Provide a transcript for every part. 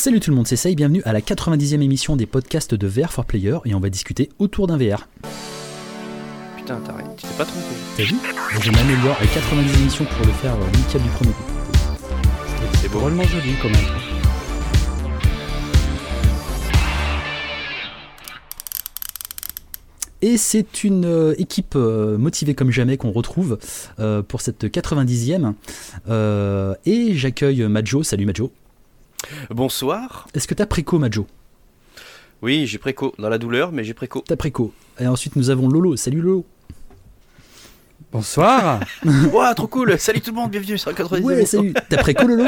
Salut tout le monde, c'est Say, bienvenue à la 90e émission des podcasts de VR for Player et on va discuter autour d'un VR. Putain, t'as tu t'es pas trompé. T'as vu? Je m'améliore avec 90 émissions pour le faire euh, nickel du premier coup. C'est. Drôlement joli quand même. Et c'est une euh, équipe euh, motivée comme jamais qu'on retrouve euh, pour cette 90e. Euh, et j'accueille Majo. Salut Majo. Bonsoir. Est-ce que t'as préco Majo? Oui, j'ai préco. Dans la douleur, mais j'ai préco. T'as préco. Et ensuite nous avons Lolo. Salut Lolo. Bonsoir. Ouah, trop cool. Salut tout le monde, bienvenue sur la 90 Ouais, salut. T'as préco Lolo?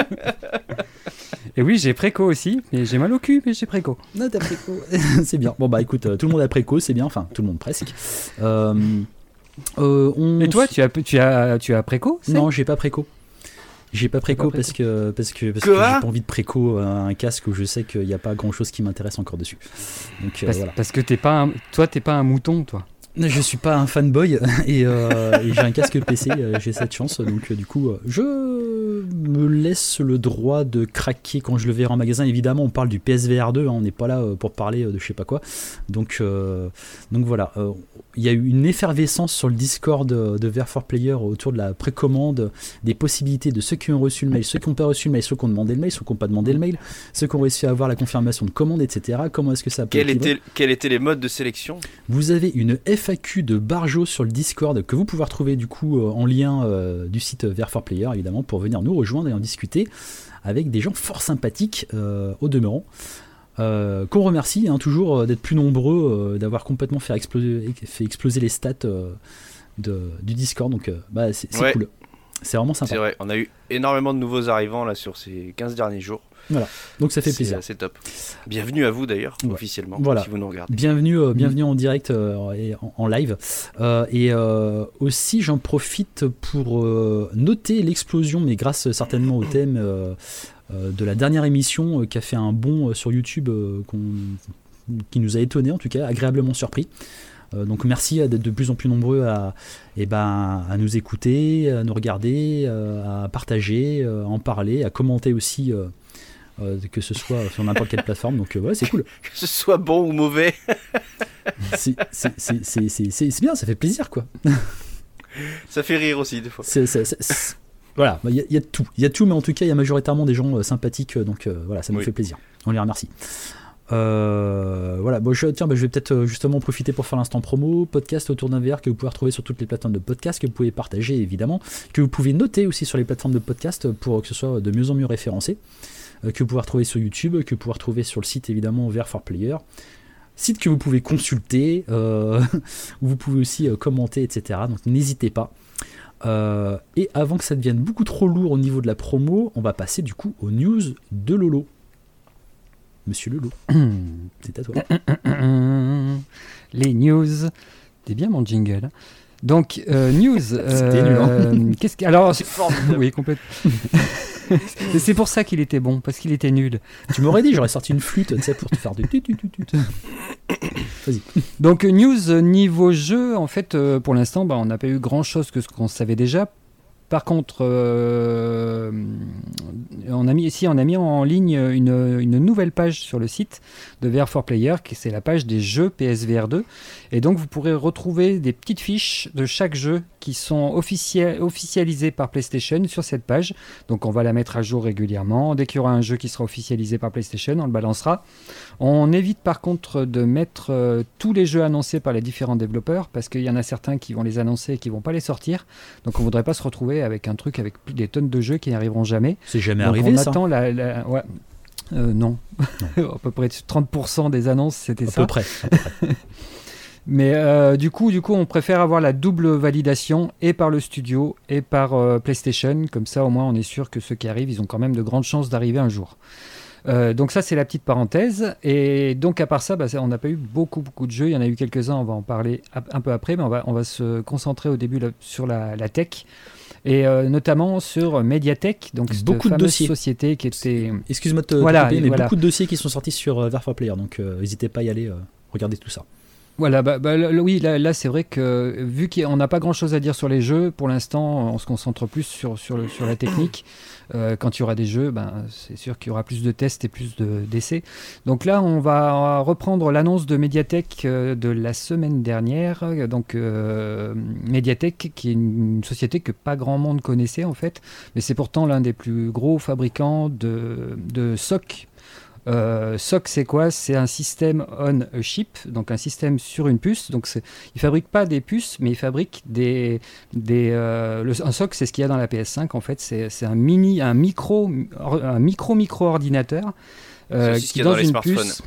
Et oui, j'ai préco aussi, mais j'ai mal au cul, mais j'ai préco. Non, t'as préco. c'est bien. Bon, bah écoute, euh, tout le monde a préco, c'est bien. Enfin, tout le monde presque. Euh, euh, on Et toi, tu as, tu as, tu as préco? Non, j'ai pas préco. J'ai pas préco, pas parce que parce que parce que j'ai pas envie de préco euh, un casque où je sais qu'il n'y a pas grand chose qui m'intéresse encore dessus. Donc euh, parce, voilà. parce que t'es pas, un- toi, t'es pas un mouton, toi. Je suis pas un fanboy et, euh, et j'ai un casque PC, euh, j'ai cette chance, donc euh, du coup je me laisse le droit de craquer quand je le verrai en magasin. Évidemment, on parle du PSVR 2, hein, on n'est pas là pour parler de je sais pas quoi. Donc, euh, donc voilà, euh, il y a eu une effervescence sur le Discord de, de VR for Player autour de la précommande, des possibilités de ceux qui ont reçu le mail, ceux qui n'ont pas reçu le mail, ceux qui ont demandé le mail, ceux qui n'ont pas demandé le mail, ceux qui ont réussi à avoir la confirmation de commande, etc. Comment est-ce que ça peut Quels étaient, quels étaient les modes de sélection? Vous avez une FAQ de Barjo sur le Discord que vous pouvez retrouver du coup euh, en lien euh, du site VR for Player évidemment pour venir nous rejoindre et en discuter avec des gens fort sympathiques euh, au demeurant. Euh, Qu'on remercie hein, toujours d'être plus nombreux, d'avoir complètement fait exploser, fait exploser les stats de- du Discord. Donc bah, c'est c'est Ouais. cool. C'est vraiment sympa. C'est vrai, on a eu énormément de nouveaux arrivants là sur ces 15 derniers jours. Donc ça fait plaisir. C'est top. Bienvenue à vous d'ailleurs, Ouais. officiellement, Voilà. si vous nous regardez. Bienvenue, Mm. euh, bienvenue en direct euh, et en, en live. Euh, et aussi, j'en profite pour noter l'explosion, mais grâce certainement au thème de la dernière émission qui a fait un bond sur YouTube qui nous a étonné, en tout cas, agréablement surpris. Donc merci d'être de plus en plus nombreux à, eh ben, à nous écouter, à nous regarder, à partager, à en parler, à commenter aussi, euh, euh, que ce soit sur n'importe quelle plateforme. Donc euh, ouais, c'est cool. Que ce soit bon ou mauvais, C'est- bien, ça fait plaisir quoi. ça fait rire aussi des fois. Voilà, il y, a- y tout. Il y a tout, mais en tout cas, il y a majoritairement des gens euh, sympathiques, euh, donc euh, voilà, ça nous Oui. fait plaisir. On les remercie. Euh, voilà, bon, je, tiens, bah, je vais peut-être euh, justement en profiter pour faire l'instant promo. Podcast autour d'un VR que vous pouvez retrouver sur toutes les plateformes de podcast, que vous pouvez partager évidemment, que vous pouvez noter aussi sur les plateformes de podcast pour que ce soit de mieux en mieux référencé, euh, que vous pouvez retrouver sur YouTube, que vous pouvez retrouver sur le site évidemment VR for Player. Site que vous pouvez consulter, euh, où vous pouvez aussi euh, commenter, etc. Donc n'hésitez pas. Euh, et avant que ça devienne beaucoup trop lourd au niveau de la promo, on va passer du coup aux news de Lolo. Monsieur Lolo, c'est à toi. Les news. T'es bien mon jingle. Donc, euh, news. C'était nul, hein. euh, que- Alors, C'est formidable. oui, complètement. C'est pour ça qu'il était bon, parce qu'il était nul. tu m'aurais dit, j'aurais sorti une flûte, tu sais, pour te faire du tut, tut, tut, tut. Donc, news euh, niveau jeu, en fait, euh, pour l'instant, bah, on n'a pas eu grand chose que ce qu'on savait déjà. Par contre, euh, on a mis ici, on a mis en ligne une, une nouvelle page sur le site de VR for Player, qui c'est la page des jeux PSVR 2. Et donc, vous pourrez retrouver des petites fiches de chaque jeu qui sont officialisées par PlayStation sur cette page. Donc, on va la mettre à jour régulièrement. Dès qu'il y aura un jeu qui sera officialisé par PlayStation, on le balancera. On évite par contre de mettre euh, tous les jeux annoncés par les différents développeurs parce qu'il y en a certains qui vont les annoncer et qui vont pas les sortir. Donc on voudrait pas se retrouver avec un truc avec des tonnes de jeux qui n'arriveront jamais. C'est jamais Donc arrivé on ça. attend la, la- ouais. Euh, non, à peu près 30% des annonces c'était À ça. peu près. Mais euh, du coup, du coup, on préfère avoir la double validation et par le studio et par euh, PlayStation. Comme ça, au moins, on est sûr que ceux qui arrivent, ils ont quand même de grandes chances d'arriver un jour. Euh, donc ça, c'est la petite parenthèse. Et donc à part ça, bah, on n'a pas eu beaucoup, beaucoup de jeux. Il y en a eu quelques-uns. On va en parler un peu après, mais on va, on va se concentrer au début là, sur la, la tech et euh, notamment sur Mediatek, donc cette Beaucoup de fameuse dossiers. société qui était Excuse-moi de te Voilà, couper, mais voilà. beaucoup de dossiers qui sont sortis sur for Player, donc euh, n'hésitez pas à y aller, regardez tout ça. Voilà, bah, bah, oui, là, c'est vrai que vu qu'on n'a pas grand chose à dire sur les jeux, pour l'instant, on se concentre plus sur la technique. Euh, quand il y aura des jeux, ben, c'est sûr qu'il y aura plus de tests et plus d'essais. Donc là, on va reprendre l'annonce de Mediatek euh, de la semaine dernière. Donc euh, Mediatek, qui est une, société que pas grand monde connaissait en fait, mais c'est pourtant l'un des plus gros fabricants de, de SOC euh, SOC, c'est quoi? C'est un système on a chip, donc un système sur une puce. Donc ils ne fabriquent pas des puces, mais ils fabriquent des. des euh, un SOC, c'est ce qu'il y a dans la PS5 en fait. C'est un mini, un micro, un micro micro ordinateur euh, qui dans, dans une puce.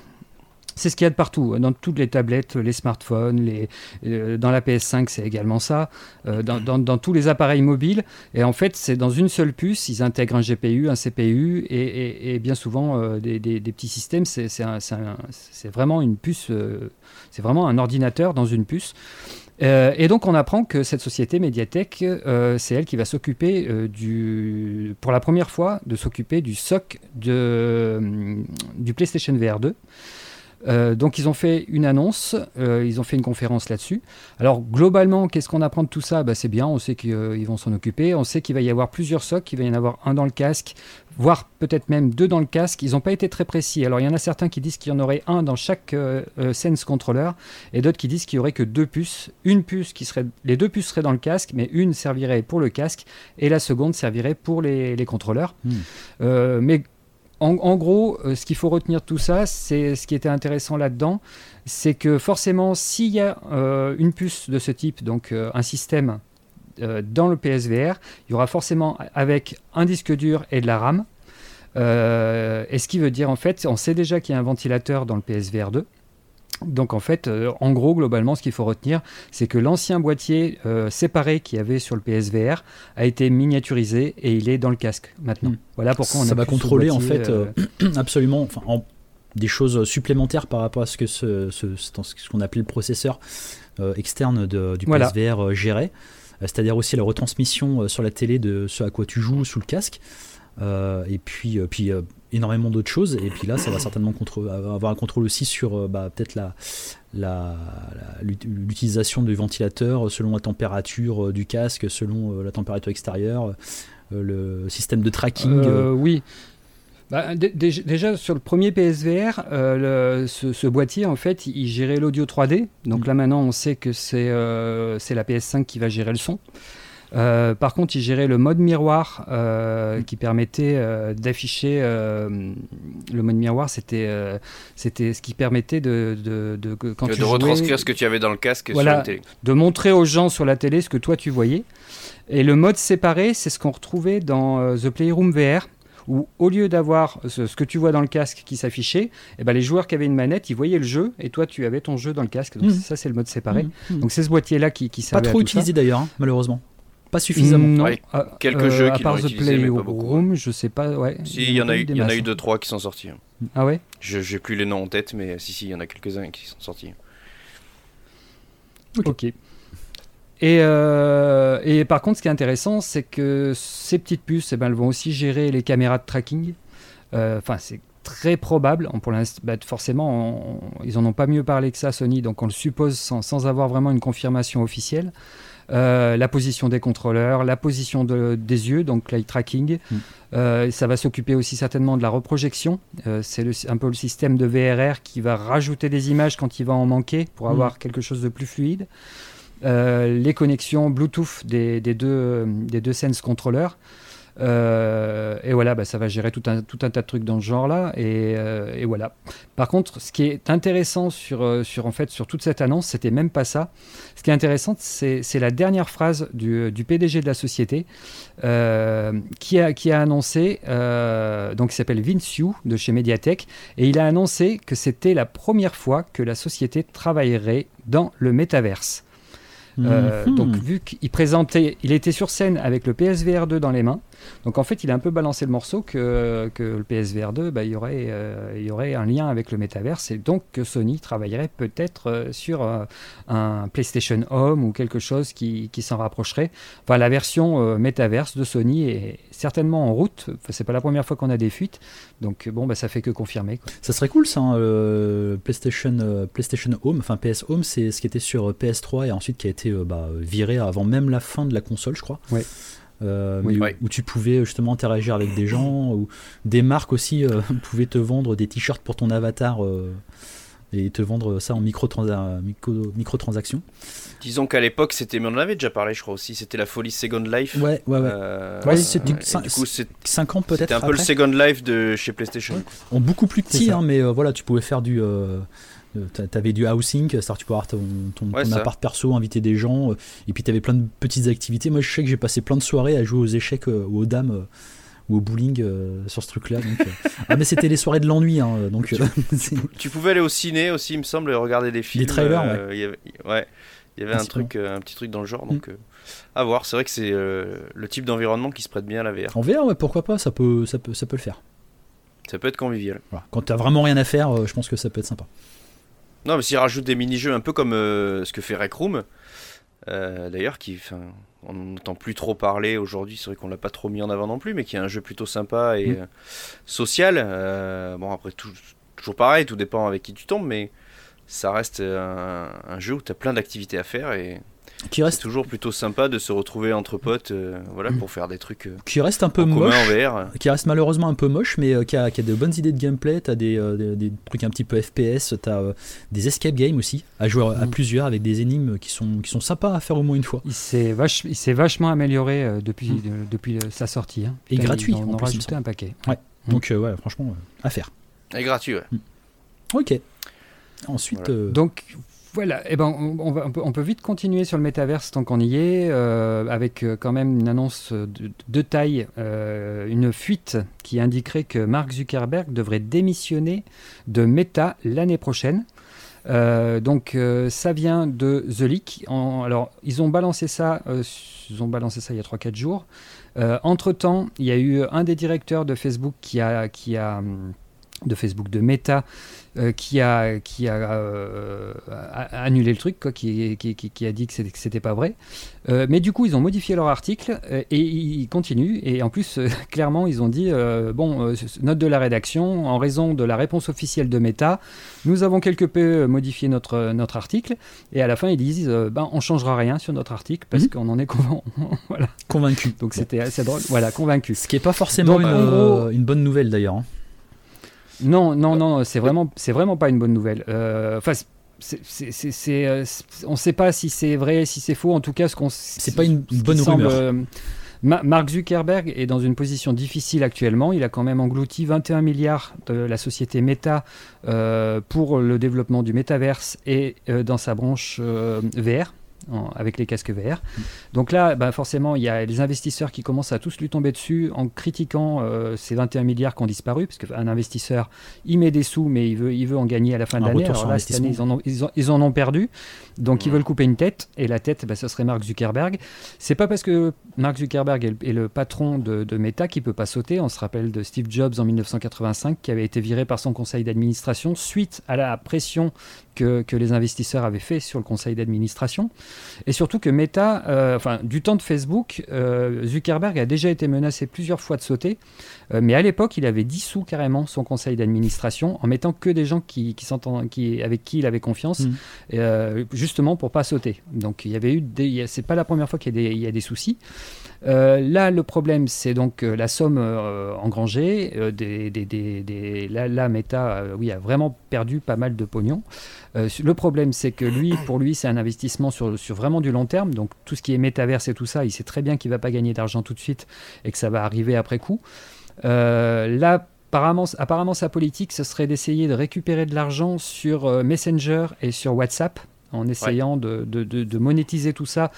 C'est ce qu'il y a de partout, dans toutes les tablettes, les smartphones, euh, dans la PS5 c'est également ça, euh, dans, tous les appareils mobiles. Et en fait c'est dans une seule puce, ils intègrent un GPU, un CPU et, bien souvent euh, des, petits systèmes. C'est vraiment une puce, c'est vraiment un ordinateur dans une puce. et donc on apprend que cette société Mediatek, c'est elle qui va s'occuper du, pour la première fois, de s'occuper du SOC de, du PlayStation VR 2. Euh, donc ils ont fait une annonce, euh, ils ont fait une conférence là-dessus. Alors globalement, qu'est-ce qu'on apprend de tout ça? Bah, C'est bien, on sait qu'ils euh, vont s'en occuper, on sait qu'il va y avoir plusieurs socs, qu'il va y en avoir un dans le casque, voire peut-être même deux dans le casque. Ils n'ont pas été très précis. Alors il y en a certains qui disent qu'il y en aurait un dans chaque Sense Controller, et d'autres qui disent qu'il n'y aurait que deux puces. Une puce qui serait, les deux puces seraient dans le casque, mais une servirait pour le casque, et la seconde servirait pour les, contrôleurs. Hmm. mais en, gros, euh, ce qu'il faut retenir de tout ça, c'est ce qui était intéressant là-dedans, c'est que forcément, s'il y a euh, une puce de ce type, donc euh, un système dans le PSVR, il y aura forcément avec un disque dur et de la RAM. et ce qui veut dire, en fait, on sait déjà qu'il y a un ventilateur dans le PSVR 2. Donc en fait, euh, en gros, globalement, ce qu'il faut retenir, c'est que l'ancien boîtier euh, séparé qu'il y avait sur le PSVR a été miniaturisé et il est dans le casque maintenant. Hmm. Voilà pourquoi on ça va contrôler en fait euh, absolument, enfin, des choses supplémentaires par rapport à ce que ce, ce, qu'on appelait le processeur externe du PSVR gérait, c'est-à-dire aussi la retransmission sur la télé de ce à quoi tu joues sous le casque. Et puis, puis énormément d'autres choses. Et puis là, ça va certainement avoir un contrôle aussi sur euh, bah, peut-être la, l'utilisation du ventilateur selon la température euh, du casque, selon euh, la température extérieure, le système de tracking. oui. Bah, déjà sur le premier PSVR, ce, boîtier en fait, il, gérait l'audio 3D. Donc mm. là maintenant, on sait que c'est c'est la PS5 qui va gérer le son. Euh, par contre, il gérait le mode miroir euh, qui permettait euh, d'afficher. le mode miroir, c'était c'était ce qui permettait de, de, de, quand de retranscrire ce que tu avais dans le casque sur la télé. De montrer aux gens sur la télé ce que toi tu voyais. Et le mode séparé, c'est ce qu'on retrouvait dans The Playroom VR où au lieu d'avoir ce, que tu vois dans le casque qui s'affichait, eh ben les joueurs qui avaient une manette, ils voyaient le jeu et toi tu avais ton jeu dans le casque. Donc mmh. ça c'est le mode séparé. Mmh. Mmh. Donc c'est ce boîtier là qui, qui servait Pas trop utilisé d'ailleurs, hein, malheureusement pas suffisamment. Non, quelques euh, jeux qui part The Playroom, je sais pas. Ouais, si, il y, en a eu, il y en a eu deux trois qui sont sortis. Hein. Ah ouais? Je j'ai plus les noms en tête, mais si si, il y en a quelques uns qui sont sortis. Ok. Et, euh, et, par contre, ce qui est intéressant, c'est que ces petites puces, eh ben, elles vont aussi gérer les caméras de tracking. Euh, enfin, c'est très probable. Pour l'instant, bah, forcément, ils en ont pas mieux parlé que ça, Sony, donc on le suppose sans, sans avoir vraiment une confirmation officielle. Euh, la position des contrôleurs, la position des yeux, donc l'eye tracking. Mm. Euh, ça va s'occuper aussi certainement de la reprojection. Euh, c'est un peu le système de VRR qui va rajouter des images quand il va en manquer pour mm. avoir quelque chose de plus fluide. les connexions Bluetooth des, deux, des deux Sense contrôleurs. Euh, et voilà, bah, ça va gérer tout un, tout un tas de trucs dans ce genre-là. Et, euh, et, voilà. Par contre, ce qui est intéressant sur, euh, sur, en fait, sur toute cette annonce, c'était même pas ça. Ce qui est intéressant, c'est la dernière phrase du, du, PDG de la société qui, a, qui a annoncé, donc il s'appelle Vince Yu de chez Mediatek, et il a annoncé que c'était la première fois que la société travaillerait dans le métaverse. Euh, mhm. Donc vu qu'il présentait, il était sur scène avec le PSVR 2 dans les mains, Donc en fait, il a un peu balancé le morceau que, que le PSVR 2, bah, il, y aurait, euh, il y aurait un lien avec le métaverse et donc que Sony travaillerait peut-être euh, sur euh, un PlayStation Home ou quelque chose qui, qui s'en rapprocherait. Enfin, la version métaverse de Sony est certainement en route. Enfin, c'est pas la première fois qu'on a des fuites, donc bon, bah, ça fait que confirmer. Quoi. Ça serait cool ça, hein, PlayStation, PlayStation Home, enfin PS Home, c'est ce qui était sur PS3 et ensuite qui a été bah, viré avant même la fin de la console, je crois. Ouais. Euh, où, tu pouvais justement interagir avec des gens, ou des marques aussi euh, pouvaient te vendre des t-shirts pour ton avatar euh, et te vendre ça en micro-transactions. Micro, Disons qu'à l'époque, c'était, mais on en avait déjà parlé, je crois aussi, c'était la folie Second Life. Ouais, ouais, ouais. ouais c'était 5 ans peut-être. C'était un peu le Second Life de chez PlayStation. En beaucoup plus petit, hein, mais voilà, tu pouvais faire du t'avais du housing, c'est-à-dire tu pouvais avoir ton, ton, appart perso, inviter des gens, euh, et puis t'avais plein de petites activités. Moi, je sais que j'ai passé plein de soirées à jouer aux échecs euh, ou aux dames ou au bowling sur ce truc-là. ah, mais c'était les soirées de l'ennui. Hein, donc, tu, pouvais aller au ciné aussi, il me semble, regarder des films. Des trailers, ouais. Il y avait, ouais. Il y avait un, truc, un petit truc dans le genre. Donc, mm. à voir. C'est vrai que c'est le type d'environnement qui se prête bien à la VR. En VR, ouais, pourquoi pas, ça peut, ça peut, ça peut le faire. Ça peut être convivial. Quand t'as vraiment rien à faire, je pense que ça peut être sympa. Non, mais s'ils rajoutent des mini-jeux un peu comme euh, ce que fait Rec Room, euh, d'ailleurs, qui, on n'entend plus trop parler aujourd'hui, c'est vrai qu'on l'a pas trop mis en avant non plus, mais qui est un jeu plutôt sympa et mm. euh, social. bon, après, toujours pareil, tout dépend avec qui tu tombes, mais ça reste un, un jeu où tu as plein d'activités à faire et qui reste toujours plutôt sympa de se retrouver entre potes euh, voilà pour faire des trucs euh, qui reste un peu moche. qui reste malheureusement un peu moche mais euh, qui, a, qui, a, de bonnes idées de gameplay. T'as des, des, trucs un petit peu FPS t'as des escape games aussi à jouer à mm. plusieurs avec des énigmes qui sont qui sont sympas à faire au moins une fois. Il s'est vache, vachement amélioré depuis mm. depuis sa sortie hein. et gratuit on a rajouté un paquet. Ouais. Donc ouais franchement à faire. Et gratuit ouais. Ok. Ensuite donc voilà, eh ben, on, peut, vite continuer sur le métaverse tant qu'on y est, euh, avec euh, quand même une annonce de, taille, euh, une fuite qui indiquerait que Mark Zuckerberg devrait démissionner de Meta l'année prochaine. donc ça vient de The Leak. alors ils ont balancé ça, ils ont balancé ça il y a 3-4 jours. entre temps, il y a eu un des directeurs de Facebook qui a, qui a de Facebook de Meta euh, qui a, qui euh, a, annulé le truc, quoi, qui, qui, qui, a dit que c'était pas vrai. Euh, mais du coup, ils ont modifié leur article et ils continuent. Et en plus, clairement, ils ont dit bon, note de la rédaction, en raison de la réponse officielle de Meta, nous avons quelque peu modifié notre, notre article. Et à la fin, ils disent ben, on changera rien sur notre article parce mhm. qu'on en est voilà. convaincu. Donc c'était assez drôle. Voilà, convaincu. Ce qui n'est pas forcément une, une, bonne nouvelle d'ailleurs. Hein. Non, non, non, c'est vraiment, c'est vraiment pas une bonne nouvelle. Euh, enfin, euh, on ne sait pas si c'est vrai, si c'est faux. En tout cas, ce qu'on, c'est pas une, bonne rumeur. Euh, Mark Zuckerberg est dans une position difficile actuellement. Il a quand même englouti 21 milliards de la société Meta pour le développement du métaverse et dans sa branche VR avec les casques VR. Donc là, bah, forcément, il y a les investisseurs qui commencent à tous lui tomber dessus en critiquant euh, ces 21 milliards qui ont disparu, parce qu'un investisseur, il met des sous, mais il veut, il veut en gagner à la fin de l'année. Alors là, cette année, ils en ont, ils, en ont perdu. Donc ils veulent couper une tête, et la tête, bah, ce serait Mark Zuckerberg. C'est pas parce que Mark Zuckerberg est le, patron de, de Meta qu'il peut pas sauter. On se rappelle de Steve Jobs en 1985, qui avait été viré par son conseil d'administration suite à la pression que, que, les investisseurs avaient fait sur le conseil d'administration. Et surtout que Meta, euh, enfin, du temps de Facebook, euh, Zuckerberg a déjà été menacé plusieurs fois de sauter. Euh, mais à l'époque, il avait dissous carrément son conseil d'administration en mettant que des gens qui, qui, qui avec qui il avait confiance, mmh. justement pour pas sauter. Donc il y avait eu, c'est pas la première fois qu'il y, y, a des soucis. Euh, là, le problème, c'est donc euh, la somme euh, engrangée. Des, des, des, la, Meta, oui, a vraiment perdu pas mal de pognon. le problème, c'est que lui, pour lui, c'est un investissement sur, sur, vraiment du long terme. Donc tout ce qui est métaverse et tout ça, il sait très bien qu'il va pas gagner d'argent tout de suite et que ça va arriver après coup. là, Apparemment, apparemment, sa politique, ce serait d'essayer de récupérer de l'argent sur Messenger et sur WhatsApp, en essayant de, de, de, monétiser tout ça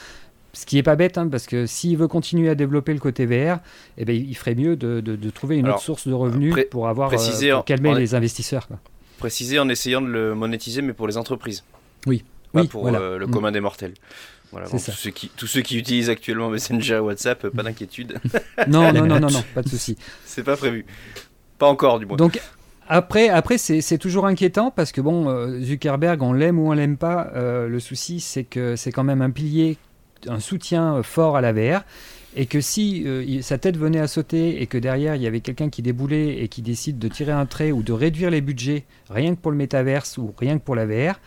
ce qui est pas bête, hein, parce que s'il veut continuer à développer le côté VR, eh ben, il ferait mieux de, de, trouver une autre source de revenus pour avoir euh, calmer les investisseurs. Quoi. Préciser en essayant de le monétiser, mais pour les entreprises. Oui. Pas pour euh, le mm. commun des mortels. Voilà, tous, ceux qui, tous ceux qui utilisent actuellement Messenger et WhatsApp, pas d'inquiétude. non, non, non, non, non, pas de souci. C'est pas prévu. Pas encore, du moins. Donc, après, après c'est toujours inquiétant parce que bon, euh, Zuckerberg, on l'aime ou on l'aime pas. Euh, le souci, c'est que c'est quand même un pilier, un soutien fort à la VR. Et que si euh, sa tête venait à sauter et que derrière il y avait quelqu'un qui déboulait et qui décide de tirer un trait ou de réduire les budgets rien que pour le métaverse ou rien que pour la VR,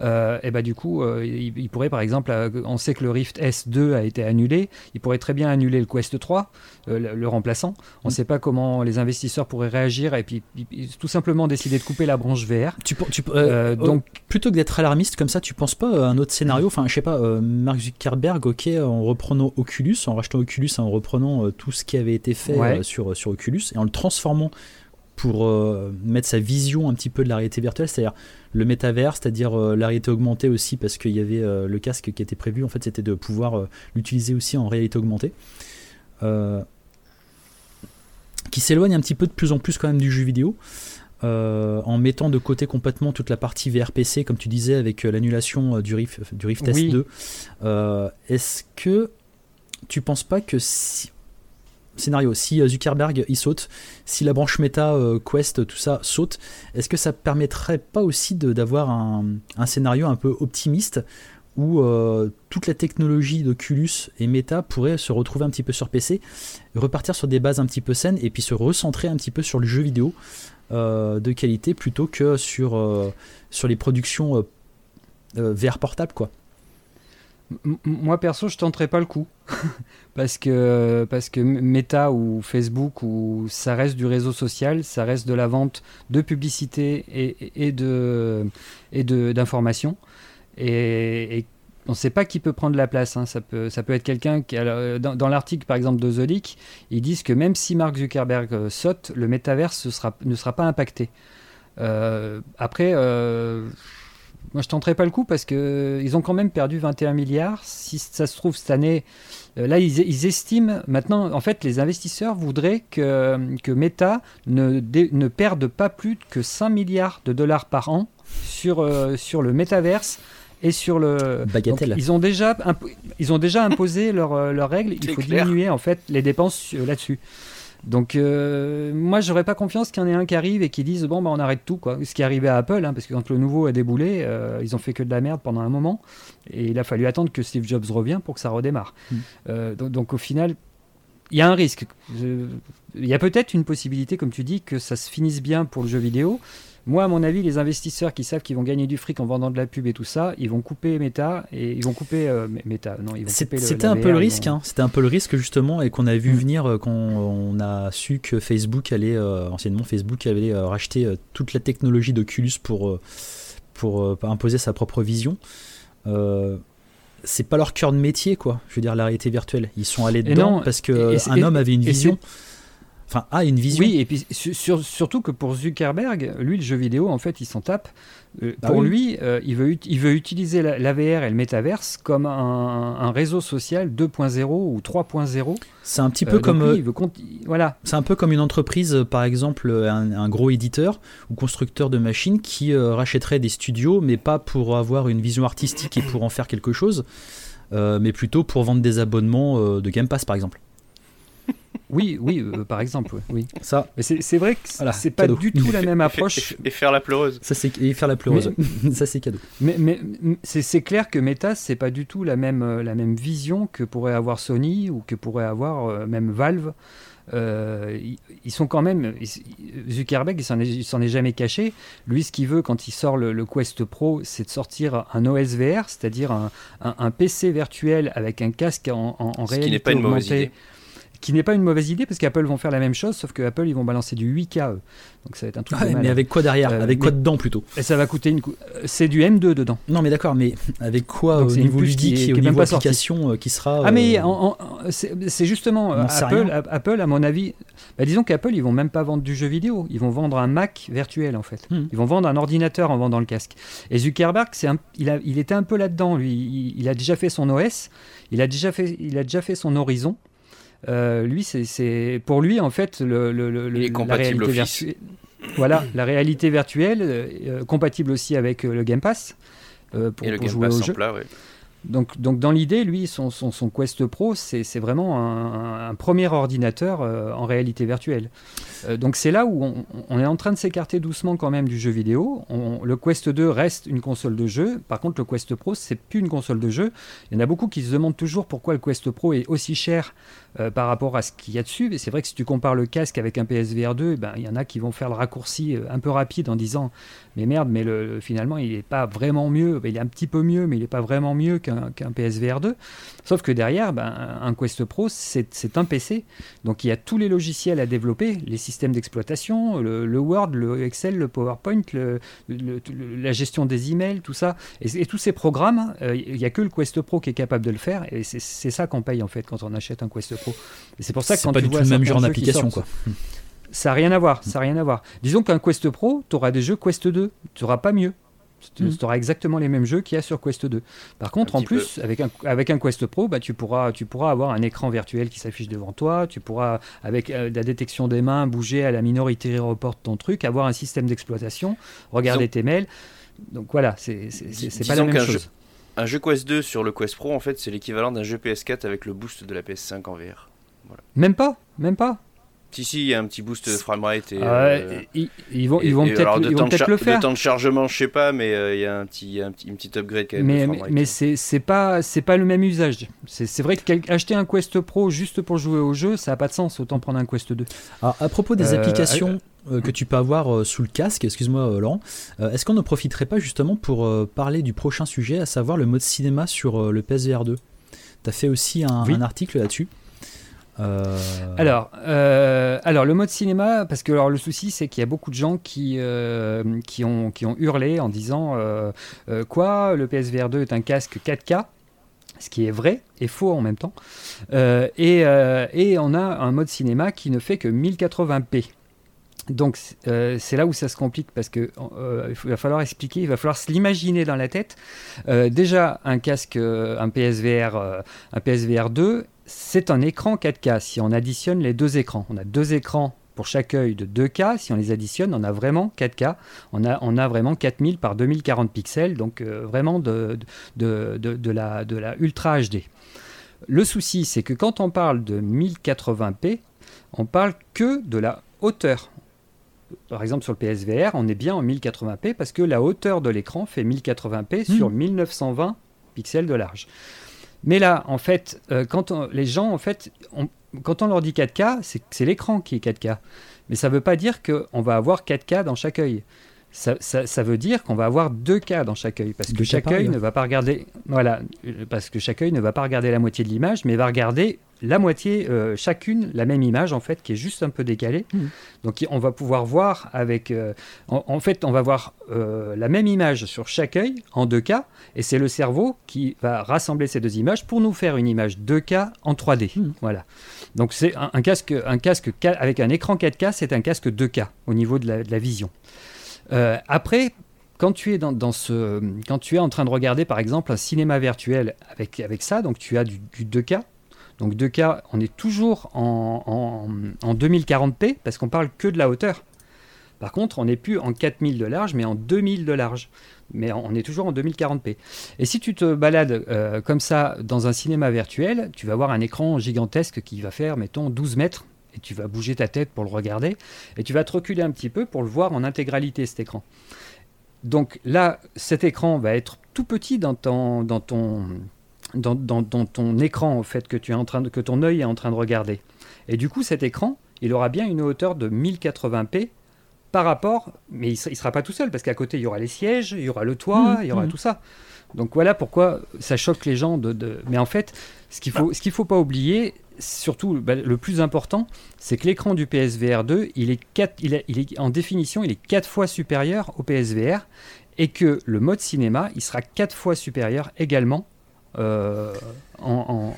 euh, et bah du coup, euh, il, pourrait par exemple, euh, on sait que le Rift S2 a été annulé, il pourrait très bien annuler le Quest 3, le, remplaçant. On ne mm. sait pas comment les investisseurs pourraient réagir et puis tout simplement décider de couper la branche VR. Tu, donc plutôt que d'être alarmiste comme ça, tu penses pas à un autre scénario? Enfin, je sais pas, Mark Zuckerberg, ok, en reprenant Oculus, en rachetant Oculus, en reprenant tout ce qui avait été fait sur, sur Oculus et en le transformant pour mettre sa vision un petit peu de la réalité virtuelle, c'est-à-dire le métavers, c'est-à-dire euh, la réalité augmentée aussi, parce qu'il y avait euh, le casque qui était prévu, en fait, c'était de pouvoir euh, l'utiliser aussi en réalité augmentée. qui s'éloigne un petit peu de plus en plus quand même du jeu vidéo. en mettant de côté complètement toute la partie VRPC, comme tu disais, avec l'annulation du Rift, du Rift S2. Est-ce que tu penses pas que si, scénario, si euh, Zuckerberg il saute, si la branche méta, euh, Quest, tout ça saute, est-ce que ça permettrait pas aussi d'avoir un, scénario un peu optimiste où euh, toute la technologie d'Oculus et Meta pourrait se retrouver un petit peu sur PC, repartir sur des bases un petit peu saines et puis se recentrer un petit peu sur le jeu vidéo de qualité plutôt que sur, sur les productions VR portables quoi moi perso, je tenterai pas le coup parce que parce que Meta ou Facebook ou ça reste du réseau social, ça reste de la vente de publicité et, et de et de d'informations et, on ne sait pas qui peut prendre la place. Hein. Ça, peut, ça peut être quelqu'un qui. dans, dans l'article, par exemple, de The ils disent que même si Mark Zuckerberg euh, saute, le métaverse ne sera pas impacté. Euh, après, euh, moi, je tenterai pas le coup parce que ils ont quand même perdu 21 milliards. Si ça se trouve cette année, euh, là, ils, estiment maintenant. En fait, les investisseurs voudraient que, que Meta ne, ne perde pas plus que 5 milliards de dollars par an sur, euh, sur le métaverse et sur le. Bagatelle. ils ont déjà ils ont déjà imposé leurs leur règles. Il faut diminuer en fait les dépenses là-dessus. Donc euh, moi j'aurais pas confiance qu'il y en ait un qui arrive et qui dise bon bah on arrête tout quoi. Ce qui est arrivé à Apple hein, parce que quand le nouveau a déboulé, euh, ils ont fait que de la merde pendant un moment et il a fallu attendre que Steve Jobs revienne pour que ça redémarre. Mm. Euh, donc, au final il y a un risque. Il y a peut-être une possibilité comme tu dis que ça se finisse bien pour le jeu vidéo moi, à mon avis, les investisseurs qui savent qu'ils vont gagner du fric en vendant de la pub et tout ça, ils vont couper Meta et ils vont couper euh, Meta. Non, C'était un peu le risque. Hein. C'était un peu le risque justement et qu'on a vu mm. venir euh, quand on a su que Facebook allait, euh, anciennement Facebook allait racheter toute la technologie d'Oculus pour pour imposer sa propre vision. c'est pas leur cœur de métier, quoi. Je veux dire, la réalité virtuelle. Ils sont allés dedans parce qu'un homme avait une vision enfin a une vision. Oui, et puis surtout que pour Zuckerberg, lui, le jeu vidéo, en fait, il s'en tape. Euh, bah pour lui, euh, il, veut, il veut utiliser l'AVR et le métaverse comme un, réseau social 2.0 ou 3.0. C'est un petit peu euh, comme voilà. C'est un peu comme une entreprise, par exemple, un, gros éditeur ou constructeur de machines qui rachèterait des studios, mais pas pour avoir une vision artistique et pour en faire quelque chose, mais plutôt pour vendre des abonnements de Game Pass, par exemple. Oui, oui, euh, par exemple, oui. Ça. Mais c'est vrai que c'est pas du tout la même approche. Et, faire la pleureuse. Ça c'est et faire la pleureuse. ça c'est cadeau. Mais, mais c'est clair que Meta c'est pas du tout la même euh, la même vision que pourrait avoir Sony ou que pourrait avoir euh, même Valve. ils, sont quand même. Zuckerberg, il s'en est, jamais caché. Lui, ce qu'il veut quand il sort le, Quest Pro, c'est de sortir un OS VR, c'est-à-dire un, un, PC virtuel avec un casque en, en, ce réalité qui n'est pas une mauvaise idée qui n'est pas une mauvaise idée parce qu'Apple vont faire la même chose, sauf que Apple ils vont balancer du 8K. Donc ça va être un truc. mais avec quoi derrière euh, Avec quoi dedans plutôt Et ça va coûter une. Euh, c'est du M2 dedans. Non, mais d'accord, mais avec quoi au niveau ludique et au niveau application euh, qui sera. Ah, mais c'est justement Apple, Apple, à mon avis. Bah, disons qu'Apple ils vont même pas vendre du jeu vidéo, ils vont vendre un Mac virtuel en fait. Hmm. Ils vont vendre un ordinateur en vendant le casque. Et Zuckerberg, c'est il, a, il était un peu là-dedans. Lui, il, il, a déjà fait son OS, il a déjà fait, il a déjà fait son Horizon. Euh, lui, c'est pour lui en fait le, le, le la réalité virtuelle. Voilà, la réalité virtuelle, euh, compatible aussi avec euh, le Game Pass pour, Et le Game jouer Pass au jeu. Donc, donc dans l'idée, lui, son, son, Quest Pro, c'est vraiment un, premier ordinateur euh, en réalité virtuelle. Euh, donc c'est là où on, on, est en train de s'écarter doucement quand même du jeu vidéo. Le Quest 2 reste une console de jeu. Par contre, le Quest Pro, c'est plus une console de jeu. Il y en a beaucoup qui se demandent toujours pourquoi le Quest Pro est aussi cher euh, par rapport à ce qu'il y a dessus. Et c'est vrai que si tu compares le casque avec un PSVR 2, ben, il y en a qui vont faire le raccourci un peu rapide en disant mais merde, mais le, finalement, il n'est pas vraiment mieux. Il est un petit peu mieux, mais il n'est pas vraiment mieux qu'un PSVR 2. Sauf que derrière, ben, un Quest Pro, c'est un PC. Donc il y a tous les logiciels à développer, les systèmes d'exploitation, le, Word, le Excel, le PowerPoint, le, la gestion des emails, tout ça. Et, tous ces programmes, euh, il n'y a que le Quest Pro qui est capable de le faire. Et c'est ça qu'on paye en fait quand on achète un Quest Pro. C'est pour ça que quand pas tu du vois tout le même genre d'application, quoi. Ça n'a rien à voir, ça rien à voir. Disons qu'un Quest Pro, tu auras des jeux Quest 2, tu n'auras pas mieux. Tu mm. auras exactement les mêmes jeux qu'il y a sur Quest 2. Par contre, en plus, avec un, avec un Quest Pro, bah, tu, pourras, tu pourras avoir un écran virtuel qui s'affiche devant toi, tu pourras, avec euh, la détection des mains, bouger à la minorité report ton truc, avoir un système d'exploitation, regarder tes mails. Donc voilà, c'est pas la même chose. un jeu Quest 2 sur le Quest Pro, en fait, c'est l'équivalent d'un jeu PS4 avec le boost de la PS5 en VR. Même pas, même pas. Si, il y a un petit boost de framerate. Et, ah euh, ils, vont, ils vont peut-être le faire. Le temps de chargement, je sais pas, mais euh, il y a un petit, un petit, une petite upgrade quand même. Mais, mais, c'est pas, pas le même usage. C'est vrai qu'acheter un Quest Pro juste pour jouer au jeu, ça n'a pas de sens. Autant prendre un Quest 2. Alors, à propos des euh, applications. que tu peux avoir sous le casque, excuse-moi Laurent, est-ce qu'on ne profiterait pas justement pour parler du prochain sujet, à savoir le mode cinéma sur le PSVR 2 Tu as fait aussi un article là-dessus? Euh, alors, euh, alors, le mode cinéma, parce que alors, le souci, c'est qu'il y a beaucoup de gens qui, euh, ont, hurlé en disant Quoi Le PSVR 2 est un casque 4K ce qui est vrai et faux en même temps. et, et, on a un mode cinéma qui ne fait que 1080p. Donc c'est là où ça se complique parce que il va falloir expliquer, il va falloir se l'imaginer dans la tête. déjà un casque, un PSVR, un PSVR 2 c'est un écran 4K si on additionne les deux écrans. On a deux écrans pour chaque œil de 2K. Si on les additionne, on a vraiment 4K. On a, vraiment 4000 par 2040 pixels, donc euh, vraiment de, la, de la Ultra HD. Le souci, c'est que quand on parle de 1080p, on parle que de la hauteur. Par exemple, sur le PSVR, on est bien en 1080p parce que la hauteur de l'écran fait 1080p sur 1920 hmm. pixels de large. Mais là, en fait, euh, quand les gens, en fait, quand on leur dit 4K, c'est l'écran qui est 4K. Mais ça ne veut pas dire qu'on va avoir 4K dans chaque œil. Ça, ça, veut dire qu'on va avoir 2K dans chaque œil parce que chaque œil ne va pas regarder voilà parce que chaque œil ne va pas regarder la moitié de l'image mais va regarder la moitié, euh, chacune, la même image en fait, qui est juste un peu décalée. Hmm. Donc on va pouvoir voir avec, euh, en, fait, on va voir euh, la même image sur chaque œil en 2K, et c'est le cerveau qui va rassembler ces deux images pour nous faire une image 2K en 3D. Hmm. Voilà. Donc c'est un, casque, un casque avec un écran 4K, c'est un casque 2K au niveau de la, vision. après, quand tu es dans, ce, quand tu es en train de regarder par exemple un cinéma virtuel avec, avec ça, donc tu as du 2K, donc 2K, on est toujours en, 2040p parce qu'on parle que de la hauteur. Par contre, on n'est plus en 4000 de large, mais en 2000 de large. Mais on est toujours en 2040p. Et si tu te balades euh, comme ça dans un cinéma virtuel, tu vas voir un écran gigantesque qui va faire, mettons, 12 mètres. Et tu vas bouger ta tête pour le regarder. Et tu vas te reculer un petit peu pour le voir en intégralité, cet écran. Donc là, cet écran va être tout petit dans ton, dans ton, dans, ton écran en fait que tu es en train de, que ton œil est en train de regarder. Et du coup, cet écran, il aura bien une hauteur de 1080p par rapport, mais il ne sera pas tout seul parce qu'à côté il y aura les sièges, il y aura le toit, mmh, il y aura mmh. tout ça. Donc voilà pourquoi ça choque les gens. De, Mais en fait, ce qu'il faut, ce qu'il faut pas oublier, surtout bah, le plus important, c'est que l'écran du PSVR 2, il est, 4, il, est, il est en définition, il est 4 fois supérieur au PSVR et que le mode cinéma, il sera 4 fois supérieur également euh, en,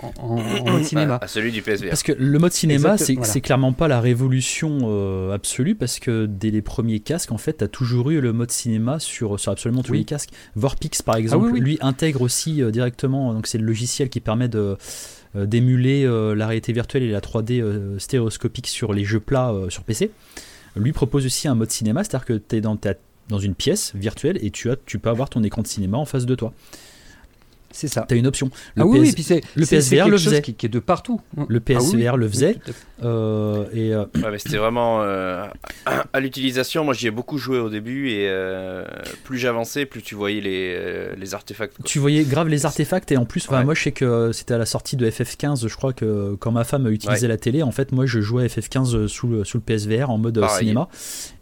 mode cinéma. À celui du PSVR. Parce que le mode cinéma, c'est clairement pas la révolution euh, absolue, parce que dès les premiers casques, en fait, tu as toujours eu le mode cinéma sur, sur absolument tous les casques. Vorpix, par ah exemple, lui intègre aussi euh, directement, donc c'est le logiciel qui permet de d'émuler la réalité virtuelle et la 3D stéréoscopique sur les jeux plats sur PC. Lui propose aussi un mode cinéma, c'est-à-dire que tu es dans, dans une pièce virtuelle et tu, as, tu peux avoir ton écran de cinéma en face de toi. C'est ça. Tu as une option. Le, ah oui, PS oui, puis c'est le PSVR le chose faisait. Qui, qui est de partout. le Ah oui, PSVR le faisait. euh, et euh, Ouais, c'était vraiment euh, à l'utilisation. Moi, j'y ai beaucoup joué au début et euh, plus j'avançais, plus tu voyais les, euh, les artefacts. quoi. tu voyais grave les artefacts et en plus, enfin, Ouais. moi je sais que c'était à la sortie de FF15, je crois que quand ma femme utilisait la télé, en fait, moi je jouais à FF15 sous le, sous le PSVR en mode Pareil. cinéma.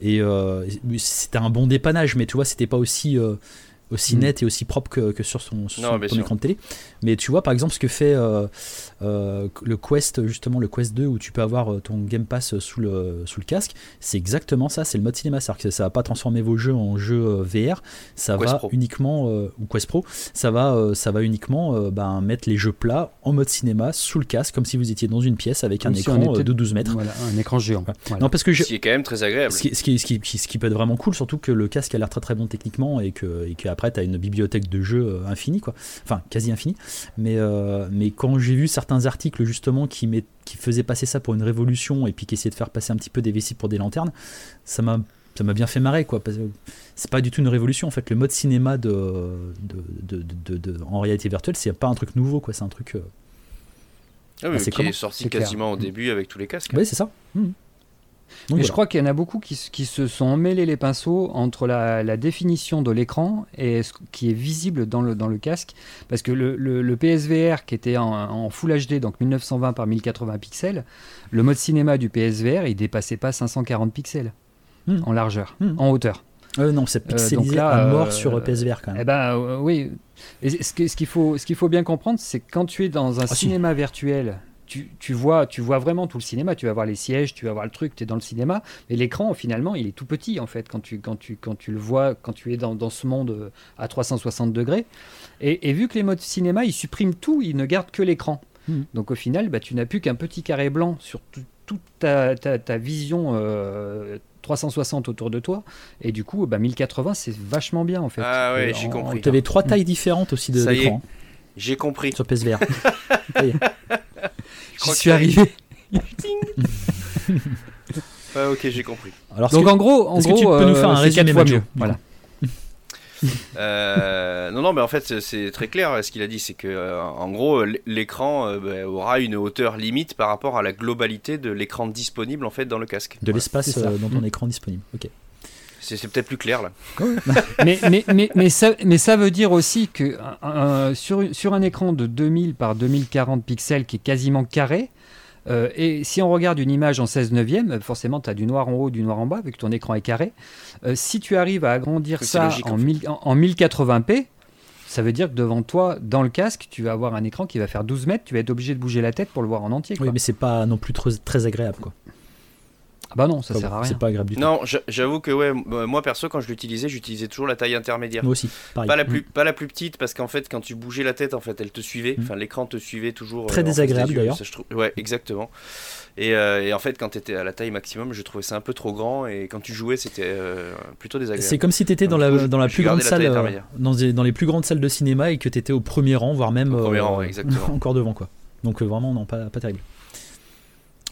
Et euh, c'était un bon dépannage, mais tu vois, c'était pas aussi. Aussi Mm. net et aussi propre que, que sur son, sur Non, écran de télé. Mais tu vois, par exemple, ce que fait euh, euh, le Quest, justement, le Quest 2, où tu peux avoir euh, ton Game Pass sous le, sous le casque, c'est exactement ça, c'est le mode cinéma. C'est-à-dire que ça va pas transformer vos jeux en jeux VR, ça Quest va Pro. uniquement, euh, ou Quest Pro, ça va, euh, ça va uniquement euh, ben, mettre les jeux plats en mode cinéma sous le casque, comme si vous étiez dans une pièce avec Comme un si écran était- de 12 mètres. Voilà, un écran géant. Voilà. Non, parce que je, Ce qui est quand même très agréable. ce qui, ce, qui, ce, qui, ce qui peut être vraiment cool, surtout que le casque a l'air très très bon techniquement et que et qu'après tu as une bibliothèque de jeux euh, infinie, quoi. Enfin, quasi infinie. Mais, euh, mais quand j'ai vu certains articles justement qui, met- qui faisaient passer ça pour une révolution et puis qui essayaient de faire passer un petit peu des vessies pour des lanternes, ça m'a. Ça m'a bien fait marrer quoi. parce que C'est pas du tout une révolution en fait. Le mode cinéma de, de, de, de- en réalité virtuelle, c'est pas un truc nouveau quoi. C'est un truc. euh, Ah oui, Ah, c'est qui est sorti clair. quasiment au début avec tous les casques. Ouais, c'est ça. Mhm. Mais je crois qu'il y en a beaucoup qui, se sont emmêlés les pinceaux entre la, la définition de l'écran et ce qui est visible dans le, dans le casque. Parce que le, le- le PSVR qui était en, en Full HD, donc 1920 par 1080 pixels, le mode cinéma du PSVR, il dépassait pas 540 pixels Hmm. en largeur, Hmm. en hauteur. Euh, non, c'est pixelisé donc là, à mort euh, sur PSVR quand même. Eh ben euh, oui. Et ce qu'il faut, ce qu'il faut bien comprendre, c'est que quand tu es dans un Ah, si. cinéma virtuel, tu, tu vois, tu vois vraiment tout le cinéma. Tu vas voir les sièges, tu vas voir le truc, tu es dans le cinéma. Et l'écran, finalement, il est tout petit en fait quand tu, quand tu, quand tu le vois, quand tu es dans, dans ce monde euh, à 360 degrés. Et, et vu que les modes cinéma, ils suppriment tout, ils ne gardent que l'écran. Mhm. Donc au final, bah, tu n'as plus qu'un petit carré blanc sur tout- toute ta, ta- ta vision euh, 360 autour de toi. Et du coup, bah, 1080, c'est vachement bien en fait. Ah ouais, Euh, j'ai compris. Tu avais trois tailles différentes aussi de Ça y est. l'écran J'ai compris. sur PSVR. J'y suis arrivé. Ouais, ok, j'ai compris. Alors, Donc que- en gros, en que gros, tu peux nous euh, faire un c'est résumé, fois mieux. Voilà. Euh, non, non, mais en fait, c'est- très clair ce qu'il a dit. C'est que, euh, en gros, l'écran euh, bah, aura une hauteur limite par rapport à la globalité de l'écran disponible en fait dans le casque. de l'espace euh, dans ton Mm. écran disponible. Ok. C'est peut-être plus clair là. mais, mais, mais, mais, ça, mais ça veut dire aussi que euh, sur, un écran de 2000 par 2040 pixels qui est quasiment carré, euh, et si on regarde une image en 16 neuvième, forcément tu as du noir en haut, du noir en bas, vu que ton écran est carré. Euh, si tu arrives à agrandir ça logique, en en, fait. 1000 en- en 1080p, ça veut dire que devant toi, dans le casque, tu vas avoir un écran qui va faire 12 mètres, tu vas être obligé de bouger la tête pour le voir en entier. quoi. Oui, mais c'est pas non plus très, très agréable quoi. Ah bah non, ça sert à rien. C'est pas agréable du tout. Non, j'a- j'avoue que ouais, moi perso, quand je l'utilisais, j'utilisais toujours la taille intermédiaire. Moi aussi, pareil. Pas la, plus, pas la plus petite parce qu'en fait quand tu bougeais la tête en fait elle te suivait, Mm. enfin l'écran te suivait toujours. Très euh, désagréable, d'ailleurs. ça, je trouve- Ouais exactement. Et, euh, et en fait quand tu étais à la taille maximum je trouvais ça un peu trop grand et quand tu jouais c'était euh, plutôt désagréable. C'est comme si tu étais dans Donc, la, dans plus grande la salle, euh, dans, des- dans les plus grandes salles de cinéma et que tu étais au premier rang, voire même Au premier euh, rang, ouais, exactement. encore devant quoi. Donc euh, vraiment non pas, pas terrible.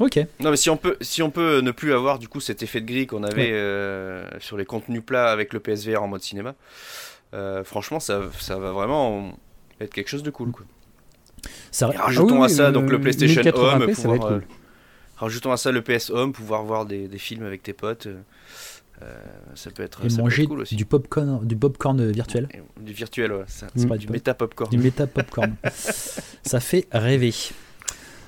Ok. Non mais si on peut si on peut ne plus avoir du coup cet effet de gris qu'on avait Ouais. euh, sur les contenus plats avec le PSVR en mode cinéma, euh, franchement ça, ça va vraiment être quelque chose de cool quoi. Ça, Et rajoutons Ah oui, à ça oui, donc euh, le PlayStation 1080p, Home, être pouvoir, euh, cool. rajoutons à ça le PS Home, pouvoir voir des, des films avec tes potes, euh, euh, ça peut être, et ça peut manger être cool aussi. du popcorn, du popcorn virtuel, Du virtuel, ouais, c'est pas du du méta popcorn. du méta popcorn. ça fait rêver.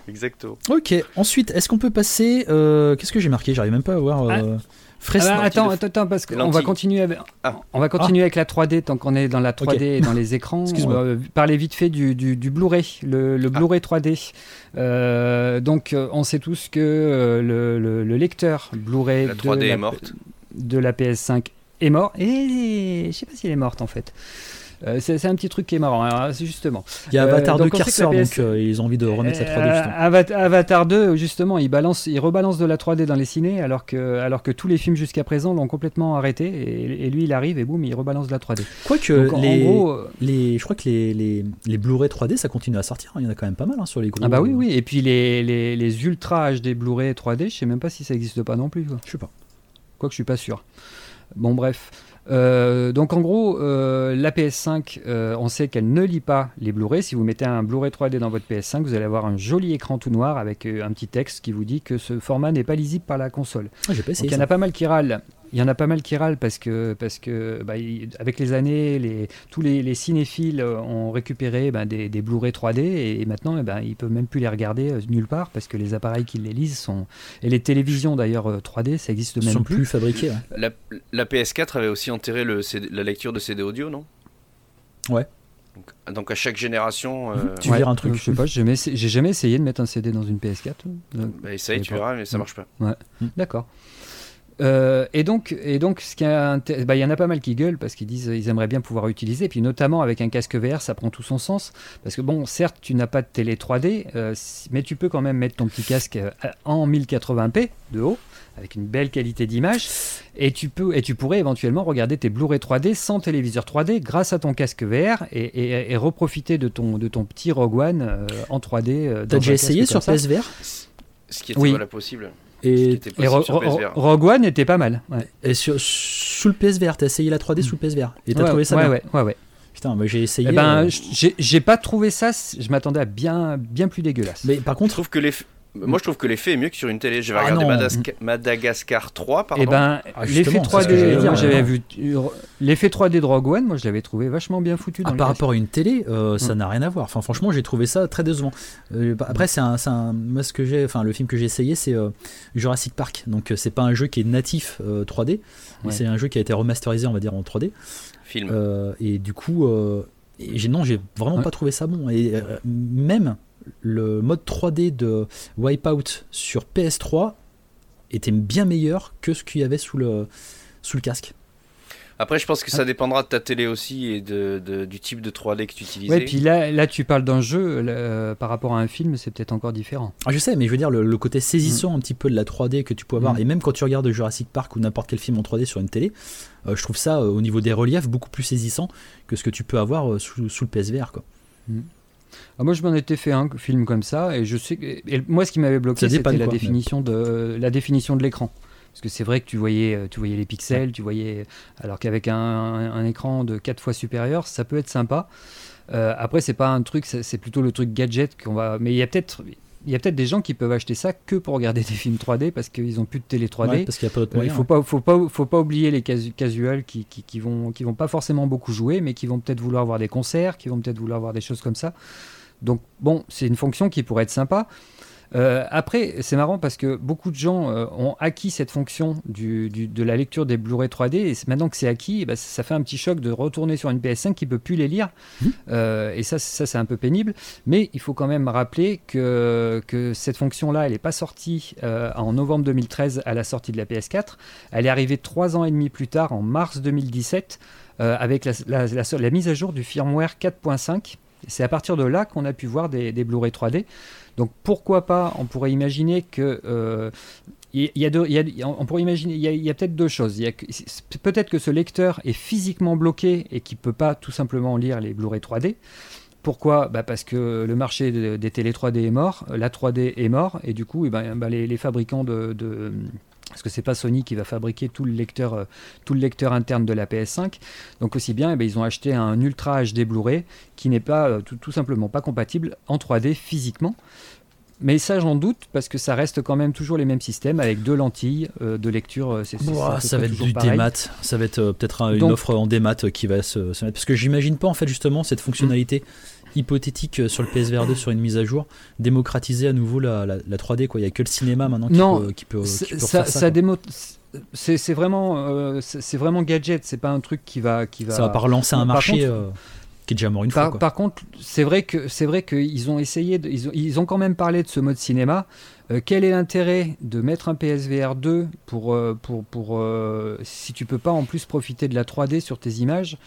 Exactement. Ok. Ensuite, est-ce qu'on peut passer euh, Qu'est-ce que j'ai marqué? J'arrive même pas à voir. Euh, Fresno. Ah bah, attends, attends, attends, parce qu'on va continuer avec, Ah. on va continuer avec la 3D tant qu'on est dans la 3D Ok. et dans les écrans. Excuse-moi. Parler vite fait du, du, du Blu-ray, le, le Ah. Blu-ray 3D. Euh, donc, euh, on sait tous que le, le- le lecteur Blu-ray La de 3D la- est morte. de la PS5 est mort. Et je sais pas si elle est morte en fait. Euh, c'est un petit truc qui est marrant, hein, c'est justement. Il y a Avatar Euh, 2 donc on qui ressort, donc euh, ils ont envie de remettre cette 3D Euh, justement. Avat- Avatar 2, justement, il, balance, il rebalance de la 3D dans les ciné alors que, alors que tous les films jusqu'à présent l'ont complètement arrêté. Et, et lui, il arrive et boum, il rebalance de la 3D. Quoique les, gros. les, je crois que les, les, les Blu-ray 3D ça continue à sortir. hein. Il y en a quand même pas mal hein, sur les gros. Ah bah oui, oui. Et puis les, les, les Ultra HD Blu-ray 3D, je sais même pas si ça existe pas non plus. quoi. Je sais pas. Quoique je suis pas sûr. Bon, bref. Euh, donc en gros, euh, la PS5, euh, on sait qu'elle ne lit pas les Blu-ray. Si vous mettez un Blu-ray 3D dans votre PS5, vous allez avoir un joli écran tout noir avec un petit texte qui vous dit que ce format n'est pas lisible par la console. Ah, Donc il y en a pas mal qui râlent. Il y en a pas mal qui râlent parce que, parce que bah, avec les années, les, tous les, les cinéphiles euh, ont récupéré bah, des, des Blu-ray 3D et, et maintenant eh ben, ils peuvent même plus les regarder euh, nulle part parce que les appareils qui les lisent sont. Et les télévisions d'ailleurs euh, 3D, ça existe même sont plus. plus fabriqués. ouais. La, la PS4 avait aussi enterré le CD la lecture de CD audio, non? Ouais. Donc, donc à chaque génération. euh, Tu dire un truc euh, Je sais pas, j'ai jamais, j'ai jamais essayé de mettre un CD dans une PS4. euh, bah, essaye, tu verras, mais ça marche pas. D'accord. Euh, et donc, et donc, ce qui bah, il y en a pas mal qui gueulent parce qu'ils disent ils aimeraient bien pouvoir utiliser. Puis notamment avec un casque VR, ça prend tout son sens parce que bon, certes, tu n'as pas de télé 3D, euh, si- mais tu peux quand même mettre ton petit casque euh, en 1080p de haut avec une belle qualité d'image et tu peux et tu pourrais éventuellement regarder tes Blu-ray 3D sans téléviseur 3D grâce à ton casque VR et, et- et reprofiter de ton de ton petit Rogue One euh, en 3D. euh, dans T'as déjà essayé sur. PSVR Ce qui était Oui. voilà possible. Et, Ro- Ro-. Rogue One était pas mal. Ouais. et sur, sous le PSVR, t'as essayé la 3D sous le PSVR et t'as Ouais, trouvé ça ouais, bien ouais, ouais, ouais. Putain, moi j'ai essayé. Eh ben, euh, j'ai j'ai pas trouvé ça. Je m'attendais à bien, bien plus dégueulasse. Mais par Je contre, trouve que l'effet. Moi, je trouve que l'effet est mieux que sur une télé. J'avais Ah regardé. Madagascar, Madagascar 3, pardon. Eh ben, Ah, l'effet justement, c'est ce que 3D, j'allais dire, moi j'avais vu l'effet 3D de Rogue One. Moi, je l'avais trouvé vachement bien foutu. Dans Ah, par rapport à une télé, euh, ça Mm. n'a rien à voir. Enfin, franchement, j'ai trouvé ça très décevant. Euh, bah, après, c'est un, c'est un- moi, ce que j'ai, enfin, le film que j'ai essayé, c'est euh, Jurassic Park. Donc, c'est pas un jeu qui est natif euh, 3D, mais Ouais. c'est un jeu qui a été remasterisé, on va dire, en 3D. Film. Euh, et du coup, euh, et non, j'ai vraiment Ouais. pas trouvé ça bon. Et euh, même le mode 3D de Wipeout sur PS3 était bien meilleur que ce qu'il y avait sous le, sous le casque. Après, je pense que Ah. ça dépendra de ta télé aussi et de, de- du type de 3D que tu utilisais. Ouais, puis là, là, tu parles d'un jeu là, euh, par rapport à un film, c'est peut-être encore différent. Ah, je sais, mais je veux dire, le, le côté saisissant un petit peu de la 3D que tu peux avoir, Mm. et même quand tu regardes Jurassic Park ou n'importe quel film en 3D sur une télé, euh, je trouve ça, euh, au niveau des reliefs, beaucoup plus saisissant que ce que tu peux avoir euh, sous, sous le PSVR. Quoi. Ah, moi, je m'en étais fait un film comme ça, et je sais que et moi, ce qui m'avait bloqué, c'était la quoi, définition de la définition de l'écran. Parce que c'est vrai que tu voyais, euh, tu voyais les pixels, tu voyais, alors qu'avec un, un- un écran de 4 fois supérieur, ça peut être sympa. Euh, après, c'est pas un truc, c'est plutôt le truc gadget qu'on va. Mais il y a peut-être, il y a peut-être des gens qui peuvent acheter ça que pour regarder des films 3D parce qu'ils ont plus de télé 3D. Ouais, parce qu'il n'y a pas d'autre Euh, il moyen. faut pas, faut pas, faut pas oublier les casu- casuals qui, qui, qui vont, qui vont pas forcément beaucoup jouer, mais qui vont peut-être vouloir voir des concerts, qui vont peut-être vouloir voir des choses comme ça. Donc bon, c'est une fonction qui pourrait être sympa. Euh, après, c'est marrant parce que beaucoup de gens euh, ont acquis cette fonction du, du- de la lecture des Blu-ray 3D et maintenant que c'est acquis, ben, ça fait un petit choc de retourner sur une PS5 qui peut plus les lire. Mhm. Euh, et ça, ça c'est un peu pénible. Mais il faut quand même rappeler que, que cette fonction-là, elle n'est pas sortie en novembre 2013 à la sortie de la PS4. Elle est arrivée trois ans et demi plus tard, en mars 2017, euh, avec la, la- la- la mise à jour du firmware 4.5. C'est à partir de là qu'on a pu voir des, des Blu-ray 3D. Donc pourquoi pas, on pourrait imaginer que... euh, il y a deux- on pourrait imaginer, il y a, peut-être deux choses. Peut-être que ce lecteur est physiquement bloqué et qui ne peut pas tout simplement lire les Blu-ray 3D. Pourquoi? Bah Parce que le marché de- des télé 3D est mort, la 3D est mort, et du coup, eh ben, bah, les, fabricants de- parce que c'est pas Sony qui va fabriquer tout le lecteur, euh, tout le lecteur interne de la PS5. Donc aussi bien, eh ben, ils ont acheté un Ultra HD Blu-ray qui n'est pas euh, tout, tout simplement pas compatible en 3D physiquement. Mais ça, j'en doute parce que ça reste quand même toujours les mêmes systèmes avec deux lentilles euh, de lecture. c'est- c'est- Ouah, c'est ça va être du pareil. démat, ça va être peut-être un- une Donc- offre en démat qui va se, se mettre. Parce que j'imagine pas en fait justement cette fonctionnalité hypothétique euh, sur le PSVR 2 sur une mise à jour, démocratiser à nouveau la, la- la 3D. Quoi. Il n'y a que le cinéma maintenant qui Non, peut, qui peut, qui C'est- peut ça, refaire ça. ça quoi. démo- c'est vraiment, euh, c'est vraiment gadget. C'est pas un truc qui va, qui va. Ça va pas relancer un marché contre- euh, qui est déjà mort une fois. Par, quoi. par contre, c'est vrai que c'est vrai qu'ils ont essayé, de- ils, ont, ils ont quand même parlé de ce mode cinéma. Euh, quel est l'intérêt de mettre un PSVR 2 pour, pour, pour euh, si tu peux pas en plus profiter de la 3D sur tes images?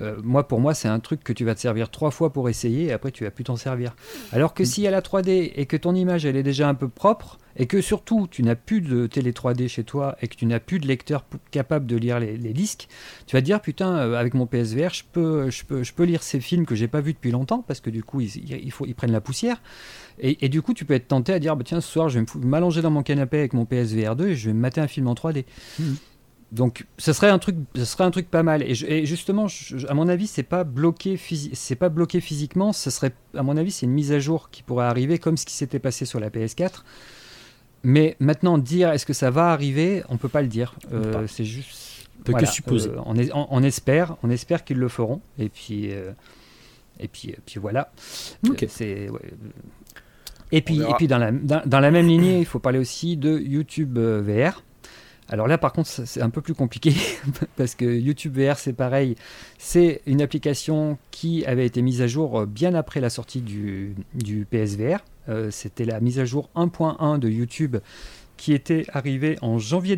Euh, moi, pour moi, c'est un truc que tu vas te servir trois fois pour essayer et après tu vas plus t'en servir. Alors que s'il y a la 3D et que ton image elle est déjà un peu propre et que surtout tu n'as plus de télé 3D chez toi et que tu n'as plus de lecteur capable de lire les, les disques, tu vas te dire putain euh, avec mon PSVR je peux, je peux, je peux lire ces films que j'ai pas vus depuis longtemps parce que du coup ils, ils- il faut, ils prennent la poussière et, et du coup tu peux être tenté à dire bah, tiens ce soir je vais m'allonger dans mon canapé avec mon PSVR 2 et je vais me mater un film en 3D. Mhm. Donc, ce serait un truc, ce serait un truc pas mal. Et, justement, à mon avis, c'est pas bloqué, c'est pas bloqué physiquement. Ce serait, à mon avis, c'est une mise à jour qui pourrait arriver, comme ce qui s'était passé sur la PS4. Mais maintenant, dire est-ce que ça va arriver, on peut pas le dire. Euh, c'est juste. On peut que supposer. Euh, on, espère, on espère qu'ils le feront. Et puis, euh, et puis, puis voilà. C'est. Et puis, et puis dans, la, dans, la même lignée, il faut parler aussi de YouTube VR. Alors là, par contre, c'est un peu plus compliqué parce que YouTube VR, c'est pareil. C'est une application qui avait été mise à jour bien après la sortie du, PSVR. Euh, c'était la mise à jour 1.1 de YouTube qui était arrivée en janvier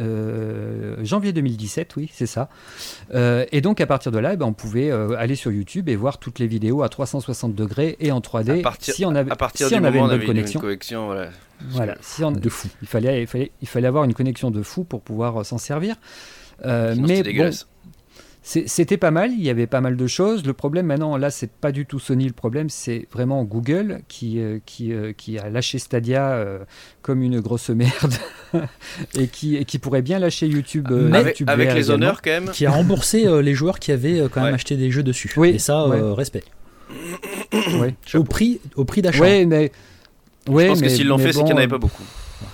euh, janvier 2017, oui, c'est ça. Euh, et donc à partir de là, eh ben, on pouvait aller sur YouTube et voir toutes les vidéos à 360 degrés et en 3D si on avait, si on avait une bonne connexion. voilà. si on, de fou. Il fallait, il fallait, il fallait avoir une connexion de fou pour pouvoir s'en servir. mais bon, c'était pas mal, il y avait pas mal de choses. Le problème maintenant, là, c'est pas du tout Sony le problème, c'est vraiment Google qui, euh, qui, euh, qui, a lâché Stadia euh, comme une grosse merde et, qui, qui pourrait bien lâcher YouTube. avec, les honneurs quand même. Qui a remboursé les joueurs qui avaient quand même acheté des jeux dessus. Oui, et ça, respect. au prix, au prix d'achat. Oui, mais. Je pense que s'ils l'ont fait, c'est qu'il n'y en avait pas beaucoup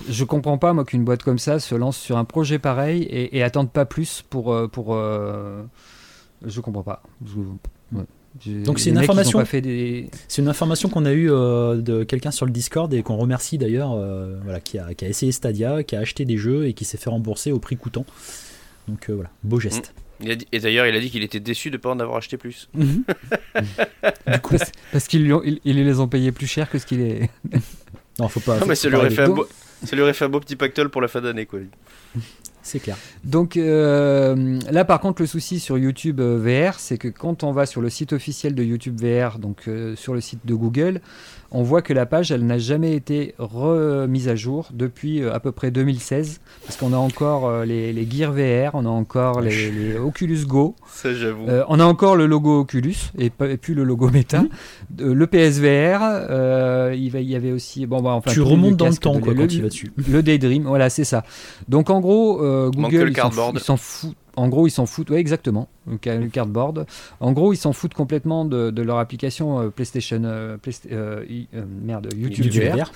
je comprends pas moi qu'une boîte comme ça se lance sur un projet pareil et, et attende pas plus pour euh, pour euh, je comprends pas. Donc c'est une, information. Des... C'est une information qu'on a eue euh, de quelqu'un sur le Discord et qu'on remercie d'ailleurs, voilà, qui a, qui a, essayé Stadia, qui a acheté des jeux et qui s'est fait rembourser au prix coûtant. Donc voilà, beau geste. Mm. et d'ailleurs, il a dit qu'il était déçu de ne pas en avoir acheté plus. Mhm. du coup, parce, qu'ils ils, les ont payés plus cher que ce qu'il est. non, faut pas. Non, mais ça lui aurait fait un beau, ça lui aurait fait un beau petit pactole pour la fin d'année, quoi. C'est clair. Donc euh, là, par contre, le souci sur YouTube euh, VR, c'est que quand on va sur le site officiel de YouTube VR, donc euh, sur le site de Google, on voit que la page, elle n'a jamais été remise à jour depuis euh, à peu près 2016, parce qu'on a encore euh, les, les, Gear VR, on a encore les, Oculus Go, Ça, j'avoue. Euh, on a encore le logo Oculus et, puis le logo Meta, mmh. le PSVR, il, il y avait aussi, bon, bah, enfin, tu remontes dans le temps quoi, quand tu vas dessus. Le Daydream, voilà, c'est ça. Donc en gros, Google, ils s'en foutent en gros, ils s'en foutent. Oui, exactement. Le cardboard. En gros, ils s'en foutent complètement de, leur application euh, PlayStation. Euh, euh, merde, YouTube, VR.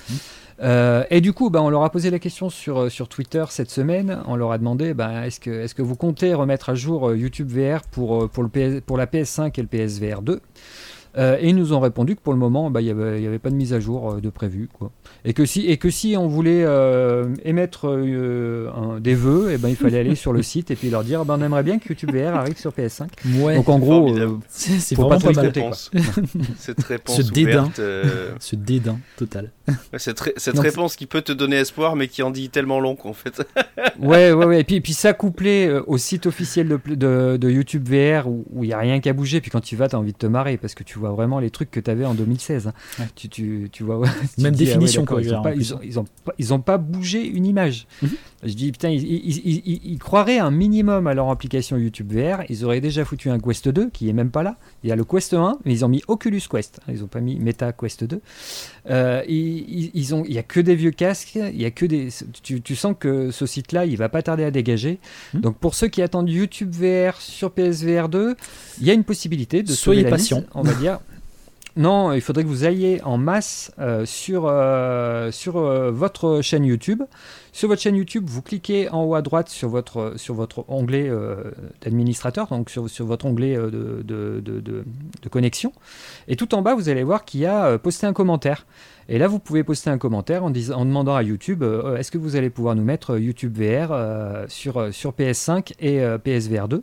et du coup, bah, on leur a posé la question sur, sur Twitter cette semaine. On leur a demandé bah, est-ce que, est que vous comptez remettre à jour YouTube VR pour, pour, le pour la PS5 et le PSVR 2 euh, et ils nous ont répondu que pour le moment, bah, il n'y avait, avait, pas de mise à jour euh, de prévu. Quoi. Et, que si, et que si on voulait euh, émettre des vœux, et eh ben, il fallait aller sur le site et puis leur dire bah, on aimerait bien que YouTube VR arrive sur PS5. Ouais, Donc en gros, c'est vraiment pas, mal. Cette réponse Ce dédain. Ce dédain total. cette, cette réponse qui peut te donner espoir, mais qui en dit tellement long qu'en fait. ouais, ouais, ouais. Et puis, et puis ça couplé au site officiel de, de, de YouTube VR où il n'y a rien qu'à bouger. Puis quand tu vas, tu as envie de te marrer parce que tu vois vraiment les trucs que tu avais en 2016. Hein. Tu, tu, tu, vois, Même définition, quoi. Ils n'ont pas, ils ont, ils ont, ils ont pas bougé une image. Mhm. Je dis, putain, ils, ils, ils, croiraient un minimum à leur application YouTube VR. Ils auraient déjà foutu un Quest 2 qui est même pas là. Il y a le Quest 1, mais ils ont mis Oculus Quest. Ils n'ont pas mis Meta Quest 2. Euh, ils, ont, il n'y a que des vieux casques. Il y a que des, tu, tu sens que ce site-là, il va pas tarder à dégager. Mhm. Donc pour ceux qui attendent YouTube VR sur PSVR 2, il y a une possibilité de soyez patient, on va dire. Non, il faudrait que vous alliez en masse euh, sur, euh, euh, votre chaîne YouTube. Sur votre chaîne YouTube, vous cliquez en haut à droite sur votre, onglet d'administrateur, donc sur, votre onglet de, connexion. Et tout en bas, vous allez voir qu'il y a posté un commentaire. Et là, vous pouvez poster un commentaire en, demandant à YouTube est-ce que vous allez pouvoir nous mettre YouTube VR sur, sur PS5 et PSVR 2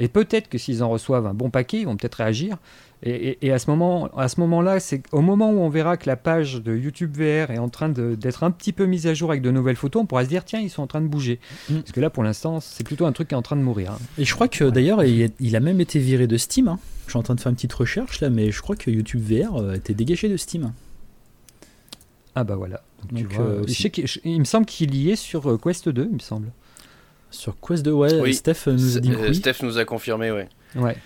et peut-être que s'ils en reçoivent un bon paquet, ils vont peut-être réagir. Et, à ce moment, à ce moment-là, c'est au moment où on verra que la page de YouTube VR est en train d'être un petit peu mise à jour avec de nouvelles photos, on pourra se dire tiens, ils sont en train de bouger. Mm. Parce que là, pour l'instant, c'est plutôt un truc qui est en train de mourir. Hein. Et je crois que d'ailleurs, il, a même été viré de Steam. Hein. Je suis en train de faire une petite recherche là, mais je crois que YouTube VR a été dégagé de Steam. Ah bah voilà. Euh, il me semble qu'il y est sur euh, Quest 2, il me semble. Sur Quest 2, ouais. Steph nous a dit oui. Steph nous a confirmé, ouais. Ouais.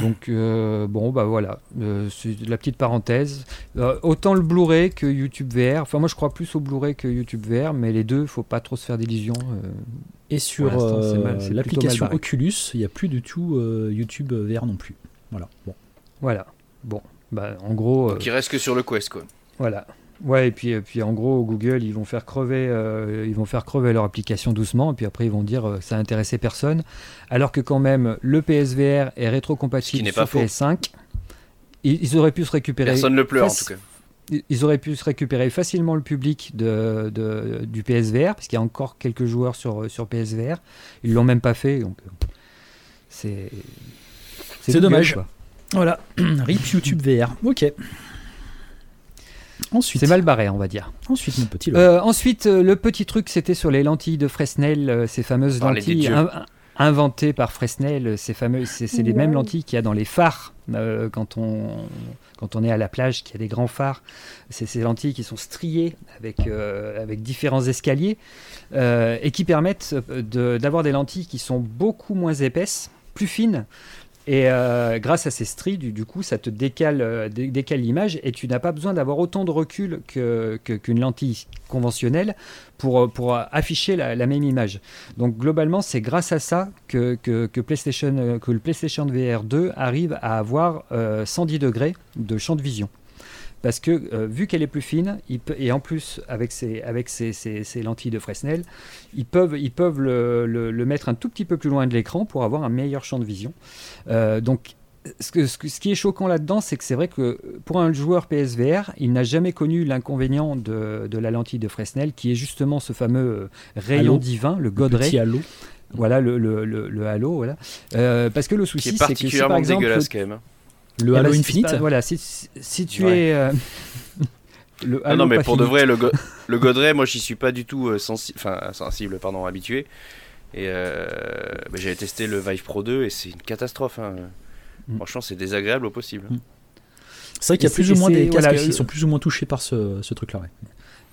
Donc euh, bon bah voilà, euh, c'est la petite parenthèse. Euh, autant le Blu-ray que YouTube VR. Enfin moi je crois plus au Blu-ray que YouTube VR, mais les deux, faut pas trop se faire d'illusions. euh. Et sur Pour l'instant, c'est euh, mal- c'est plutôt l'application. Oculus, il n'y a plus du tout euh, YouTube VR non plus. Voilà. Bon. Voilà. Bon, bah en gros, euh, Qui reste que sur le Quest, quoi. voilà. Ouais, et puis, et puis en gros, Google, ils vont faire crever, euh, ils vont faire crever leur application doucement, et puis après ils vont dire euh, ça intéressait personne, alors que quand même le PSVR est rétrocompatible sur pas faux. PS5. Ils, ils auraient pu se récupérer. Personne ne le pleure, en tout cas. ils- auraient pu se récupérer facilement le public de, de- du PSVR, parce qu'il y a encore quelques joueurs sur, sur PSVR. Ils l'ont même pas fait, donc euh, c'est. C'est dommage. quoi. Voilà. RIP YouTube VR. Ok. Ensuite, C'est mal barré, on va dire. ensuite mon petit. Laurent. Euh, ensuite, euh, le petit truc, c'était sur les lentilles de Fresnel, euh, ces fameuses Parlez lentilles inventées par Fresnel. Ces fameuses, c'est c'est les mêmes lentilles qu'il y a dans les phares euh, quand on quand on est à la plage, qu'il y a des grands phares. C'est ces lentilles qui sont striées avec euh, avec différents escaliers euh, et qui permettent de- d'avoir des lentilles qui sont beaucoup moins épaisses, plus fines. Et euh, grâce à ces stries, du, coup, ça te décale, euh, dé- décale l'image et tu n'as pas besoin d'avoir autant de recul que- que- qu'une lentille conventionnelle pour, euh, afficher la, même image. Donc globalement, c'est grâce à ça que, que, PlayStation, le PlayStation VR 2 arrive à avoir euh, 110 degrés de champ de vision. Parce que euh, vu qu'elle est plus fine, il peut- et en plus avec ces lentilles de Fresnel, ils peuvent, ils peuvent le, le- le mettre un tout petit peu plus loin de l'écran pour avoir un meilleur champ de vision. Euh, donc ce, que- ce que- ce qui est choquant là-dedans, c'est que c'est vrai que pour un joueur PSVR, il n'a jamais connu l'inconvénient de, de la lentille de Fresnel, qui est justement ce fameux euh, rayon Halo. divin, le God Ray. halo. Voilà le, le, le- le halo, voilà. Euh, parce que le souci, est c'est que si particulièrement par exemple, dégueulasse, quand même. Le eh Halo ben, si- Infinite. si- voilà, si, tu Ouais. es euh, le Ah Halo non, mais pour de vrai, le, go le Godray, moi, j'y suis pas du tout euh, sensi- enfin, sensible, pardon, habitué. Et euh, bah, j'avais testé le Vive Pro 2 et c'est une catastrophe. hein. Mm. Franchement, c'est désagréable au possible. Mm. C'est vrai qu'il y a plus ou moins des casques voilà, qui le- sont plus ou moins touchés par ce, ce truc-là. ouais.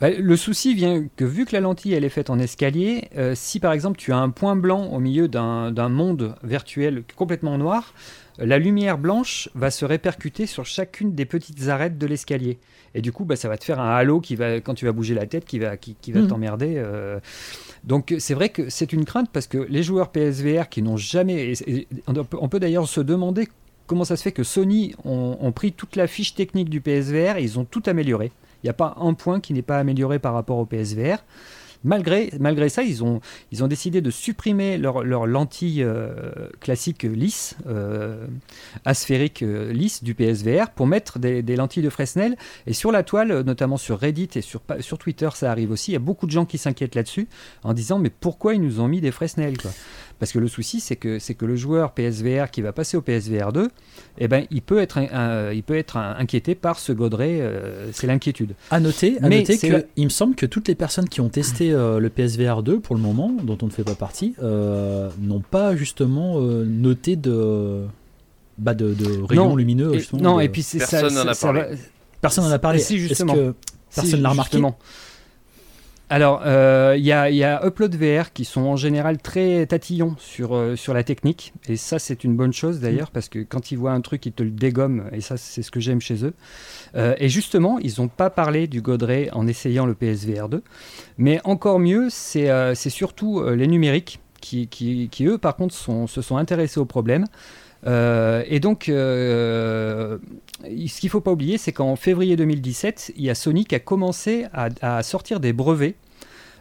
Bah, le souci vient que vu que la lentille elle est faite en escalier, euh, si par exemple tu as un point blanc au milieu d'un d'un monde virtuel complètement noir, euh, la lumière blanche va se répercuter sur chacune des petites arêtes de l'escalier. Et du coup, bah, ça va te faire un halo qui va, quand tu vas bouger la tête, qui va, qui, qui va Mhm. t'emmerder. euh. Donc c'est vrai que c'est une crainte parce que les joueurs PSVR qui n'ont jamais... et- et on peut, on peut d'ailleurs se demander comment ça se fait que Sony ont, ont pris toute la fiche technique du PSVR et ils ont tout amélioré. Il n'y a pas un point qui n'est pas amélioré par rapport au PSVR. Malgré, malgré ça, ils ont, ils ont décidé de supprimer leur, leur lentille euh, classique lisse, euh, asphérique euh, lisse du PSVR pour mettre des, lentilles de Fresnel. Et sur la toile, notamment sur Reddit et sur, Twitter, ça arrive aussi. Il y a beaucoup de gens qui s'inquiètent là-dessus en disant mais pourquoi ils nous ont mis des Fresnel Parce que le souci, c'est que, c'est que le joueur PSVR qui va passer au PSVR 2, eh ben, il peut être, un- un- il peut être un- inquiété par ce godret. euh, c'est l'inquiétude. À noter, à Mais noter que la- il me semble que toutes les personnes qui ont testé euh, le PSVR 2 pour le moment, dont on ne fait pas partie, euh, n'ont pas justement euh, noté de bah, de, de rayons Non, lumineux. Et- non, de- et puis c'est ça. Personne n'en ça- a ça parlé. va- personne n'en a parlé. Si, justement. que personne Si, l'a remarqué justement. Alors, euh, il y, a, il y a Upload VR qui sont en général très tatillons sur, euh, sur la technique. Et ça, c'est une bonne chose d'ailleurs, parce que quand ils voient un truc, ils te le dégomment. Et ça, c'est ce que j'aime chez eux. Euh, et justement, ils n'ont pas parlé du Godray en essayant le PSVR 2. Mais encore mieux, c'est euh, surtout euh, les numériques qui, eux, par contre, se sont intéressés au problème. Euh, et donc, euh, ce qu'il ne faut pas oublier, c'est qu'en février 2017, il y a Sony qui a commencé à, à sortir des brevets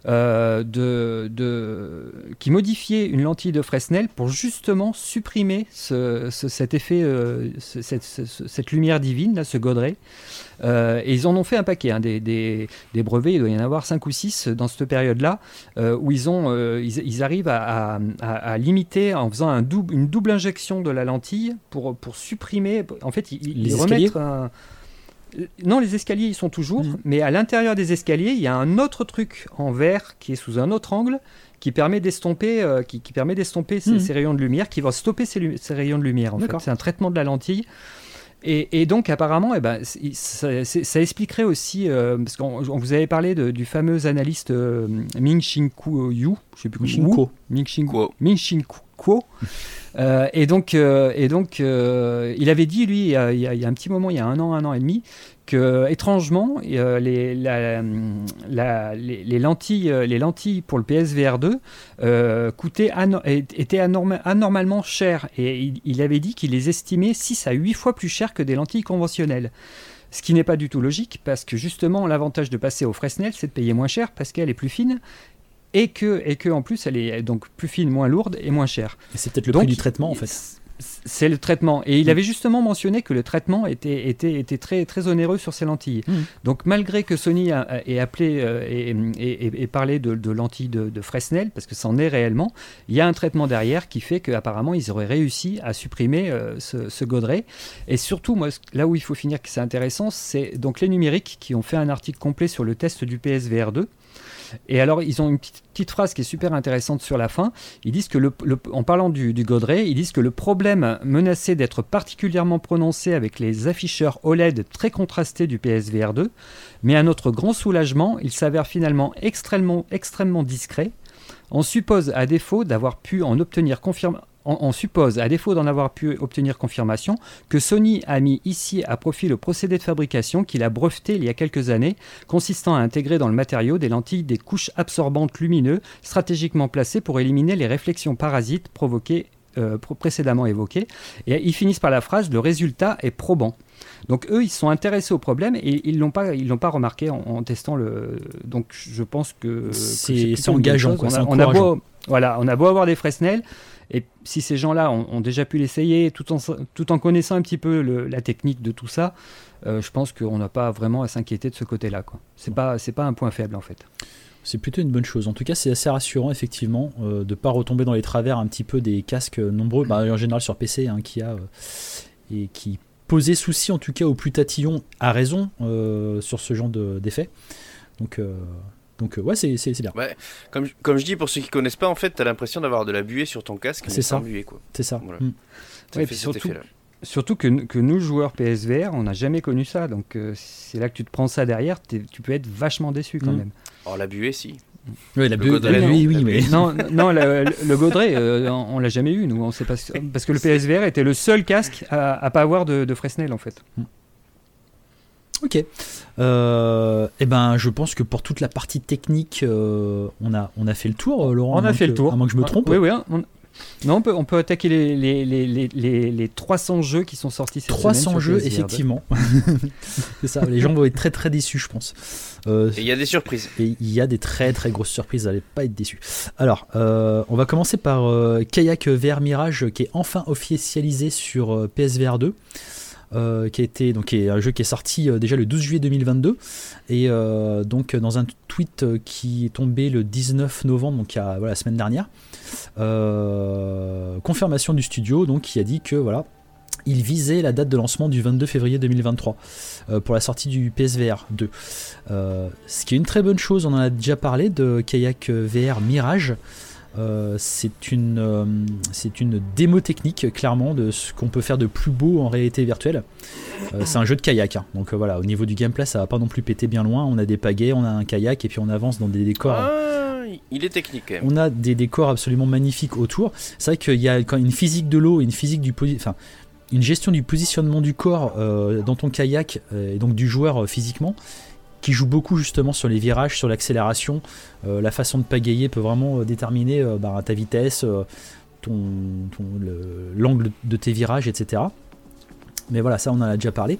euh, de, de, qui modifiaient une lentille de Fresnel pour justement supprimer ce, ce- cet effet, euh, ce- cette, ce- cette lumière divine, là, ce godret. Euh, et ils en ont fait un paquet, hein, des, des- des brevets, il doit y en avoir 5 ou 6 dans cette période-là, où ils, ont, ils, ils arrivent à, à- à- à limiter en faisant un double, une double injection de la lentille pour, pour supprimer. En fait, ils, ils Les remettent un- Non, les escaliers, ils sont toujours, Mhm. mais à l'intérieur des escaliers, il y a un autre truc en verre qui est sous un autre angle qui permet d'estomper euh, qui, qui permet d'estomper ces, Mhm. ces rayons de lumière, qui va stopper ces, rayons de lumière. En fait. C'est un traitement de la lentille. Et, et donc apparemment, eh ben, ça, expliquerait aussi, euh, parce qu'on on vous avait parlé de- du fameux analyste euh, Ming Shin Kuo Yu, je sais plus Ming Kuo. Ming Shin Kuo. Ming Shin Kuo, et donc, et donc il avait dit, lui, il y, a, il y, a, un petit moment, il y a un an, un an et demi, que étrangement, les, les, lentilles, les lentilles pour le PSVR 2 coûtaient étaient anormalement chères. Et il, il avait dit qu'il les estimait 6 à 8 fois plus chères que des lentilles conventionnelles. Ce qui n'est pas du tout logique parce que justement l'avantage de passer au Fresnel, c'est de payer moins cher parce qu'elle est plus fine et que, et que en plus elle est donc plus fine, moins lourde et moins chère. C'est peut-être le prix du traitement en fait c'est le traitement. Et il avait justement mentionné que le traitement était, était, était très, très onéreux sur ces lentilles. Mm. Donc malgré que Sony ait appelé euh, et, parlé de, lentilles de, Fresnel, parce que c'en est réellement, il y a un traitement derrière qui fait qu'apparemment ils auraient réussi à supprimer euh, ce, ce, godret. Et surtout, moi, là où il faut finir que c'est intéressant, c'est donc les numériques qui ont fait un article complet sur le test du PSVR 2. Et alors, ils ont une petite, phrase qui est super intéressante sur la fin. Ils disent que, en parlant du, du ils disent que le problème menaçait d'être particulièrement prononcé avec les afficheurs OLED très contrastés du PSVR 2, mais à notre grand soulagement, il s'avère finalement extrêmement, extrêmement discret. On suppose, à défaut d'avoir pu en obtenir confirmation on, suppose, à défaut d'en avoir pu obtenir confirmation, que Sony a mis ici à profit le procédé de fabrication qu'il a breveté il y a quelques années, consistant à intégrer dans le matériau des lentilles des couches absorbantes lumineuses stratégiquement placées pour éliminer les réflexions parasites provoquées euh, précédemment évoquées. Et ils finissent par la phrase le résultat est probant. Donc eux, ils sont intéressés au problème et ils l'ont pas, ils l'ont pas remarqué en, testant le. Donc je pense que c'est engageant. Quoi, on, a, beau, voilà, on a beau avoir des Fresnel, et si ces gens-là ont, déjà pu l'essayer, tout en, tout en connaissant un petit peu la technique de tout ça, euh, je pense qu'on n'a pas vraiment à s'inquiéter de ce côté-là. Ce n'est pas, pas un point faible en fait. C'est plutôt une bonne chose. En tout cas, c'est assez rassurant, effectivement, euh, de ne pas retomber dans les travers un petit peu des casques nombreux, bah, en général sur PC, hein, qui a, euh, et qui posait souci, en tout cas, aux plus tatillons, à raison, sur ce genre d'effet. Donc, donc euh, ouais, c'est, bien. Ouais, comme, comme je dis, pour ceux qui connaissent pas, en fait, tu as l'impression d'avoir de la buée sur ton casque, c'est ça. buée, quoi. C'est ça. Mm. surtout, surtout que, que, nous, joueurs PSVR, on n'a jamais connu ça. Donc euh, c'est là que tu te prends ça derrière, tu peux être vachement déçu quand mm. même. Oh, la buée, si. Oui, la, buée, oui, mais... Non, non le, le euh, on, l'a jamais eu, nous. On sait pas, parce que le PSVR était le seul casque à, ne pas avoir de, de Fresnel, en fait. Mm. Ok. Euh, eh ben, je pense que pour toute la partie technique, euh, on, a, on a fait le tour, euh, Laurent. On a fait le tour. À moins que je me trompe. Oui, oui. Non, on peut, on peut attaquer les, les, les, les, les 300 jeux qui sont sortis cette 300 jeux, effectivement. c'est ça, les gens vont être très très déçus, je pense. et il y a des surprises. Et il y a des très très grosses surprises, vous n'allez pas être déçus. Alors, on va commencer par Kayak VR Mirage qui est enfin officialisé sur PSVR 2. Euh, qui donc est un jeu qui est sorti euh, déjà le 12 juillet 2022 et euh, donc dans un tweet qui est tombé le 19 novembre donc il y a, voilà, la semaine dernière confirmation du studio donc qui a dit que voilà il visait la date de lancement du 22 février 2023 pour la sortie du PSVR 2 ce qui est une très bonne chose on en a déjà parlé de Kayak VR Mirage euh, c'est une, euh, c'est une démo technique clairement de ce qu'on peut faire de plus beau en réalité virtuelle. Euh, c'est un jeu de kayak, hein. donc voilà, au niveau du gameplay ça va pas non plus péter bien loin. On a des pagaies, on a un kayak et puis on avance dans des décors. Ah, il est technique. On a des décors absolument magnifiques autour. C'est vrai qu'il y a quand une physique de l'eau, une physique du, enfin une gestion du positionnement du corps dans ton kayak et donc du joueur physiquement qui joue beaucoup justement sur les virages, sur l'accélération. Euh, la façon de pagayer peut vraiment euh, déterminer euh, bah, ta vitesse, ton, l'angle de tes virages, etc. Mais voilà, ça on en a déjà parlé.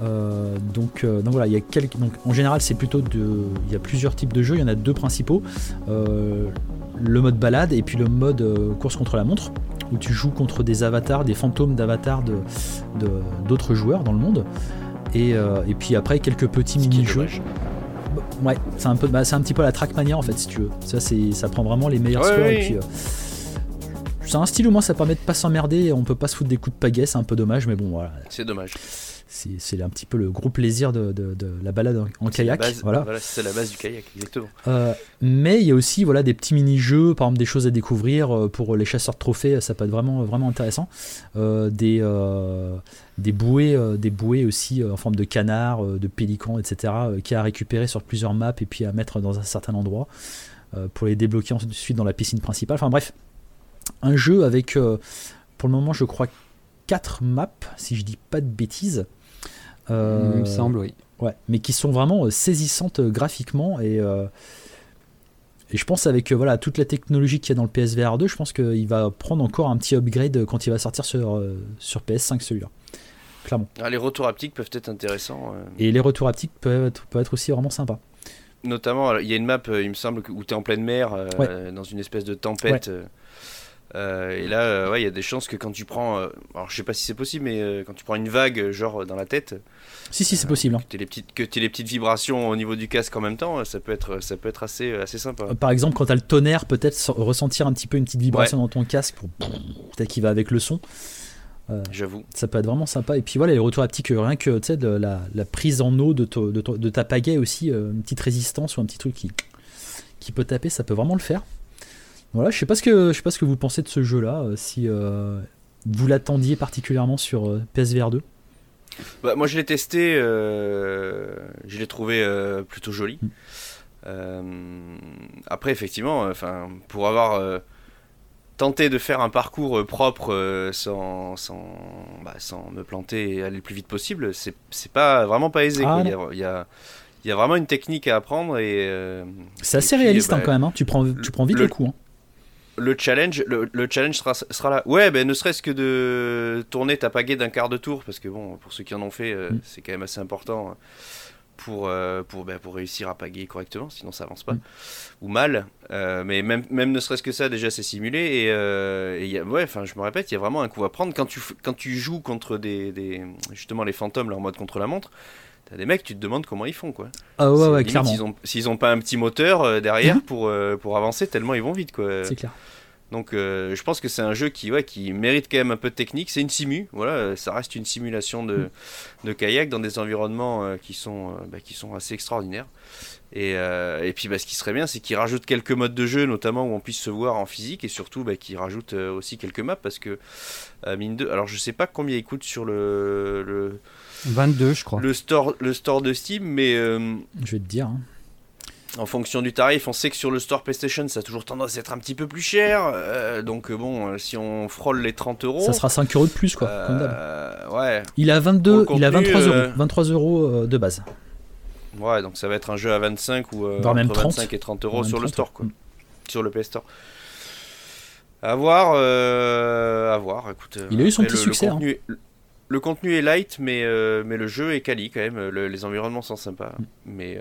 donc, voilà, il y a quelques, donc, en général c'est plutôt de, il y a plusieurs types de jeux. Il y en a deux principaux le mode balade et puis le mode course contre la montre où tu joues contre des avatars, des fantômes d'avatars d'autres joueurs dans le monde. Euh, et, puis après, quelques petits mini-jeux. Ouais, c'est un, peu, bah, c'est un petit peu la Trackmania en fait, si tu veux. Ça, c'est, ça prend vraiment les meilleurs scores. Et puis, euh, c'est un style où moi ça permet de pas s'emmerder. On peut pas se foutre des coups de pagaie, c'est un peu dommage, mais bon, voilà. C'est dommage c'est un petit peu le gros plaisir de, la balade en, kayak. voilà, c'est la base du kayak, exactement. Euh, mais il y a aussi voilà, des petits mini-jeux, par exemple des choses à découvrir euh, pour les chasseurs de trophées, ça peut être vraiment, vraiment intéressant. Euh, des, des, bouées, des bouées aussi en forme de canard, de pélican, etc., qui a récupérer sur plusieurs maps et puis à mettre dans un certain endroit pour les débloquer ensuite dans la piscine principale. Enfin bref, un jeu avec pour le moment, je crois, 4 maps, si je dis pas de bêtises. Euh, Il me semble, oui. Ouais, mais qui sont vraiment saisissantes graphiquement et. Et je pense avec voilà toute la technologie qu'il y a dans le PSVR 2, je pense qu'il va prendre encore un petit upgrade quand il va sortir sur, sur PS5 celui-là. Clairement. Ah, les retours haptiques peuvent être intéressants. Et les retours haptiques peuvent être, peuvent être aussi vraiment sympas notamment, il y a une map, euh, il me semble, où tu es en pleine mer, euh, dans une espèce de tempête. Euh, et là, ouais, il y a des chances que quand tu prends, alors je sais pas si c'est possible, mais quand tu prends une vague, genre dans la tête, si si c'est possible, hein. que tu les petites, que les petites vibrations au niveau du casque en même temps, ça peut être, ça peut être assez, assez sympa. Par exemple, quand tu as le tonnerre, peut-être ressentir un petit peu une petite vibration dans ton casque, pour peut-être qu'il va avec le son. Euh, J'avoue. Ça peut être vraiment sympa. Et puis voilà, les retours haptiques, rien que de la, la, prise en eau de, de, de, ta pagaie aussi, euh, une petite résistance ou un petit truc qui, qui peut taper, ça peut vraiment le faire. Voilà, je sais pas ce que, je sais pas ce que vous pensez de ce jeu-là, euh, si vous l'attendiez particulièrement sur PSVR 2. Bah, moi je l'ai testé, je l'ai trouvé plutôt joli. Mm. après effectivement, enfin pour avoir tenter de faire un parcours euh, propre euh, sans, sans, bah, sans, me planter et aller le plus vite possible, c'est pas vraiment pas aisé. Ah, il, y a, il, y a, il, y a, vraiment une technique à apprendre et. Euh, c'est assez réaliste hein, bah, quand même. Hein. Tu, prends, tu prends vite le, coup. Hein. Le challenge, le, le, challenge sera, sera là. Ouais, ben ne serait-ce que de tourner ta pagaie d'un quart de tour, parce que bon, pour ceux qui en ont fait, mm. c'est quand même assez important pour, euh, pour, ben, pour réussir à paguer correctement, sinon ça avance pas. Mm. Ou mal. Euh, mais même, même ne serait-ce que ça, déjà c'est simulé. Et, euh, y a, ouais, enfin je me répète, il y a vraiment un coup à prendre. Quand tu, quand tu joues contre des, des justement les fantômes, leur mode contre la montre, t'as des mecs, tu te demandes comment ils font quoi. Ah ouais, ouais clairement. S'ils ont, ont, pas un petit moteur derrière mm-hmm. pour, pour avancer, tellement ils vont vite quoi. C'est clair. Donc euh, je pense que c'est un jeu qui, ouais, qui mérite quand même un peu de technique. C'est une simu, voilà, euh, ça reste une simulation de, mm. de kayak dans des environnements euh, qui, sont, bah, qui sont assez extraordinaires. Et, et puis bah, ce qui serait bien, c'est qu'il rajoute quelques modes de jeu, notamment où on puisse se voir en physique, et surtout bah, qu'il rajoute aussi quelques maps, parce que mine de... Alors je sais pas combien il coûte sur le... le 22 je crois. Le store, le store de Steam, mais... Je vais te dire. Hein en fonction du tarif, on sait que sur le store PlayStation, ça a toujours tendance à être un petit peu plus cher. Euh, donc euh, bon, euh, si on frôle les 30 euros, ça sera 5 euros de plus quoi. ouais. Il a 22, il a 23 euros, 23 euros de base. Ouais, donc ça va être un jeu à 25 ou même 30. 25 et 30 euros sur le store quoi, sur le PS Store. À voir, à voir. Écoute, il a eu son petit succès. Le contenu, hein. le contenu, est light, mais mais le jeu est quali quand même. les environnements sont sympas, mm. mais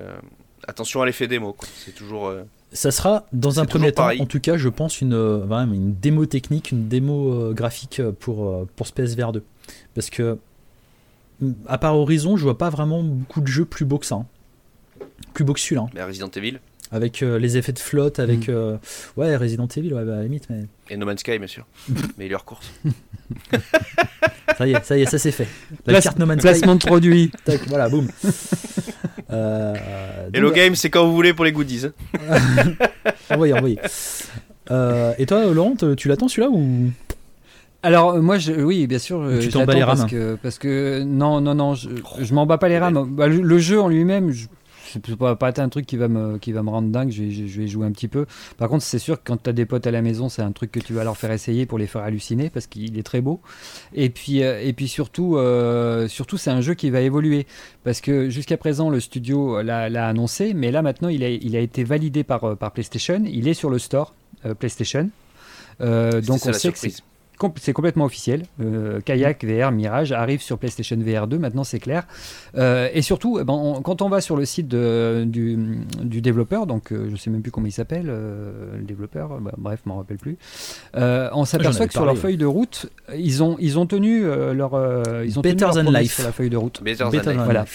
attention à l'effet démo. C'est toujours. Euh, ça sera dans un premier temps, en tout cas, je pense, une, euh, une démo technique, une démo euh, graphique pour, pour ce PSVR 2. Parce que, à part Horizon, je vois pas vraiment beaucoup de jeux plus beaux que ça. Hein. Plus beaux que celui-là. Hein. Resident Evil avec les effets de flotte, avec mm. ouais Resident Evil, ouais, bah, à la limite, mais et No Man's Sky bien sûr, meilleure course. ça y est, ça y est, ça c'est fait. La carte No Man's Placement de produit. voilà, boum. Euh, Hello Game, c'est quand vous voulez pour les goodies. envoyez, envoyez. Euh, et toi, Laurent, tu l'attends celui-là ou? Alors moi, je, oui, bien sûr, tu t'en bats les rames parce que, parce que non, non, non, je, je m'en bats pas les rames. Bah, le, jeu en lui-même, c'est pas, pas être un truc qui va me, qui va me rendre dingue, je vais, je vais jouer un petit peu. Par contre, c'est sûr que quand tu as des potes à la maison, c'est un truc que tu vas leur faire essayer pour les faire halluciner parce qu'il est très beau. Et puis, euh, et puis surtout, euh, surtout c'est un jeu qui va évoluer parce que jusqu'à présent, le studio l'a annoncé, mais là maintenant, il a, il a été validé par, euh, par PlayStation, il est sur le store PlayStation. donc on sait que c'est c'est complètement officiel. Euh, Kayak VR Mirage arrive sur PlayStation VR 2, maintenant c'est clair. Euh, et surtout, eh ben, quand on va sur le site du, développeur, donc euh, je sais même plus comment il s'appelle, le développeur, bah, bref, je m'en rappelle plus, on s'aperçoit que sur leur feuille de route, ils ont, ils ont tenu leur, ils ont Better than Life sur la feuille de route. Better, than Life. Voilà.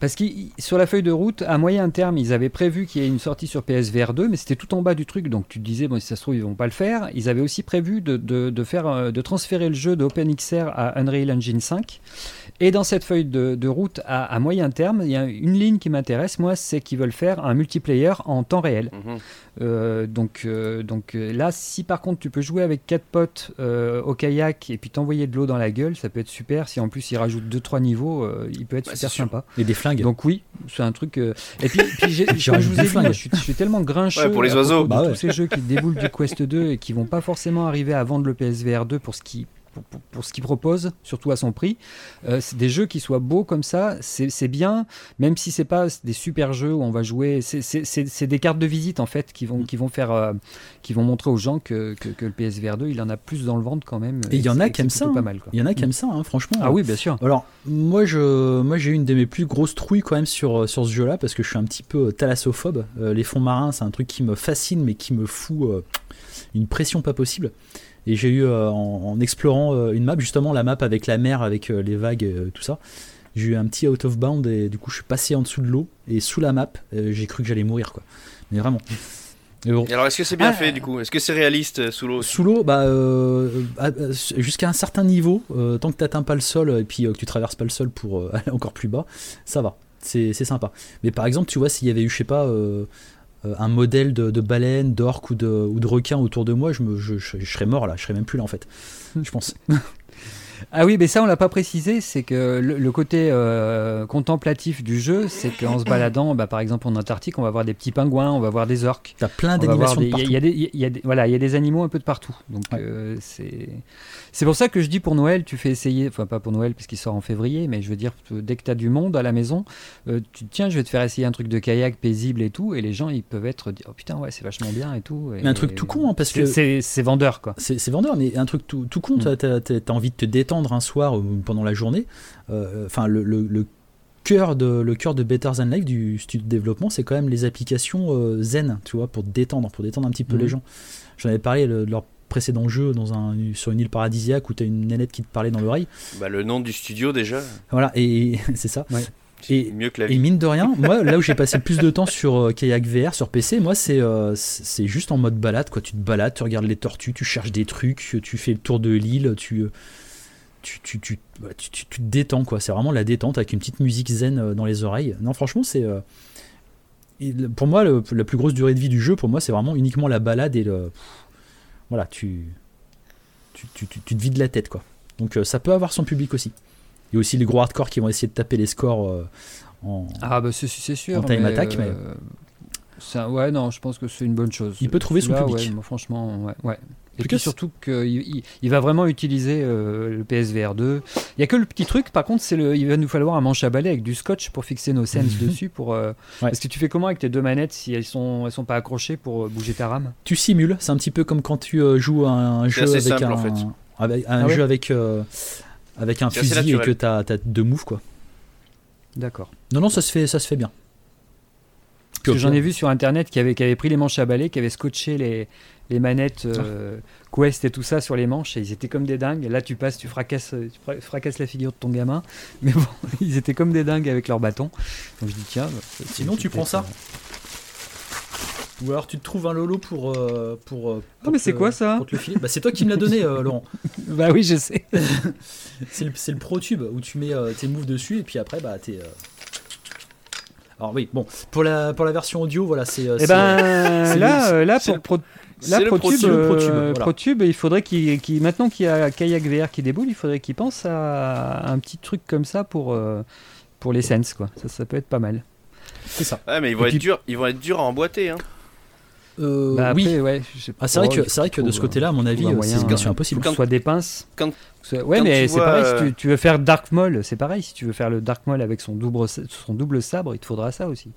Parce que sur la feuille de route, à moyen terme, ils avaient prévu qu'il y ait une sortie sur PSVR 2, mais c'était tout en bas du truc, donc tu te disais, bon, si ça se trouve, ils vont pas le faire. Ils avaient aussi prévu de, de, faire, euh, de transférer le jeu d'OpenXR à Unreal Engine 5. Et dans cette feuille de, route à, moyen terme, il y a une ligne qui m'intéresse, moi, c'est qu'ils veulent faire un multiplayer en temps réel. Mhm. Euh, donc, euh, donc euh, là, si par contre tu peux jouer avec quatre potes au kayak et puis t'envoyer de l'eau dans la gueule, ça peut être super. Si en plus ils rajoutent 2-3 niveaux, il peut être bah, super sympa. Et des flingue. Donc oui, c'est un truc. euh, Et puis, puis j'ai- je vous ai dit, je suis, je suis tellement grincheux Ouais, pour les oiseaux. de Bah ouais. tous ces jeux qui déboulent du Quest 2 et qui vont pas forcément arriver à vendre le PSVR 2 pour ce qui pour, pour- pour ce qu'il propose, surtout à son prix. Euh, c'est des jeux qui soient beaux comme ça, c'est c'est bien, même si c'est pas des super jeux où on va jouer. c'est- C'est c'est- c'est des cartes de visite en fait qui vont, qui vont faire, euh, qui vont montrer aux gens que, que, que le PSVR 2 il en a plus dans le ventre quand même. Et il y en a qui aiment ça. hein. Pas mal, quoi. Il y en a qui aiment ça, hein, franchement. Ah oui, bien sûr. Alors, moi, je, moi, j'ai eu une de mes plus grosses trouilles quand même sur, euh, sur ce jeu-là parce que je suis un petit peu thalassophobe. Euh, les fonds marins, c'est un truc qui me fascine mais qui me fout une pression pas possible. Et j'ai eu, euh, en, en explorant euh, une map, justement la map avec la mer, avec euh, les vagues, tout ça, j'ai eu un petit out of bound et du coup, je suis passé en dessous de l'eau et sous la map, j'ai cru que j'allais mourir, quoi. Mais vraiment. Bon. Et alors, est-ce que c'est bien Ah. fait du coup? Est-ce que c'est réaliste sous l'eau Sous l'eau, bah, euh, jusqu'à un certain niveau, euh, tant que tu n'atteins pas le sol et puis euh, que tu traverses pas le sol pour aller encore plus bas, ça va. C'est sympa. Mais par exemple, tu vois, s'il y avait eu, je sais pas, un modèle de, de baleine, d'orque ou de, ou de requin autour de moi, je, me, je, je- je serais mort là, je serais même plus là en fait. Je pense. Ah oui, mais ça on l'a pas précisé, c'est que le, le côté euh, contemplatif du jeu, c'est qu'en se baladant, bah, par exemple en Antarctique, on va voir des petits pingouins, on va voir des orques. T'as plein d'animations de partout. y, a- y a des- y a des- voilà, il y a des animaux un peu de partout. Donc Ouais. euh, c'est c'est pour ça que je dis pour Noël, tu fais essayer, enfin pas pour Noël puisqu'il sort en février, mais je veux dire dès que tu as du monde à la maison, euh, tu tiens, je vais te faire essayer un truc de kayak paisible et tout, et les gens ils peuvent être oh putain ouais c'est vachement bien et tout. Et- Mais un truc tout con, hein, parce que- c'est vendeur quoi. C'est vendeur, mais un truc tout, tout con, Mm. t'as- t'as t'as envie de te détendre un soir ou pendant la journée. Euh, Enfin, le, le, le cœur de, le cœur de Better Than Life du studio de développement, c'est quand même les applications euh, zen, tu vois, pour te détendre, pour détendre un petit peu Mhm. les gens. J'en avais parlé le- de leur précédent jeu dans un, sur une île paradisiaque où t'as une nénette qui te parlait dans l'oreille. Bah, le nom du studio déjà, Voilà, et c'est ça. c'est Et- mieux que la Et vie. mine de rien, moi, là où j'ai passé le plus de temps sur euh, Kayak VR, sur PC, moi, c'est euh, c'est juste en mode balade, quoi. Tu te balades, tu regardes les tortues, tu cherches des trucs, tu fais le tour de l'île, tu, euh, tu, tu, tu, tu, tu- te détends, quoi. C'est vraiment la détente avec une petite musique zen euh, dans les oreilles. Non, franchement, c'est. euh, pour moi, le- la plus grosse durée de vie du jeu, pour moi, c'est vraiment uniquement la balade et le. Voilà, tu. Tu, tu, tu- tu te vides la tête, quoi. Donc, euh, ça peut avoir son public aussi. Il y a aussi les gros hardcore qui vont essayer de taper les scores euh, en. Ah bah c'est sûr. En time mais, attack, mais- ça, ouais, non, je pense que c'est une bonne chose. Il peut trouver son public. ouais, franchement, ouais. ouais. Et puis cas, surtout qu'il il, il va vraiment utiliser euh, le PSVR 2. Il y a que le petit truc, par contre, c'est le, il va nous falloir un manche à balai avec du scotch pour fixer nos scènes dessus. Pour, euh, Ouais. Parce que tu fais comment avec tes deux manettes si elles sont, elles sont pas accrochées pour euh, bouger ta rame? Tu simules, c'est un petit peu comme quand tu euh, joues à un jeu avec simple, un, en fait. avec un Ah ouais jeu avec euh, avec un fusil et que t'as as deux moves quoi. D'accord. Non non ça se fait ça se fait bien. Parce que j'en ai vu sur internet qui avait, qui avait pris les manches à balai, qui avait scotché les, les manettes euh, Quest et tout ça sur les manches, et ils étaient comme des dingues. Là, tu passes, tu fracasses, tu fra- fracasses la figure de ton gamin, mais bon, ils étaient comme des dingues avec leur bâton. Donc je dis, tiens. bah, Sinon, tu prends ça euh, Ou alors tu te trouves un lolo pour euh, pour, Ah, mais c'est quoi ça? pour te le filer. Bah, c'est toi qui me l'as donné Laurent. Bah oui, je sais. C'est le, le Pro Tube où tu mets tes moves dessus et puis après bah t'es. Euh, Alors oui bon pour la pour la version audio voilà c'est. euh, euh, ben c'est là, le- euh, là pour le- Pro, là, ProTube, Pro euh, Pro voilà. ProTube, il faudrait qu'il, qu'il- maintenant qu'il y a Kayak VR qui déboule, il faudrait qu'il pense à un petit truc comme ça pour euh, pour les Sense quoi. Ça, ça peut être pas mal. c'est ça. Ouais, mais ils vont, Et être puis- durs, ils vont être durs à emboîter. Hein. Euh, Bah, oui. ouais. Ah, c'est vrai pas, que c'est vrai que de ce côté-là à mon avis trouve un euh, c'est euh, impossible. quand- que ce soit des pinces. quand- ouais, quand mais c'est pareil. Si euh, tu, tu veux faire Dark Maul, c'est pareil. Si tu veux faire le Dark Maul avec son double, son double sabre, il te faudra ça aussi.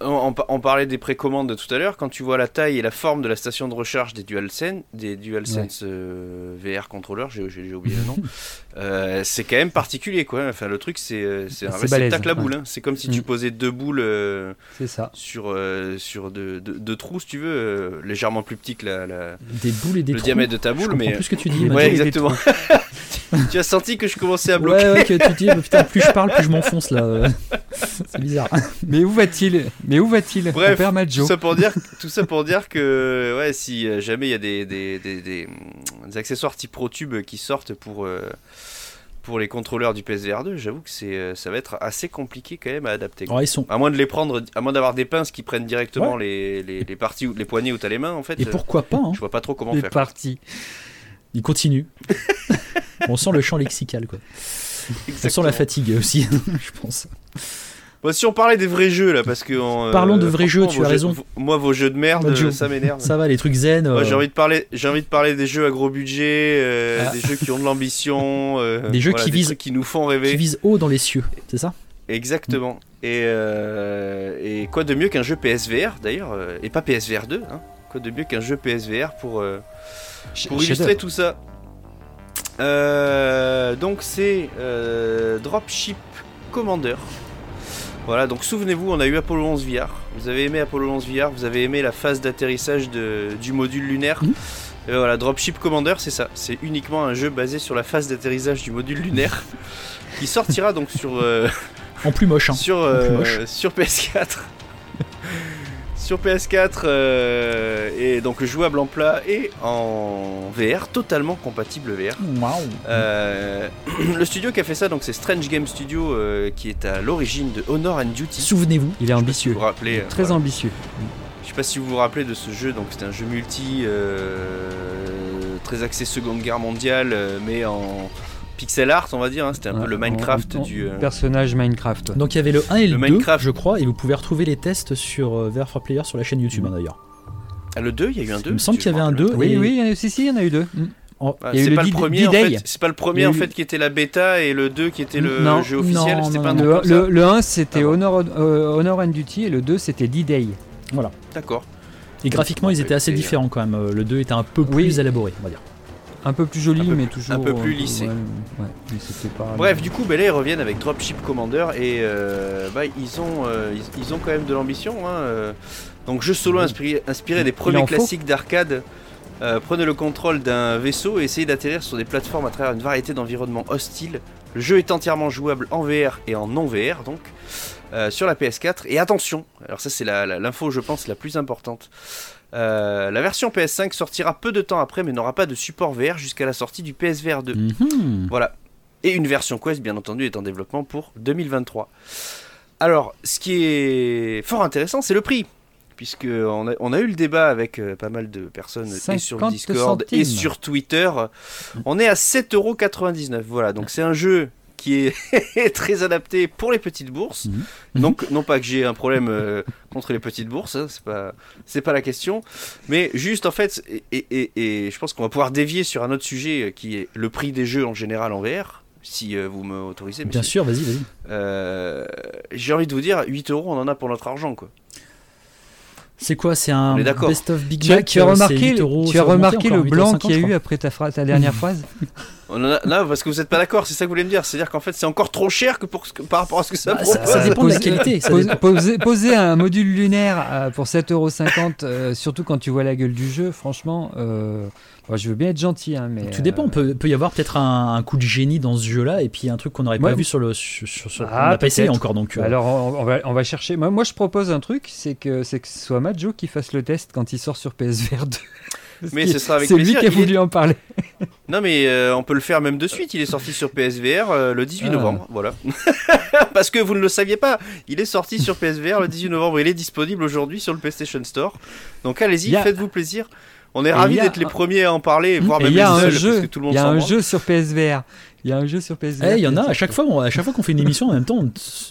On, on pa- on parlait des précommandes de tout à l'heure. Quand tu vois la taille et la forme de la station de recharge des DualSense, des DualSense euh, VR controllers, j'ai oublié le nom, euh, c'est quand même particulier quoi. Enfin, le truc, c'est euh, c'est un réceptacle à ouais. boules. hein. C'est comme si tu Mm. posais deux boules euh, ça. sur, sur deux, deux- deux trous, si tu veux, légèrement plus petit que la, la- Des boules et des le trous. diamètre de ta Je boule. comprends Mais plus ce que tu dis. Ouais, ouais, exactement. tu as senti que je commençais à bloquer. Ouais, ouais, que tu te dis, mais putain, plus je parle, plus je m'enfonce là. C'est bizarre. Mais où va-t-il Mais où va-t-il? Bref, père Tout Majo. ça pour dire, tout ça pour dire que ouais, si jamais il y a des, des, des, des, des accessoires type ProTube qui sortent pour, euh, pour les contrôleurs du PSVR 2, j'avoue que c'est, euh, ça va être assez compliqué quand même à adapter. ils sont. À moins de les prendre, à moins d'avoir des pinces qui prennent directement les, les, les parties, ou- les poignées où t'as les mains en fait. Et euh, pourquoi pas hein. Je vois pas trop comment Il faire. parti. Ils continuent. On sent le champ lexical quoi. On sent Exactement. la fatigue aussi, je pense. Bon, si on parlait des vrais jeux là, parce que. euh, Parlons de vrais jeux, tu as jeux- raison. moi, vos jeux de merde, jeu. ça m'énerve. Ça va, les trucs zen. Moi, euh, j'ai envie de parler, j'ai envie de parler des jeux à gros budget, euh, Ah. des jeux qui ont de l'ambition, Des jeux voilà, qui visent- qui nous font rêver. qui visent haut dans les cieux, c'est ça? Exactement. Et, euh, et quoi de mieux qu'un jeu PSVR d'ailleurs, et pas PSVR 2, hein Quoi de mieux qu'un jeu PSVR pour, pour illustrer tout ça? Euh, Donc c'est Dropship Commander. Voilà, donc souvenez-vous, on a eu Apollo 11 VR. Vous avez aimé Apollo 11 VR, vous avez aimé la phase d'atterrissage du module lunaire. Et ben voilà, Dropship Commander, c'est ça. C'est uniquement un jeu basé sur la phase d'atterrissage du module lunaire qui sortira donc sur, euh, En plus moche. Hein. sur, plus euh, moche. sur PS4. sur PS4 euh, et donc jouable en plat et en VR, totalement compatible VR. Euh, le studio qui a fait ça, donc c'est Strange Game Studio, euh, qui est à l'origine de Honor and Duty. Souvenez-vous. Il est ambitieux. vous rappelez, Très voilà. ambitieux. Je sais pas si vous vous rappelez de ce jeu, donc c'était un jeu multi euh, très axé Seconde Guerre mondiale, mais en pixel art, on va dire. hein. C'était un peu Ouais, le Minecraft en- en- du. euh, Personnage Minecraft. Donc il y avait le 1 et le, Le 2, Minecraft. je crois, et vous pouvez retrouver les tests sur euh, VR for Player sur la chaîne YouTube hein, d'ailleurs. Ah, le 2, il y a eu un 2 Il me semble qu'il y avait un 2. Oui, et- oui, euh, si, si, il y en a eu deux. Ah, Il y a eu c'est pas le premier en fait. C'est pas le premier en fait qui était la bêta et le 2 qui était le Non, jeu officiel. non, C'était non, pas Le, le, le 1 c'était Ah bon. Honor, euh, Honor and Duty et le 2 c'était D-Day. D'accord. Et graphiquement, ils étaient assez différents quand même. Euh, Le 2 était un peu plus Oui. élaboré, on va dire. Un peu plus joli, peu mais plus- toujours. un peu plus lissé. ouais, ouais, mais c'était pas- Bref, du coup, ben là, ils reviennent avec Dropship Commander et euh, bah, ils, ont, euh, ils, ils ont quand même de l'ambition. hein, euh. Donc, jeu solo inspiré, inspiré des premiers classiques d'arcade. Euh, prenez le contrôle d'un vaisseau et essayez d'atterrir sur des plateformes à travers une variété d'environnements hostiles. Le jeu est entièrement jouable en VR et en non VR, donc sur la PS4. Et attention, alors ça c'est l'info, je pense, la plus importante. Euh, la version PS5 sortira peu de temps après, mais n'aura pas de support VR jusqu'à la sortie du PSVR 2. Mhm. Voilà. Et une version Quest, bien entendu, est en développement pour 2023. Alors, ce qui est fort intéressant, c'est le prix. Puisque on a, on a eu le débat avec euh, pas mal de personnes et sur le 50 Discord et sur Twitter. On est à 7,99€. Voilà, donc c'est un jeu qui est très adapté pour les petites bourses. Mhm. Donc, non pas que j'ai un problème euh, contre les petites bourses, hein, c'est pas, c'est pas la question. Mais juste en fait, et, et- et- et je pense qu'on va pouvoir dévier sur un autre sujet euh, qui est le prix des jeux en général en VR. Si euh, vous me autorisez, Bien sûr, vas-y, vas-y. Euh, j'ai envie de vous dire, 8 euros, on en a pour notre argent, quoi. C'est quoi C'est un best of Big Mac tu as euh, remarqué, 8 euros, tu as remarqué le blanc 8,50 qu'il y a eu après ta, dernière phrase On en a, non, parce que vous n'êtes pas d'accord, c'est ça que vous voulez me dire. C'est-à-dire qu'en fait, c'est encore trop cher que pour ce que- par rapport à ce que ça Bah, ça- propose. ça dépend de la qualité. ça poser un module lunaire euh, pour 7,50€, euh, surtout quand tu vois la gueule du jeu, franchement, euh, bon, je veux bien être gentil, hein, mais. Tout dépend, euh, peut, peut y avoir peut-être un, un coup de génie dans ce jeu-là, et puis un truc qu'on n'aurait pas vu sur le. Sur, sur- sur- Ah, on n'a pas essayé peut-être. encore, donc. euh, Alors on, on va, on va chercher. Moi, moi, je propose un truc, c'est que c'est que ce soit Majo qui fasse le test quand il sort sur PSVR 2. Parce Mais ce sera avec C'est lui qui a est- voulu en parler. Non, mais euh, on peut le faire même de suite. Il est sorti sur PSVR euh, le 18 Ah. novembre. Voilà. Parce que vous ne le saviez pas. Il est sorti sur PSVR le 18 novembre. Il est disponible aujourd'hui sur le PlayStation Store. Donc allez-y, a- faites-vous plaisir. On est ravis y d'être les premiers à en parler, voire Et même y les un seuls, parce jeu, que tout le monde il y a un jeu sur PSVR. Il y a un jeu sur PSVR. Eh, il y en a à chaque fois, on- à chaque fois qu'on fait une émission en même temps,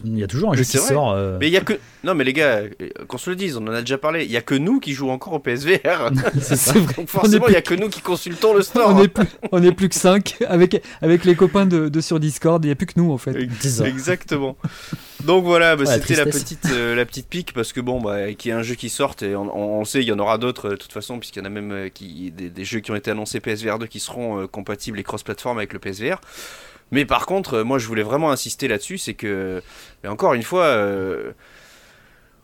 il y a toujours un Mais jeu qui vrai. sort. euh, Mais il y a que non mais les gars, euh, qu'on se le dise, on en a déjà parlé. Il y a que nous qui jouons encore au PSVR. C'est c'est vrai. Donc forcément, il y a que nous qui consultons le store. On est plus, on est plus que 5 avec, avec les copains de, de sur Discord. Il n'y a plus que nous en fait. Exactement. Donc voilà, bah, Ouais, c'était la petite, euh, la petite pique parce que bon, bah, qu'il y ait un jeu qui sorte et on, on- on sait, il y en aura d'autres euh, de toute façon, puisqu'il y en a même euh, qui, des, des jeux qui ont été annoncés PSVR 2 qui seront euh, compatibles et cross-platform avec le PSVR. Mais par contre, moi je voulais vraiment insister là-dessus, c'est que, mais encore une fois, euh,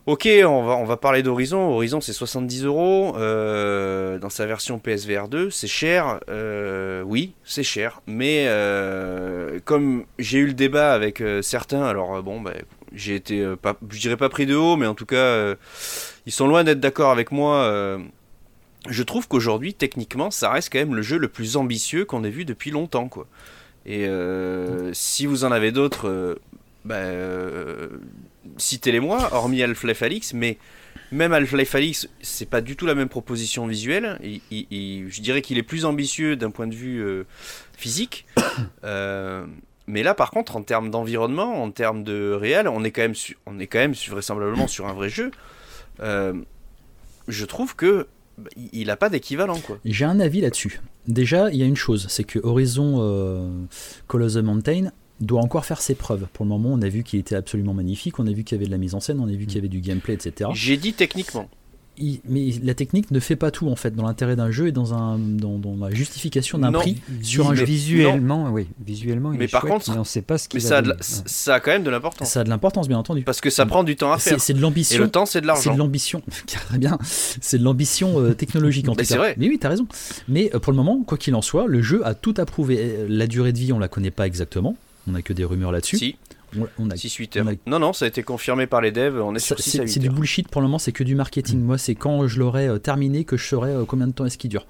ok, on va, on va parler d'Horizon. Horizon c'est 70 euros euh, dans sa version PSVR 2, c'est cher, euh, oui, c'est cher, mais euh, comme j'ai eu le débat avec certains, alors bon, bah, j'ai été, pas, je dirais pas pris de haut, mais en tout cas, ils sont loin d'être d'accord avec moi. je trouve qu'aujourd'hui, techniquement, ça reste quand même le jeu le plus ambitieux qu'on ait vu depuis longtemps, quoi. Et si vous en avez d'autres, bah, citez-les-moi, hormis Half-Life Alix, mais même Half-Life Alix, c'est pas du tout la même proposition visuelle. Je dirais qu'il est plus ambitieux d'un point de vue euh, physique. Euh, mais là, par contre, en termes d'environnement, en termes de réel, on est quand même, on est quand même vraisemblablement sur un vrai jeu. Euh, je trouve que bah, il n'a pas d'équivalent. J'ai un avis là-dessus. Déjà, il y a une chose, c'est que Horizon Call of the Mountain doit encore faire ses preuves. Pour le moment, on a vu qu'il était absolument magnifique, on a vu qu'il y avait de la mise en scène, on a vu qu'il y avait du gameplay, etc. J'ai dit techniquement. Mais la technique ne fait pas tout en fait dans l'intérêt d'un jeu et dans un dans, la justification d'un prix sur un jeu. Visuellement oui. Visuellement il mais par contre on sait pas ce mais ça a, ça a quand même de l'importance. Ça a de l'importance bien entendu. Parce que ça prend du temps à faire. c'est de l'ambition. Et le temps c'est de l'argent. C'est de l'ambition. Très bien. C'est de l'ambition euh, technologique en tout cas. vrai. mais oui t'as raison. Mais euh, pour le moment quoi qu'il en soit le jeu a tout approuvé. La durée de vie on la connaît pas exactement on a que des rumeurs là-dessus si. On a, 6-8 heures. Non, non, ça a été confirmé par les devs. On est sur 6 C'est du bullshit pour le moment, c'est que du marketing. Mm. Moi, c'est quand je l'aurai euh, terminé que je saurai euh, combien de temps est-ce qu'il dure.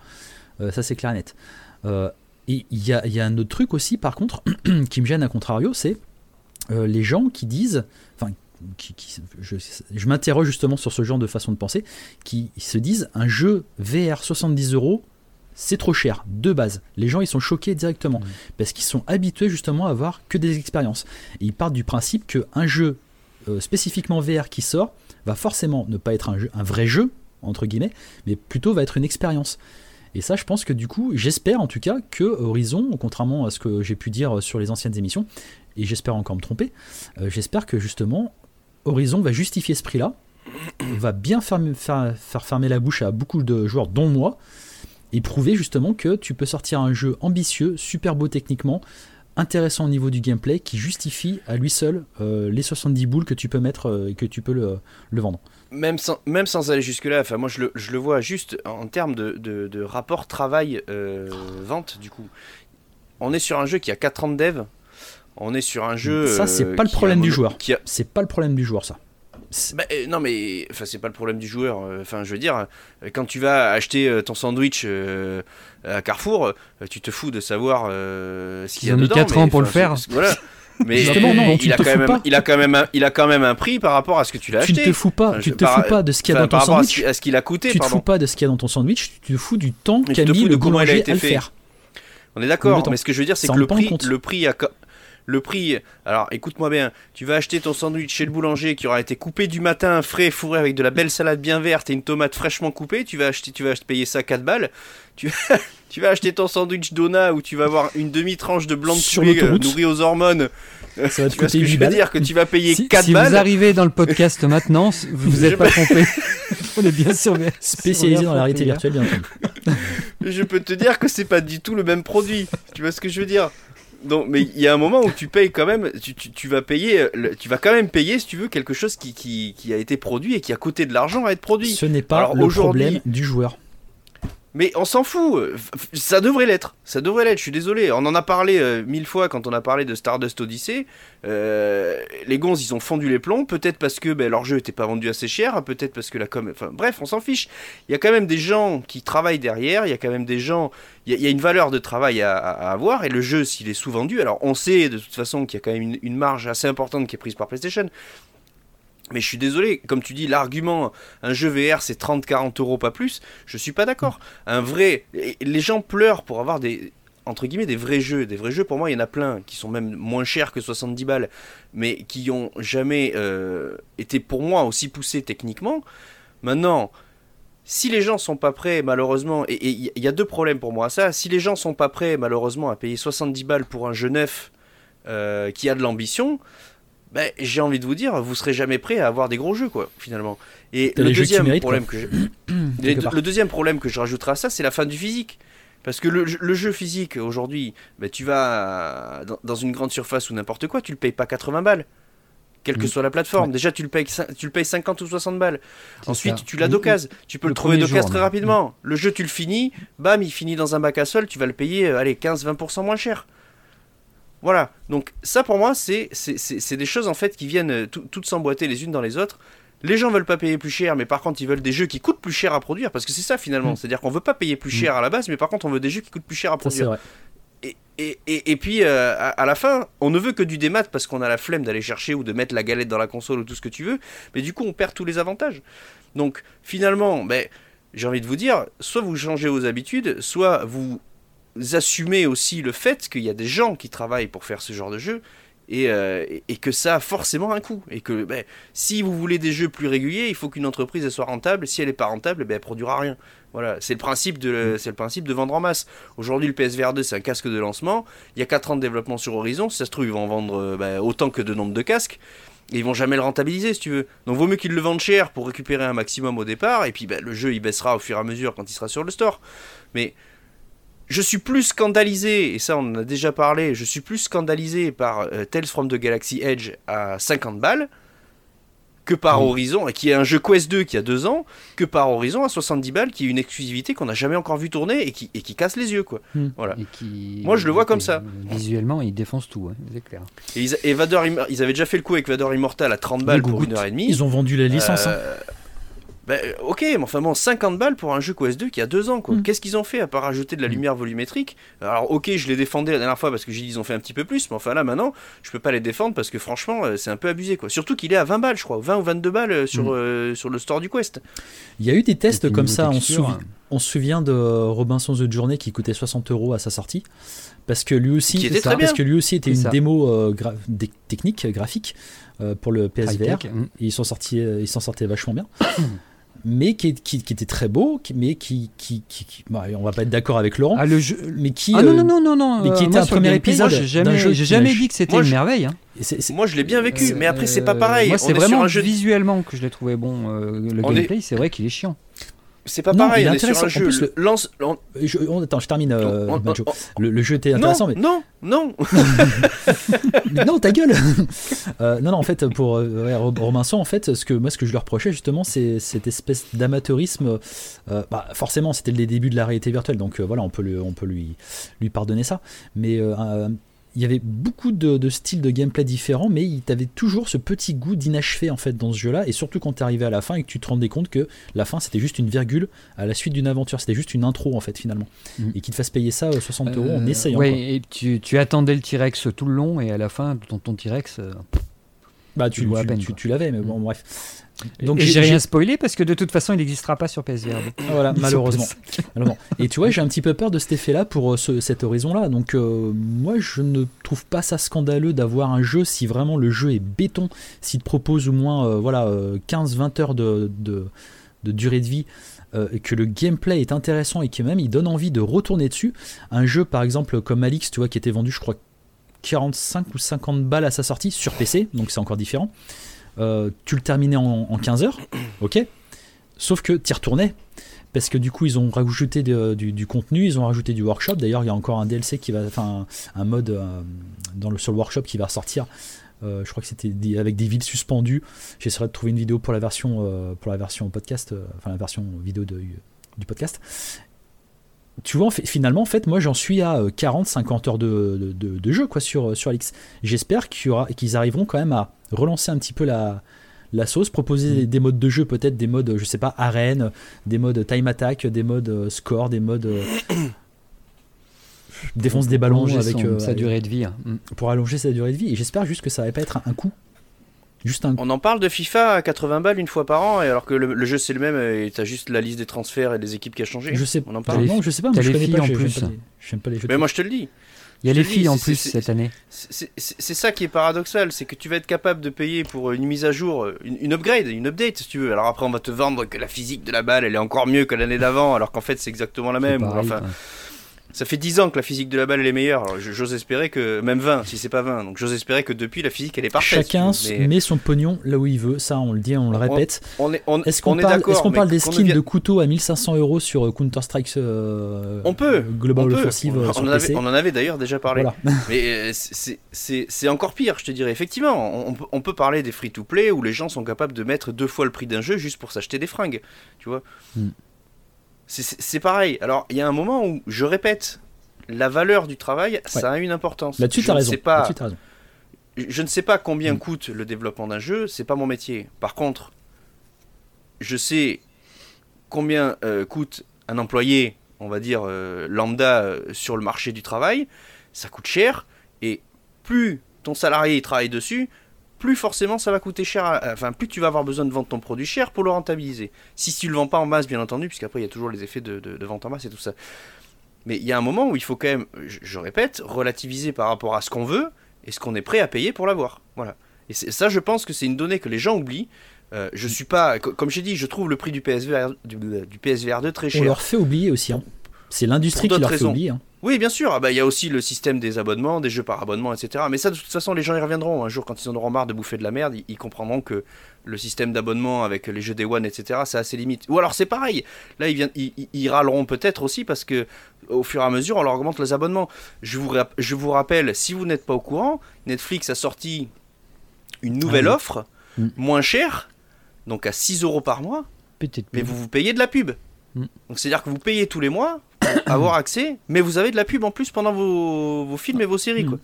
Euh, ça, c'est clair et net. et il y a, un autre truc aussi, par contre, qui me gêne à contrario, c'est les gens qui disent. Enfin, qui, je, je m'interroge justement sur ce genre de façon de penser, qui se disent un jeu VR 70 euros c'est trop cher, de base. Les gens, ils sont choqués directement, mmh. parce qu'ils sont habitués justement à avoir que des expériences. Et ils partent du principe qu'un jeu euh, spécifiquement VR qui sort va forcément ne pas être un, jeu, un vrai jeu, entre guillemets, mais plutôt va être une expérience. Et ça, je pense que du coup, j'espère en tout cas que Horizon, contrairement à ce que j'ai pu dire sur les anciennes émissions, et j'espère encore me tromper, euh, j'espère que justement Horizon va justifier ce prix-là, va bien faire, faire, faire fermer la bouche à beaucoup de joueurs, dont moi, et prouver justement que tu peux sortir un jeu ambitieux, super beau techniquement, intéressant au niveau du gameplay, qui justifie à lui seul euh, les 70 boules que tu peux mettre euh, et que tu peux le, vendre. Même sans, même sans aller jusque-là, enfin moi je le, je le, vois juste en termes de, de, rapport travail-vente euh, du coup. On est sur un jeu qui a 4 ans de dev, on est sur un jeu... Ça c'est pas le problème du joueur. C'est pas le problème du joueur ça. Bah, euh, non, mais enfin, c'est pas le problème du joueur. Euh, enfin, je veux dire, euh, quand tu vas acheter ton sandwich à Carrefour, tu te fous de savoir ce qu'il y a Ils ont mis 4 ans pour le faire. Voilà. Mais il, a quand même, il, a quand même un, il a quand même un prix par rapport à ce que tu l'as acheté. Tu ne te fous pas, tu te fous pas de ce qu'il y a dans ton sandwich. À ce qu'il a coûté, tu te fous pas de ce qu'il y a dans ton sandwich, tu te fous du temps qu'a mis le boulanger à le faire. On est d'accord, mais ce que je veux dire, c'est que le prix, le prix a, le prix, alors écoute-moi bien, tu vas acheter ton sandwich chez le boulanger qui aura été coupé du matin, frais, fourré avec de la belle salade bien verte et une tomate fraîchement coupée, tu vas acheter, tu vas payer ça 4 balles. Tu vas, tu vas acheter ton sandwich Dona où tu vas avoir une demi-tranche de blanc de Sur poulet euh, nourri aux hormones. Ça va te coûter ce que je veux dire que tu vas payer 4 si balles. Si vous arrivez dans le podcast maintenant, vous vous êtes pas trompé. On est bien sûr spécialisé dans la réalité virtuelle bien entendu. je peux te dire que c'est pas du tout le même produit. Tu vois ce que je veux dire? Donc, mais il y a un moment où tu payes quand même, tu, tu, vas payer, tu vas quand même payer si tu veux quelque chose qui, qui, qui, a été produit et qui a coûté de l'argent à être produit. Ce n'est pas le problème du joueur. Mais on s'en fout, ça devrait l'être, ça devrait l'être, je suis désolé. On en a parlé euh, mille fois quand on a parlé de Stardust Odyssey. Euh, les gonzes, ils ont fondu les plombs, peut-être parce que ben, leur jeu n'était pas vendu assez cher, peut-être parce que la com... Bref, on s'en fiche. Il y a quand même des gens qui travaillent derrière, il y a quand même des gens... Il y, a une valeur de travail à, avoir, et le jeu, s'il est sous-vendu, alors on sait de toute façon qu'il y a quand même une marge assez importante qui est prise par PlayStation, mais je suis désolé, comme tu dis, l'argument un jeu VR c'est 30-40 euros pas plus, je suis pas d'accord. Un vrai. Les gens pleurent pour avoir des. Des vrais jeux. Des vrais jeux, pour moi, il y en a plein qui sont même moins chers que 70 balles, mais qui ont jamais euh, été pour moi aussi poussés techniquement. Maintenant, si les gens sont pas prêts, malheureusement, et il y a deux problèmes pour moi à ça. Si les gens sont pas prêts, malheureusement, à payer 70 balles pour un jeu neuf euh, qui a de l'ambition, ben, j'ai envie de vous dire, vous serez jamais prêt à avoir des gros jeux, quoi, finalement. Et le deuxième, problème que je... le deuxième problème que je rajouterai à ça, c'est la fin du physique. Parce que le, jeu physique, aujourd'hui, ben, tu vas dans, une grande surface ou n'importe quoi, tu le payes pas 80 balles. Quelle que mm. soit la plateforme. Déjà, tu le, payes, tu le payes 50 ou 60 balles. Ensuite, tu l'as d'occasion. Tu peux le, trouver d'occasion très rapidement. Le jeu, tu le finis. Bam, il finit dans un bac à sol. Tu vas le payer, euh, allez, 15-20% moins cher. Voilà, donc ça pour moi, c'est des choses en fait qui viennent euh, toutes s'emboîter les unes dans les autres. Les gens veulent pas payer plus cher, mais par contre ils veulent des jeux qui coûtent plus cher à produire, parce que c'est ça finalement. Mm. C'est-à-dire qu'on veut pas payer plus mm. cher à la base, mais par contre on veut des jeux qui coûtent plus cher à produire. Vrai. Et, et, et, puis euh, à, la fin, on ne veut que du démat parce qu'on a la flemme d'aller chercher ou de mettre la galette dans la console ou tout ce que tu veux, mais du coup on perd tous les avantages. Donc finalement, ben, j'ai envie de vous dire, soit vous changez vos habitudes, soit vous assumer aussi le fait qu'il y a des gens qui travaillent pour faire ce genre de jeu et, euh, et que ça a forcément un coût. Et que ben, si vous voulez des jeux plus réguliers, il faut qu'une entreprise elle soit rentable. Si elle n'est pas rentable, ben, elle produira rien. Voilà, c'est le principe de c'est le principe de vendre en masse. Aujourd'hui, le PSVR 2 c'est un casque de lancement. Il y a 4 ans de développement sur Horizon. Si ça se trouve, ils vont en vendre euh, ben, autant que de nombre de casques. Et ils vont jamais le rentabiliser si tu veux. Donc vaut mieux qu'ils le vendent cher pour récupérer un maximum au départ. Et puis ben, le jeu il baissera au fur et à mesure quand il sera sur le store. Mais je suis plus scandalisé, et ça on en a déjà parlé, je suis plus scandalisé par euh, Tales from the Galaxy Edge à 50 balles que par Horizon, qui est un jeu Quest 2 qui a 2 ans, que par Horizon à 70 balles, qui est une exclusivité qu'on n'a jamais encore vu tourner et qui, et qui casse les yeux. quoi. Hmm. Voilà. Et qui- Moi, je le vois comme ça. euh, Visuellement, il défonce tout, hein, c'est clair. Et, ils, et Vador Imm- ils avaient déjà fait le coup avec Vador Immortal à 30 balles pour une heure et demie. Ils ont vendu la licence. hein. Euh, ben, ok, mais enfin bon, 50 balles pour un jeu Quest 2 qui a 2 ans, quoi. Mm. Qu'est-ce qu'ils ont fait à part rajouter de la lumière volumétrique? Alors, ok, je les défendais la dernière fois parce que j'ai dit ils ont fait un petit peu plus, mais enfin là maintenant, je peux pas les défendre parce que franchement, euh, c'est un peu abusé, quoi. Surtout qu'il est à 20 balles, je crois, 20 ou 22 balles euh, sur, Mm. euh, sur le store du Quest. Il y a eu des tests comme ça. On se, texture, souvi- on se souvient de Robinson The Journey qui coûtait 60 euros à sa sortie. Parce que lui aussi, était ça, parce que lui aussi était une ça. démo euh, gra- technique, graphique euh, pour le PSVR. mm. Et ils s'en sortaient, euh, ils s'en sortaient vachement bien. mais qui, qui, qui était très beau, qui- mais qui, qui, qui- qui- bah, on va pas être d'accord avec Laurent, Ah, le jeu. mais qui, Ah non, euh, non, non, non, non. mais qui euh, était moi, un premier épisode J'ai jamais, jeu jamais dit que c'était une je- merveille. hein. Moi, je l'ai bien vécu, Euh, mais après, c'est pas pareil. Moi, c'est vraiment un jeu. visuellement que je l'ai trouvé bon. euh, le On est- gameplay, c'est vrai qu'il est chiant. C'est pas Non, pareil, il est on est sur intéressant. un En jeu. plus, le- lance- on- je- on- attends, je termine, euh, on- on- Le, le jeu était intéressant, mais non, non, non. Ta gueule Euh, Non, non, en fait, pour euh, ouais, Rob- Robinson, en fait, ce que, moi, ce que je lui reprochais, justement, c'est cette espèce d'amateurisme. euh, bah, forcément, c'était les débuts de la réalité virtuelle, donc voilà, on peut, le- on peut lui, lui pardonner ça. Mais il y avait beaucoup de, de styles de gameplay différents, mais il t'avait toujours ce petit goût d'inachevé, en fait, dans ce jeu-là, et surtout quand arrivé à la fin et que tu te rendais compte que la fin, c'était juste une virgule à la suite d'une aventure, c'était juste une intro, en fait, finalement. Mhm. Et qu'il te fasse payer ça euh, 60 euros en Euh, essayant. ouais, quoi. et tu, tu attendais le T-Rex tout le long, et à la fin, ton, ton T-Rex. euh, Bah, tu l'avais, mais bon, bref. Donc, j'ai- rien spoilé parce que de toute façon, il n'existera pas sur PSVR. Voilà, malheureusement. PS5. malheureusement. Et tu vois, j'ai un petit peu peur de cet effet-là pour euh, ce- cet horizon-là. Donc, euh, moi, je ne trouve pas ça scandaleux d'avoir un jeu si vraiment le jeu est béton, s'il te propose au moins euh, voilà, 15-20 heures de, de- de durée de vie. euh, que le gameplay est intéressant et que même il donne envie de retourner dessus. Un jeu par exemple comme Alix, tu vois, qui était vendu, je crois, 45 ou 50 balles à sa sortie sur PC, donc c'est encore différent. Euh, tu le terminais en, en 15 heures, ok Sauf que tu y retournais, parce que du coup ils ont rajouté du, contenu, ils ont rajouté du workshop. D'ailleurs, il y a encore un DLC qui va, enfin un, mode euh, dans le sur le workshop qui va ressortir. Euh, je crois que c'était avec des villes suspendues. J'essaierai de trouver une vidéo pour la version pour la version podcast, enfin la version vidéo du podcast. Tu vois, finalement, en fait, moi j'en suis à 40-50 heures de, jeu quoi, sur, sur Alix. J'espère qu'ils arriveront quand même à relancer un petit peu la, la sauce, proposer Mm. des, des modes de jeu, peut-être des modes, je sais pas, arène, des modes time attack, des modes euh, score, des modes euh, défonce des ballons avec, son- euh, sa durée de vie. hein. Mm. pour allonger sa durée de vie. Et j'espère juste que ça va pas être un, un coup. Juste un coup. On en parle de FIFA à 80 balles une fois par an, et alors que le, le jeu c'est le même, et t'as juste la liste des transferts et des équipes qui a changé. Je sais On en parle. les- non, je sais pas, moi je connais pas, en plus. pas les- j'aime pas les jeux. de Mais moi je te le dis. Il y a les filles en plus cette année. C'est ça qui est paradoxal, c'est que tu vas être capable de payer pour une mise à jour, une, une upgrade, une update si tu veux. Alors après on va te vendre que la physique de la balle elle est encore mieux que l'année d'avant, alors qu'en fait c'est exactement la même. pareil, Enfin, quoi. Ça fait 10 ans que la physique de la balle elle est meilleure. Alors, j'ose espérer que même 20 si c'est pas 20. Donc j'ose espérer que depuis la physique elle est parfaite. Chacun. Mais met son pognon là où il veut, ça on le dit, on le répète. on est on, Est-ce qu'on on parle, d'accord, est-ce qu'on mais parle des skins de couteaux à 1500 euros sur euh, Counter-Strike euh, On peut, Global on peut. Offensive euh, On, sur en avait, PC on en avait d'ailleurs déjà parlé. Voilà. Mais euh, c'est- c'est c'est encore pire, je te dirais. Effectivement, on, peut- parler des free-to-play où les gens sont capables de mettre deux fois le prix d'un jeu juste pour s'acheter des fringues. Tu vois Mm. C'est- pareil. Alors, il y a un moment où, je répète, la valeur du travail, ça a une importance. Là-dessus, Je t'as ne raison. sais pas- Là-dessus, t'as raison. je ne sais pas combien Mm. coûte le développement d'un jeu, c'est pas mon métier. Par contre, je sais combien euh, coûte un employé, on va dire euh, lambda euh, sur le marché du travail. Ça coûte cher et plus ton salarié il travaille dessus, plus forcément ça va coûter cher. à- Enfin, plus tu vas avoir besoin de vendre ton produit cher pour le rentabiliser. Si tu le vends pas en masse, bien entendu, puisqu'après il y a toujours les effets de, de- de vente en masse et tout ça. Mais il y a un moment où il faut quand même, je, je répète, relativiser par rapport à ce qu'on veut et ce qu'on est prêt à payer pour l'avoir. Voilà. Et ça, je pense que c'est une donnée que les gens oublient. Euh, je suis pas, co- comme j'ai dit, je trouve le prix du PSVR, du, du PSVR 2 très On cher. leur fait oublier aussi. hein. C'est l'industrie qui leur fait oublier. hein. Oui, bien sûr. Ah bah, Il y a aussi le système des abonnements, des jeux par abonnement, etc. Mais ça, de toute façon, les gens y reviendront. Un jour, quand ils en auront marre de bouffer de la merde, ils, ils comprendront que le système d'abonnement avec les jeux Day One, etc., ça a ses limites. Ou alors, c'est pareil. Là, ils, viennent, ils, râleront peut-être aussi parce que au fur et à mesure, on leur augmente les abonnements. Je vous, je vous rappelle, si vous n'êtes pas au courant, Netflix a sorti une nouvelle Ah oui. offre, Mm. moins chère, donc à 6 euros par mois, Petite mais vous vous payez de la pub. Mm. Donc c'est-à-dire que vous payez tous les mois avoir accès, mais vous avez de la pub en plus pendant vos, vos films et vos séries. Mm. Quoi.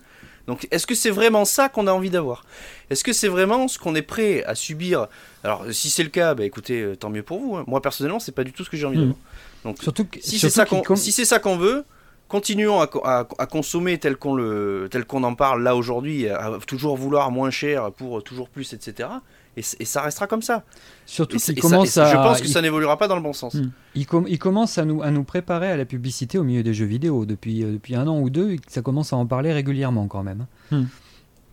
Donc est-ce que c'est vraiment ça qu'on a envie d'avoir? Est-ce que c'est vraiment ce qu'on est prêt à subir? Alors si c'est le cas, bah, écoutez, euh, tant mieux pour vous. hein. Moi personnellement, c'est pas du tout ce que j'ai envie Mm. d'avoir. Donc Surtout que si c'est ça qu'on com- si qu'on veut, continuons à, à- à consommer tel qu'on le tel qu'on en parle là aujourd'hui, à toujours vouloir moins cher pour toujours plus, etc. Et, ça restera comme ça. surtout qu'il ça- commence à je pense que il- ça n'évoluera pas dans le bon sens. Mm. Il, com- il commence à nous, à nous préparer à la publicité au milieu des jeux vidéo depuis, euh, depuis un an ou deux. et Ça commence à en parler régulièrement quand même.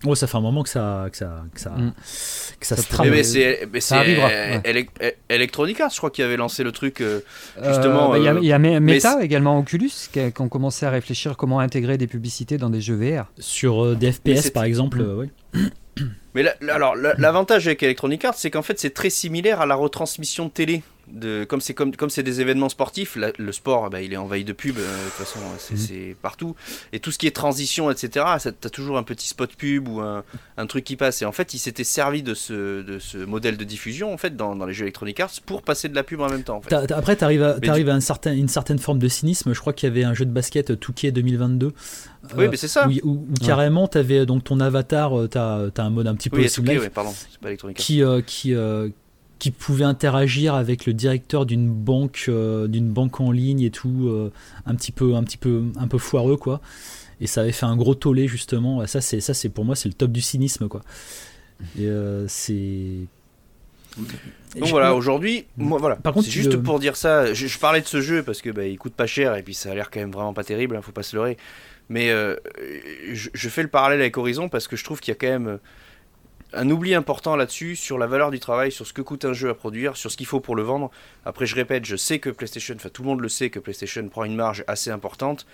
Oh, ça fait un moment que ça, que ça, que ça, Mm. que ça Ça se peut- trame. Mais, c'est mais ça arrivera, euh, ouais. Elec- Electronic Arts, je crois, qui avait lancé le truc. euh, Euh, Justement, bah, Il y a, euh, il y a Me- mais Meta également, Oculus, qui, a- qui ont commencé à réfléchir comment intégrer des publicités dans des jeux VR. Sur euh, des FPS par exemple, Mm. ouais. Mais alors, la- l'avantage avec Electronic Arts, c'est qu'en fait, c'est très similaire à la retransmission de télé. De, comme c'est comme comme c'est des événements sportifs, la- le sport, bah, il est envahi de pubs. euh, de toute façon, c'est Mhm. c'est partout. Et tout ce qui est transition, etc. T'as toujours un petit spot pub ou un, un truc qui passe. Et en fait, il s'était servi de ce de ce modèle de diffusion en fait dans, dans les jeux Electronic Arts pour passer de la pub en même temps. En fait. T'as- t'as- Après, à, t'arrives à un certain, une certaine forme de cynisme. Je crois qu'il y avait un jeu de basket, euh, Touquet 2022. Oui, euh, mais c'est ça. où, où- où carrément, tu avais donc ton avatar, tu as, un mode un petit peu Oui, life ouais, pardon, pas Electronic Arts. qui, euh, qui, euh, qui pouvait interagir avec le directeur d'une banque, euh, d'une banque en ligne et tout, euh, un petit peu, un petit peu, un peu foireux quoi. Et ça avait fait un gros tollé justement. Ça c'est, ça c'est pour moi c'est le top du cynisme quoi. Et euh, c'est. Donc Je- voilà, aujourd'hui, moi voilà. Par contre, juste le- pour dire ça. Je, je parlais de ce jeu parce que bah, il coûte pas cher et puis ça a l'air quand même vraiment pas terrible. hein, faut pas se leurrer. Mais je, je fais le parallèle avec Horizon parce que je trouve qu'il y a quand même un oubli important là-dessus sur la valeur du travail, sur ce que coûte un jeu à produire, sur ce qu'il faut pour le vendre. Après, je répète, je sais que PlayStation, enfin tout le monde le sait que PlayStation prend une marge assez importante.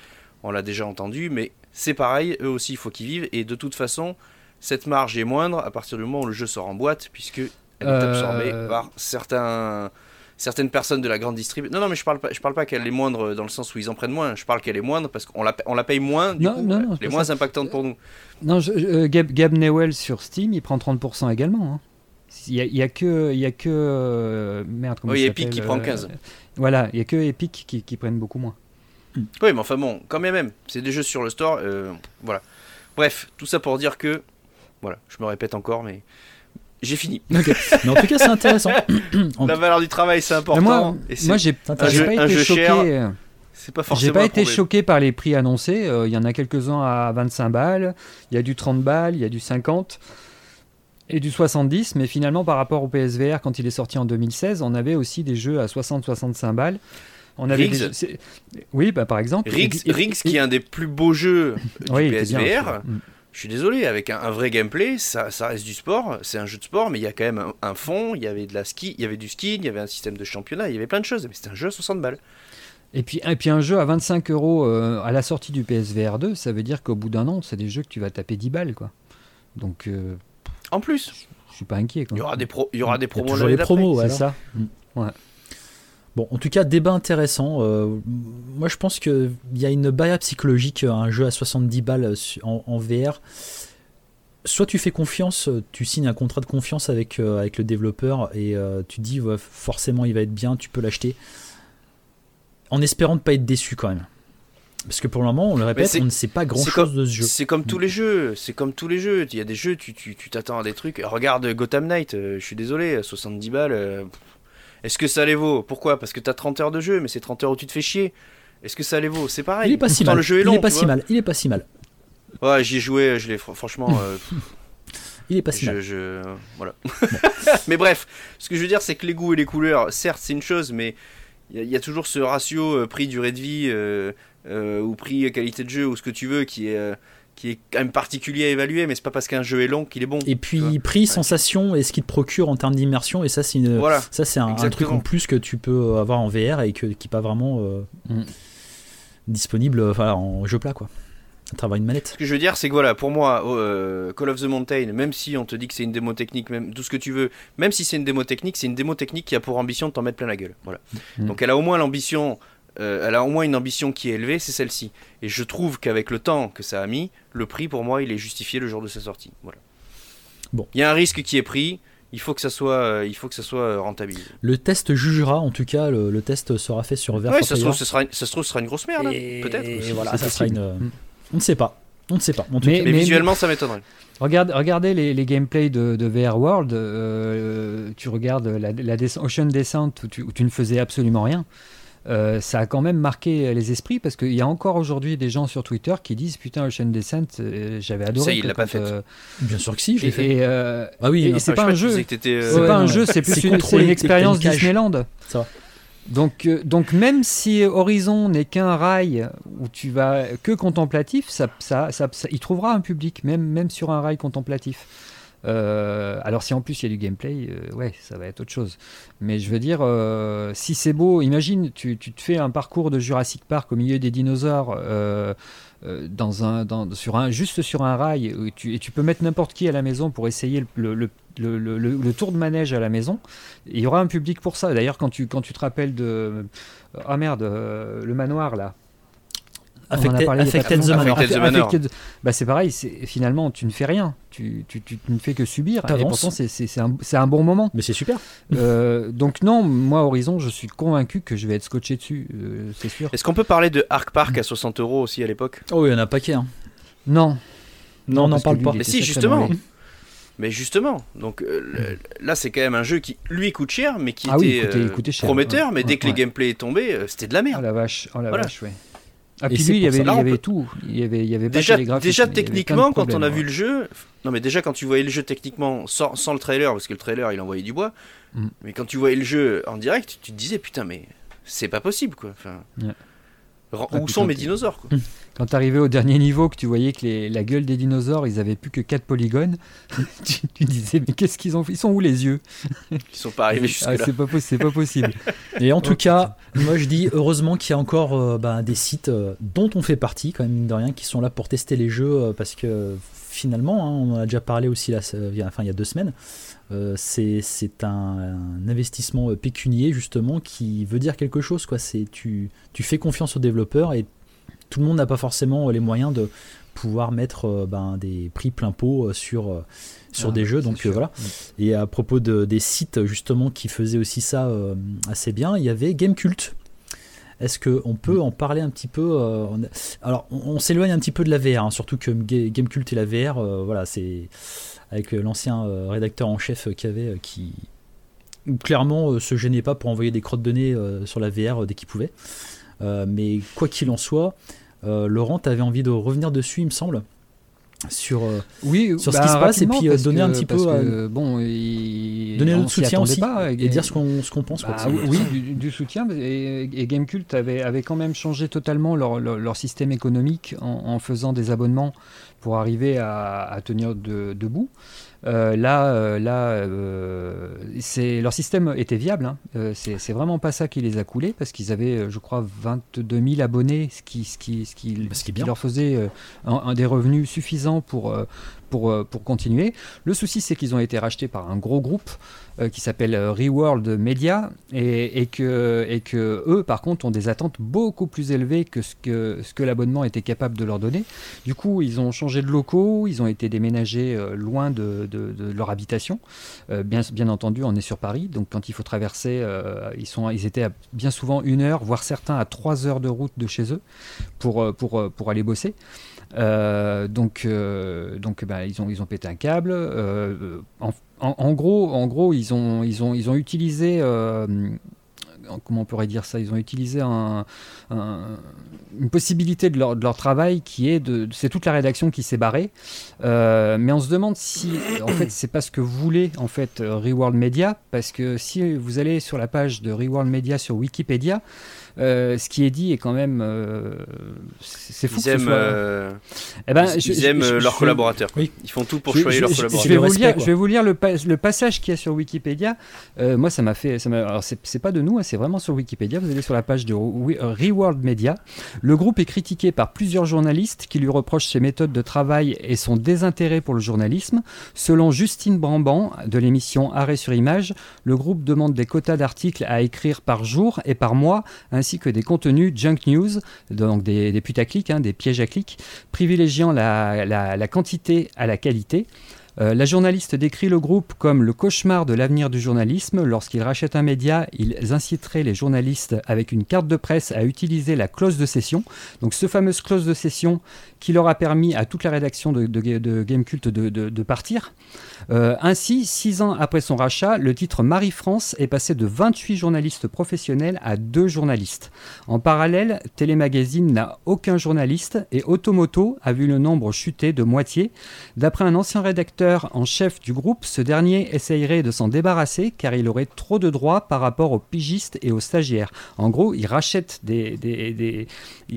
On l'a déjà entendu, mais c'est pareil. Eux aussi, il faut qu'ils vivent et de toute façon, cette marge est moindre à partir du moment où le jeu sort en boîte, puisque elle est Euh, absorbée par certains, certaines personnes de la grande distribution. Non, non, mais je parle pas, je parle pas qu'elle est moindre dans le sens où ils en prennent moins. Je parle qu'elle est moindre parce qu'on la, on la paye moins, du Non, coup, non, non, elle est moins ça. impactante pour nous. Non, je- euh, Gab, Gab Newell sur Steam, il prend 30% également. hein. Il y a, que, il y a que euh, merde. Comment Oui, il Epic qui prend euh, 15. Voilà, il y a que Epic qui, qui prennent beaucoup moins. Oui, mais enfin bon, quand même, même. c'est des jeux sur le store. euh, voilà. Bref, tout ça pour dire que, voilà, je me répète encore, mais j'ai fini. Mais en tout cas c'est intéressant. La valeur du travail, c'est Mais important. moi, et c'est- moi j'ai j'ai jeu- pas été choqué. c'est pas J'ai forcément. pas un été choqué par les prix annoncés. Euh, Il y en a quelques-uns à 25 balles, il y a du 30 balles, il y a du 50 et du 70. Mais finalement, par rapport au PSVR, quand il est sorti en 2016, on avait aussi des jeux à 60-65 balles. On avait Riggs. des- Oui, bah, par exemple. Riggs, Et- et- Riggs, qui est un des plus beaux jeux du Oui, il était bien, PSVR. Je suis désolé, avec un, un vrai gameplay, ça, ça reste du sport, c'est un jeu de sport, mais il y a quand même un, un fond, il y avait de la ski, il y avait du ski, il y avait un système de championnat, il y avait plein de choses, mais c'était un jeu à 60 balles. Et puis, et puis un jeu à 25 euros euh, à la sortie du PSVR 2, ça veut dire qu'au bout d'un an, c'est des jeux que tu vas taper 10 balles. Quoi. Donc, euh, En plus, je suis pas inquiet. Quoi. il y aura des, pro- il y aura des Il y a promos toujours l'année les promos, C'est alors. ça. Bon, en tout cas, débat intéressant. Euh, moi, je pense qu'il y a une barrière psychologique à un jeu à 70 balles en, en VR. Soit tu fais confiance, tu signes un contrat de confiance avec, euh, avec le développeur et euh, tu dis ouais, forcément il va être bien, tu peux l'acheter. En espérant ne pas être déçu quand même. Parce que pour le moment, on le répète, on ne sait pas grand chose comme- de ce jeu. C'est comme tous les jeux, c'est comme tous les jeux. Il y a des jeux, tu tu- tu t'attends à des trucs. Regarde Gotham Knight, je suis désolé, 70 balles. pff. Est-ce que ça les vaut? Pourquoi? Parce que t'as 30 heures de jeu, mais c'est 30 heures où tu te fais chier. Est-ce que ça les vaut? C'est pareil. Il est pas si Pourtant, mal. le jeu est il long. est pas si mal. Il est pas si mal. Ouais, j'y ai joué, je l'ai fr- franchement. euh, Il est pas si je, mal. je- voilà. mais bref, ce que je veux dire, c'est que les goûts et les couleurs, certes, c'est une chose, mais il y, a- il y a toujours ce ratio euh, prix durée de vie. euh, ou prix qualité de jeu ou ce que tu veux qui est qui est quand même particulier à évaluer, mais c'est pas parce qu'un jeu est long qu'il est bon. Et puis prix, sensation et ce qu'il te procure en termes d'immersion, et ça c'est une, ça c'est un, truc en plus que tu peux avoir en VR et que, qui n'est pas vraiment mm. disponible en jeu plat quoi à travers une manette. Ce que je veux dire, c'est que voilà, pour moi, euh, Call of the Mountain, même si on te dit que c'est une démo technique, même tout ce que tu veux, même si c'est une démo technique, c'est une démo technique qui a pour ambition de t'en mettre plein la gueule. Voilà. Mm. Donc elle a au moins l'ambition, euh, elle a au moins une ambition qui est élevée, c'est celle-ci. Et je trouve qu'avec le temps que ça a mis, le prix pour moi, il est justifié le jour de sa sortie. Voilà. Bon. Il y a un risque qui est pris. Il faut que ça soit, euh, il faut que ça soit rentabilisé. Le test jugera, en tout cas, le, test sera fait sur VR. Ouais, ça se, trouve, ce sera, ça se trouve, ce sera une grosse merde, hein, peut-être. Et voilà, ça sera une. Mm. On ne sait pas. On ne sait pas. mais, visuellement, ça m'étonnerait. Regarde, regardez les, les gameplays de, de, VR World. Euh, tu regardes la, la Ocean Descent où tu, où tu, ne faisais absolument rien. Euh, ça a quand même marqué les esprits parce qu'il y a encore aujourd'hui des gens sur Twitter qui disent putain Ocean Descent euh, j'avais adoré. Ça il l'a pas fait. Bien sûr que si, je l'ai fait. Et, ah oui, c'est pas, un jeu. C'est pas un jeu, c'est plus une, une expérience Disneyland. Ça va. Donc, euh, donc même si Horizon n'est qu'un rail où tu vas que contemplatif, ça, ça, ça, il trouvera un public, même, même sur un rail contemplatif. Euh, alors si en plus il y a du gameplay, euh, ouais, ça va être autre chose. Mais je veux dire, si c'est beau, imagine, tu, te fais un parcours de Jurassic Park au milieu des dinosaures, sur un, juste sur un rail, et tu, peux mettre n'importe qui à la maison pour essayer le, tour de manège à la maison. Il y aura un public pour ça. D'ailleurs, quand tu, quand tu te rappelles de. Ah merde, euh, le manoir là. Affected, the Manor. Bah, c'est pareil, finalement, tu ne fais rien. Tu, tu, tu, ne fais que subir. Et pourtant, c'est un, un, bon moment. Mais c'est super. Euh, donc, non, moi, Horizon, je suis convaincu que je vais être scotché dessus. Euh, c'est sûr. Est-ce qu'on peut parler de Arc Park à 60 euros aussi à l'époque? Oh, il y en a un paquet. Hein. Non. Non, on n'en parle pas. Mais si, justement. Mais justement, donc euh, là c'est quand même un jeu qui lui coûte cher, mais qui ah était euh, prometteur, mais dès que les gameplay est tombé, euh, c'était de la merde. Oh la vache, oh la vache, ouais. Ah, puis lui, il y avait, il y avait tout. Il y avait, il y avait déjà, déjà techniquement, quand on a vu le jeu, non mais déjà quand tu voyais le jeu techniquement sans, sans le trailer, parce que le trailer il envoyait du bois, mm. mais quand tu voyais le jeu en direct, tu te disais putain mais c'est pas possible quoi. Enfin, où sont mes dinosaures quoi. Quand tu arrivais au dernier niveau, que tu voyais que les, la gueule des dinosaures, ils avaient plus que 4 polygones, tu, disais, mais qu'est-ce qu'ils ont fait? Ils sont où les yeux? Ils sont pas arrivés jusque ah, C'est pas, pas, possible. Et en tout cas, moi je dis heureusement qu'il y a encore euh, bah, des sites euh, dont on fait partie, quand même, mine de rien, qui sont là pour tester les jeux, euh, parce que finalement, hein, on en a déjà parlé aussi là, enfin, il y a deux semaines. C'est un, investissement pécunier justement qui veut dire quelque chose quoi c'est tu, tu fais confiance aux développeurs et tout le monde n'a pas forcément les moyens de pouvoir mettre euh, ben, des prix plein pot euh, sur, euh, sur ah, des jeux. Donc voilà. Et à propos de, des sites justement qui faisaient aussi ça assez bien, il y avait Gamecult. Est-ce qu'on peut en parler un petit peu Alors, on, s'éloigne un petit peu de la VR, hein, surtout que Gamecult et la VR, voilà, c'est avec l'ancien rédacteur en chef qu'il y avait qui clairement se gênait pas pour envoyer des crottes de nez sur la VR dès qu'il pouvait. mais quoi qu'il en soit, euh, Laurent, tu avais envie de revenir dessus, il me semble? Sur, euh, oui, sur ce qui bah, se passe et puis euh, donner un petit peu bon donner notre soutien aussi pas, et, dire ce qu'on ce qu'on pense bah, oui du, soutien et, et Gamecult avait, avait quand même changé totalement leur, leur, système économique en, faisant des abonnements pour arriver à, à tenir de, debout euh, là, euh, là euh, leur système était viable. Hein. c'est vraiment pas ça qui les a coulés parce qu'ils avaient, je crois, 22 000 abonnés, ce qui, ce qui, ce qui, bah, leur faisait un, des revenus suffisants pour, pour, pour continuer. Le souci, c'est qu'ils ont été rachetés par un gros groupe euh, qui s'appelle euh, Reworld Media et, et, que, eux, par contre, ont des attentes beaucoup plus élevées que ce que, l'abonnement était capable de leur donner. Du coup, ils ont changé de locaux, ils ont été déménagés euh, loin de, leur habitation. bien, entendu, on est sur Paris, donc quand il faut traverser, ils, étaient bien souvent une heure, voire certains à trois heures de route de chez eux pour aller bosser. Donc, donc bah, ils, ont, pété un câble. en, en, gros, en gros, ils ont, utilisé euh, comment on pourrait dire ça? Ils ont utilisé un, une possibilité de leur, travail qui est de. C'est toute la rédaction qui s'est barrée. Euh, mais on se demande si, en fait, c'est pas ce que voulait en fait Reworld Media, parce que si vous allez sur la page de Reworld Media sur Wikipédia, euh, ce qui est dit est quand même. Euh, c'est fou. Ils aiment, euh, eh ben, ils, aiment leurs collaborateurs. Oui. Ils font tout pour choisir leurs collaborateurs. Je vais, vous lire, je vais vous lire le, le passage qu'il y a sur Wikipédia. moi, ça m'a fait. Ça alors, c'est pas de nous, hein, c'est vraiment sur Wikipédia. Vous allez sur la page de Reward Media. Le groupe est critiqué par plusieurs journalistes qui lui reprochent ses méthodes de travail et son désintérêt pour le journalisme. Selon Justine Bramban de l'émission Arrêt sur Image, le groupe demande des quotas d'articles à écrire par jour et par mois, ainsi que des contenus junk news, donc des, des putaclics, hein, des pièges à clics, privilégiant la quantité à la qualité. Euh, la journaliste décrit le groupe comme le cauchemar de l'avenir du journalisme. Lorsqu'ils rachètent un média, ils inciteraient les journalistes avec une carte de presse à utiliser la clause de cession. Donc, ce fameuse clause de cession qui leur a permis à toute la rédaction de, de, de, partir. Euh, ainsi, six ans après son rachat, le titre Marie-France est passé de 28 journalistes professionnels à 2 journalistes. En parallèle, Télémagazine n'a aucun journaliste et Automoto a vu le nombre chuter de moitié. D'après un ancien rédacteur en chef du groupe, ce dernier essayerait de s'en débarrasser car il aurait trop de droits par rapport aux pigistes et aux stagiaires. En gros, il rachète des, des,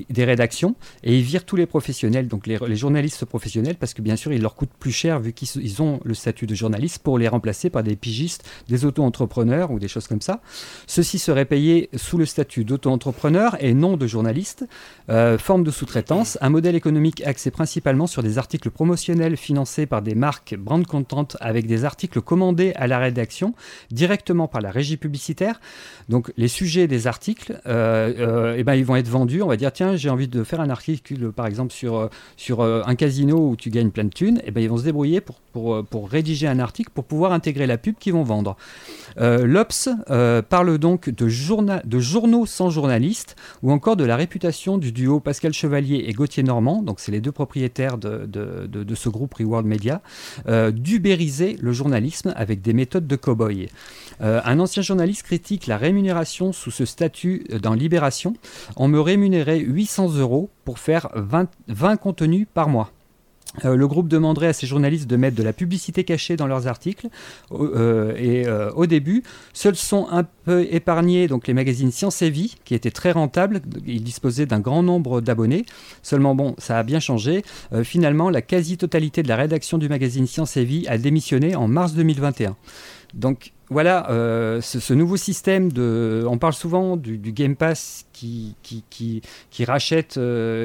des, rédactions et il vire tous les professionnels, donc les, journalistes professionnels, parce que bien sûr, il leur coûte plus cher vu qu'ils ont le statut de journaliste pour les remplacer par des pigistes, des auto-entrepreneurs ou des choses comme ça. Ceux-ci seraient payés sous le statut d'auto-entrepreneur et non de journaliste. Euh, forme de sous-traitance, un modèle économique axé principalement sur des articles promotionnels financés par des marques brand content avec des articles commandés à la rédaction directement par la régie publicitaire. Donc les sujets des articles, euh, euh eh ben, ils vont être vendus. On va dire tiens j'ai envie de faire un article par exemple sur, sur euh, un casino où tu gagnes plein de thunes. Eh ben, ils vont se débrouiller pour, pour, pour rédiger un article pour pouvoir intégrer la pub qu'ils vont vendre. Euh, L'Obs parle donc de, de, journaux sans journalistes ou encore de la réputation du duo Pascal Chevalier et Gauthier Normand, donc c'est les deux propriétaires de, de, ce groupe Reward Media, d'ubériser le journalisme avec des méthodes de cow-boy. Euh, un ancien journaliste critique la rémunération sous ce statut dans Libération. On me rémunérait 800 euros pour faire 20, 20 contenus par mois. Euh, le groupe demanderait à ses journalistes de mettre de la publicité cachée dans leurs articles. Euh, et euh, au début, seuls sont un peu épargnés donc les magazines Science et Vie, qui étaient très rentables. Ils disposaient d'un grand nombre d'abonnés. Seulement, bon, ça a bien changé. finalement, la quasi-totalité de la rédaction du magazine Science et Vie a démissionné en mars 2021. Donc, voilà, ce, nouveau système de. On parle souvent du, Game Pass qui, qui, qui, qui rachète,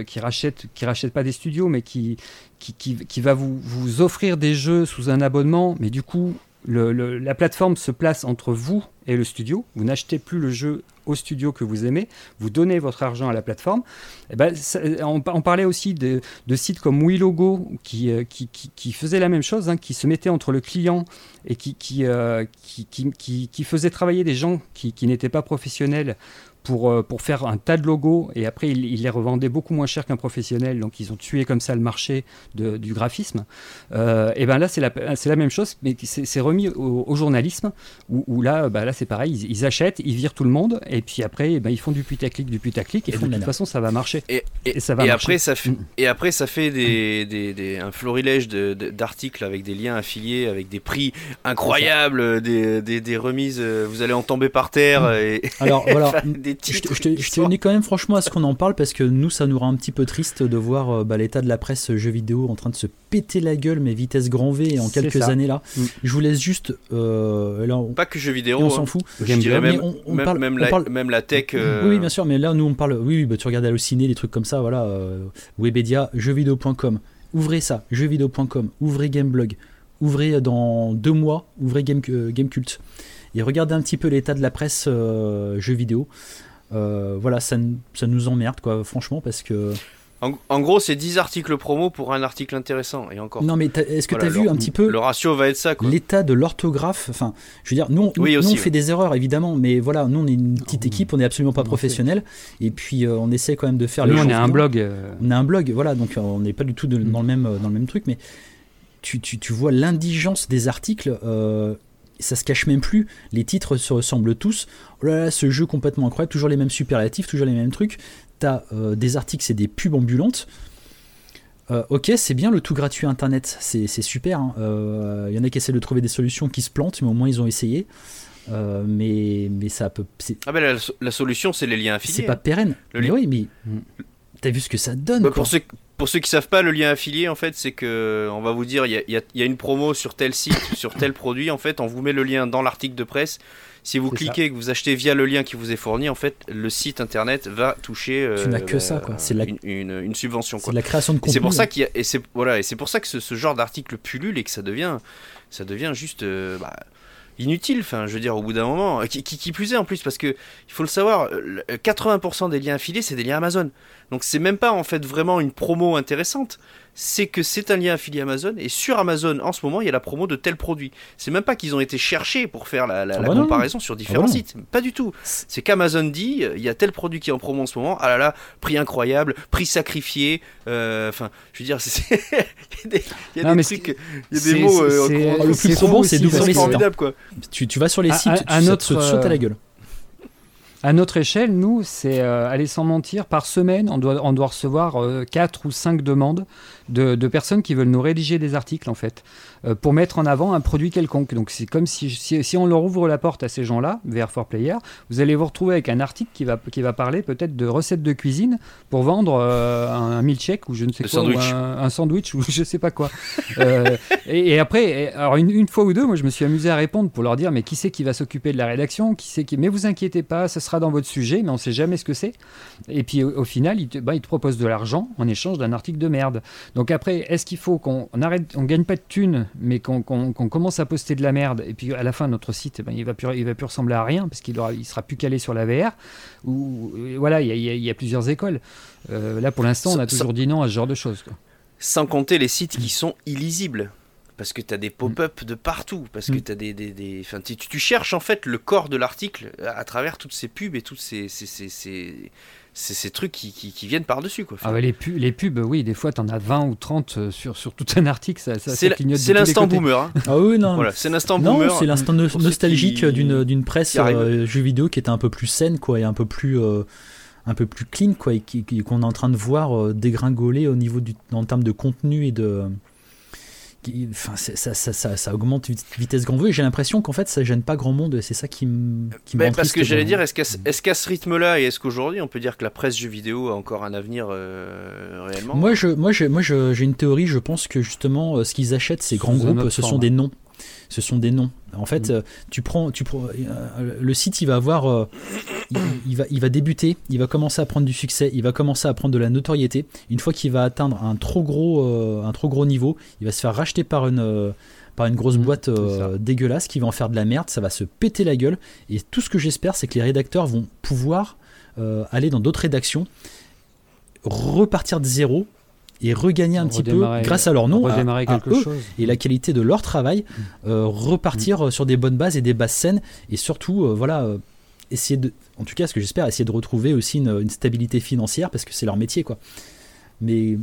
qui rachète, qui rachète pas des studios, mais qui, qui, va vous, vous, offrir des jeux sous un abonnement, mais du coup, la plateforme se place entre vous et le studio. Vous n'achetez plus le jeu au studio que vous aimez, vous donnez votre argent à la plateforme. Eh ben, on, parlait aussi de, sites comme WeLogo qui, euh, qui, qui, faisaient la même chose, hein, qui se mettaient entre le client et qui, qui, euh, qui, qui, faisaient travailler des gens qui, n'étaient pas professionnels pour, euh, pour faire un tas de logos et après ils, les revendaient beaucoup moins cher qu'un professionnel, donc ils ont tué comme ça le marché de, du graphisme. Euh, et ben là c'est la, la même chose, mais c'est remis au, journalisme où, là, bah là c'est pareil, ils, achètent, ils virent tout le monde et puis après ben, ils font du putaclic, du putaclic et de toute façon ça va marcher. Et, et, ça va Après, ça fait, mm. et après ça fait des, des, des un florilège d'articles avec des liens affiliés, avec des prix incroyables, des, des, remises, vous allez en tomber par terre. Mm. Et Alors voilà. Je, te, dis quand même franchement à ce qu'on en parle parce que nous, ça nous rend un petit peu triste de voir euh, bah, l'état de la presse jeux vidéo en train de se péter la gueule, mais vitesse grand V en quelques années là. Mm. Je vous laisse juste. Euh, là, Pas que jeux vidéo. on s'en hein. fout. Je dirais même, on, parle, même, la, même, la, tech. Euh, oui, bien sûr, mais là, nous, on parle. Oui, bah, tu regardes Allociné, des trucs comme ça, voilà. Webedia, jeuxvideo.com. Ouvrez ça, jeuxvideo.com. Ouvrez Gameblog. Ouvrez dans deux mois, ouvrez Game, Gamecult et regardez un petit peu l'état de la presse jeux vidéo. Euh, voilà, ça, ça, nous emmerde, quoi, franchement, parce que. En, gros, c'est 10 articles promo pour un article intéressant, et encore. Non, mais est-ce que tu as vu un petit peu. Le ratio va être ça, L'état de l'orthographe, enfin, je veux dire, nous, on fait des erreurs, évidemment, mais voilà, nous, on est une petite équipe, on n'est absolument pas professionnel, et puis euh, on essaie quand même de faire nous, on est un blog. Euh. On a un blog, voilà, donc on n'est pas du tout mm. dans, le même, dans le même truc, mais tu, tu, tu vois l'indigence des articles ça se cache même plus. Les titres se ressemblent tous. Oh là là, ce jeu complètement incroyable, toujours les mêmes superlatifs, toujours les mêmes trucs. T'as euh, des articles, c'est des pubs ambulantes. Euh, ok, c'est bien le tout gratuit internet, c'est super. Il hein. y en a qui essaient de trouver des solutions qui se plantent, mais au moins ils ont essayé. mais, mais ça peut. Ah ben la, solution, c'est les liens affiliés. C'est pas pérenne. mais oui, mais mm. t'as vu ce que ça donne. Bah, pour, ceux, pour ceux qui savent pas, le lien affilié, en fait, c'est que on va vous dire, il y, y a, une promo sur tel site, sur tel produit. En fait, on vous met le lien dans l'article de presse. Si vous cliquez, que vous achetez via le lien qui vous est fourni, en fait, le site internet va toucher. tu n'as que ça, quoi. C'est une, une, subvention. C'est la création de contenu. C'est pour ça qu'il et c'est voilà, et c'est pour ça que ce, genre d'article pullule et que ça devient, ça devient juste. Euh, bah, inutile, enfin, je veux dire, au bout d'un moment, qui, qui, plus est en plus, parce que il faut le savoir, 80% des liens affiliés, c'est des liens Amazon. Donc c'est même pas en fait vraiment une promo intéressante, c'est que c'est un lien affilié Amazon, et sur Amazon, en ce moment, il y a la promo de tel produit. C'est même pas qu'ils ont été cherchés pour faire la, ah bah comparaison sur différents ah bah sites, pas du tout. C'est qu'Amazon dit, il y a tel produit qui est en promo en ce moment, ah là là, prix incroyable, prix sacrifié, euh, enfin, je veux dire, il y a des, trucs, il y a des mots... Euh, le plus probant, c'est d'ouvrir les sites. Quoi. Tu, tu vas sur les sites, tu, sautes, saute à la gueule. À notre échelle, nous, c'est euh, aller sans mentir, par semaine, on doit, on doit recevoir 4 ou 5 demandes de, de, personnes qui veulent nous rédiger des articles, en fait. Euh, pour mettre en avant un produit quelconque. Donc c'est comme si, si, on leur ouvre la porte à ces gens-là, vers 4 Player, vous allez vous retrouver avec un article qui va, qui va parler peut-être de recettes de cuisine pour vendre euh, un, milkshake ou je ne sais quoi, un, sandwich ou je sais pas quoi. Euh, et, après, alors une, une, fois ou deux, moi je me suis amusé à répondre pour leur dire mais qui c'est qui va s'occuper de la rédaction, qui c'est qui, mais vous inquiétez pas, ce sera dans votre sujet, mais on sait jamais ce que c'est. Et puis au, final, ils te, bah, il te proposent de l'argent en échange d'un article de merde. Donc après, est-ce qu'il faut qu'on arrête, on gagne pas de thunes mais qu'on commence à poster de la merde, et puis à la fin, notre site, eh ben, il va plus, il va plus ressembler à rien, parce qu'il il sera plus calé sur la VR. Ou voilà, il y, a plusieurs écoles. Euh, là, pour l'instant, on a toujours dit non à ce genre de choses. Sans compter les sites qui sont illisibles parce que tu as des pop-up de partout, parce que mm. as des, des, des... Enfin, tu, tu, cherches en fait le corps de l'article à travers toutes ces pubs et toutes ces, ces, ces, c'est ces trucs qui, qui, viennent par-dessus. Quoi. Ah les, pubs, les pubs, oui, des fois, tu en as 20 ou 30 euh, sur, sur tout un article. Ça, ça, c'est l'instant boomer. Hein. Ah oui, non. Voilà, c'est l'instant boomer. c'est l'instant nostalgique d'une presse euh, jeux vidéo qui était un peu plus saine quoi, et un peu plus, euh, un peu plus clean quoi, et qu'on est en train de voir dégringoler au niveau du, en termes de contenu et de enfin, ça, ça, ça, ça, augmente vitesse grand V. J'ai l'impression qu'en fait, ça gêne pas grand monde. C'est ça qui me. Qui ben, parce que j'allais dire, est-ce qu'à est ce rythme-là, et est-ce qu'aujourd'hui, on peut dire que la presse jeux vidéo a encore un avenir euh, réellement? Moi, je, moi, moi, j'ai une théorie. Je pense que justement, euh, ce qu'ils achètent, ces grands groupes, ce sont des noms ce sont des noms. En fait, mm. euh, tu prends, tu prends, euh, le site, il va avoir, euh, il, va, il va débuter, il va commencer à prendre du succès, il va commencer à prendre de la notoriété. Une fois qu'il va atteindre un trop gros, un trop gros niveau, il va se faire racheter par une, par une grosse mm, boîte dégueulasse qui va en faire de la merde. Ça va se péter la gueule. Et tout ce que j'espère, c'est que les rédacteurs vont pouvoir aller dans d'autres rédactions, repartir de zéro et regagner un petit peu grâce à leur nom à, eux, chose. et la qualité de leur travail mm. euh, repartir mm. sur des bonnes bases et des bases saines et surtout euh, voilà euh, essayer de en tout cas ce que j'espère essayer de retrouver aussi une, stabilité financière parce que c'est leur métier quoi mais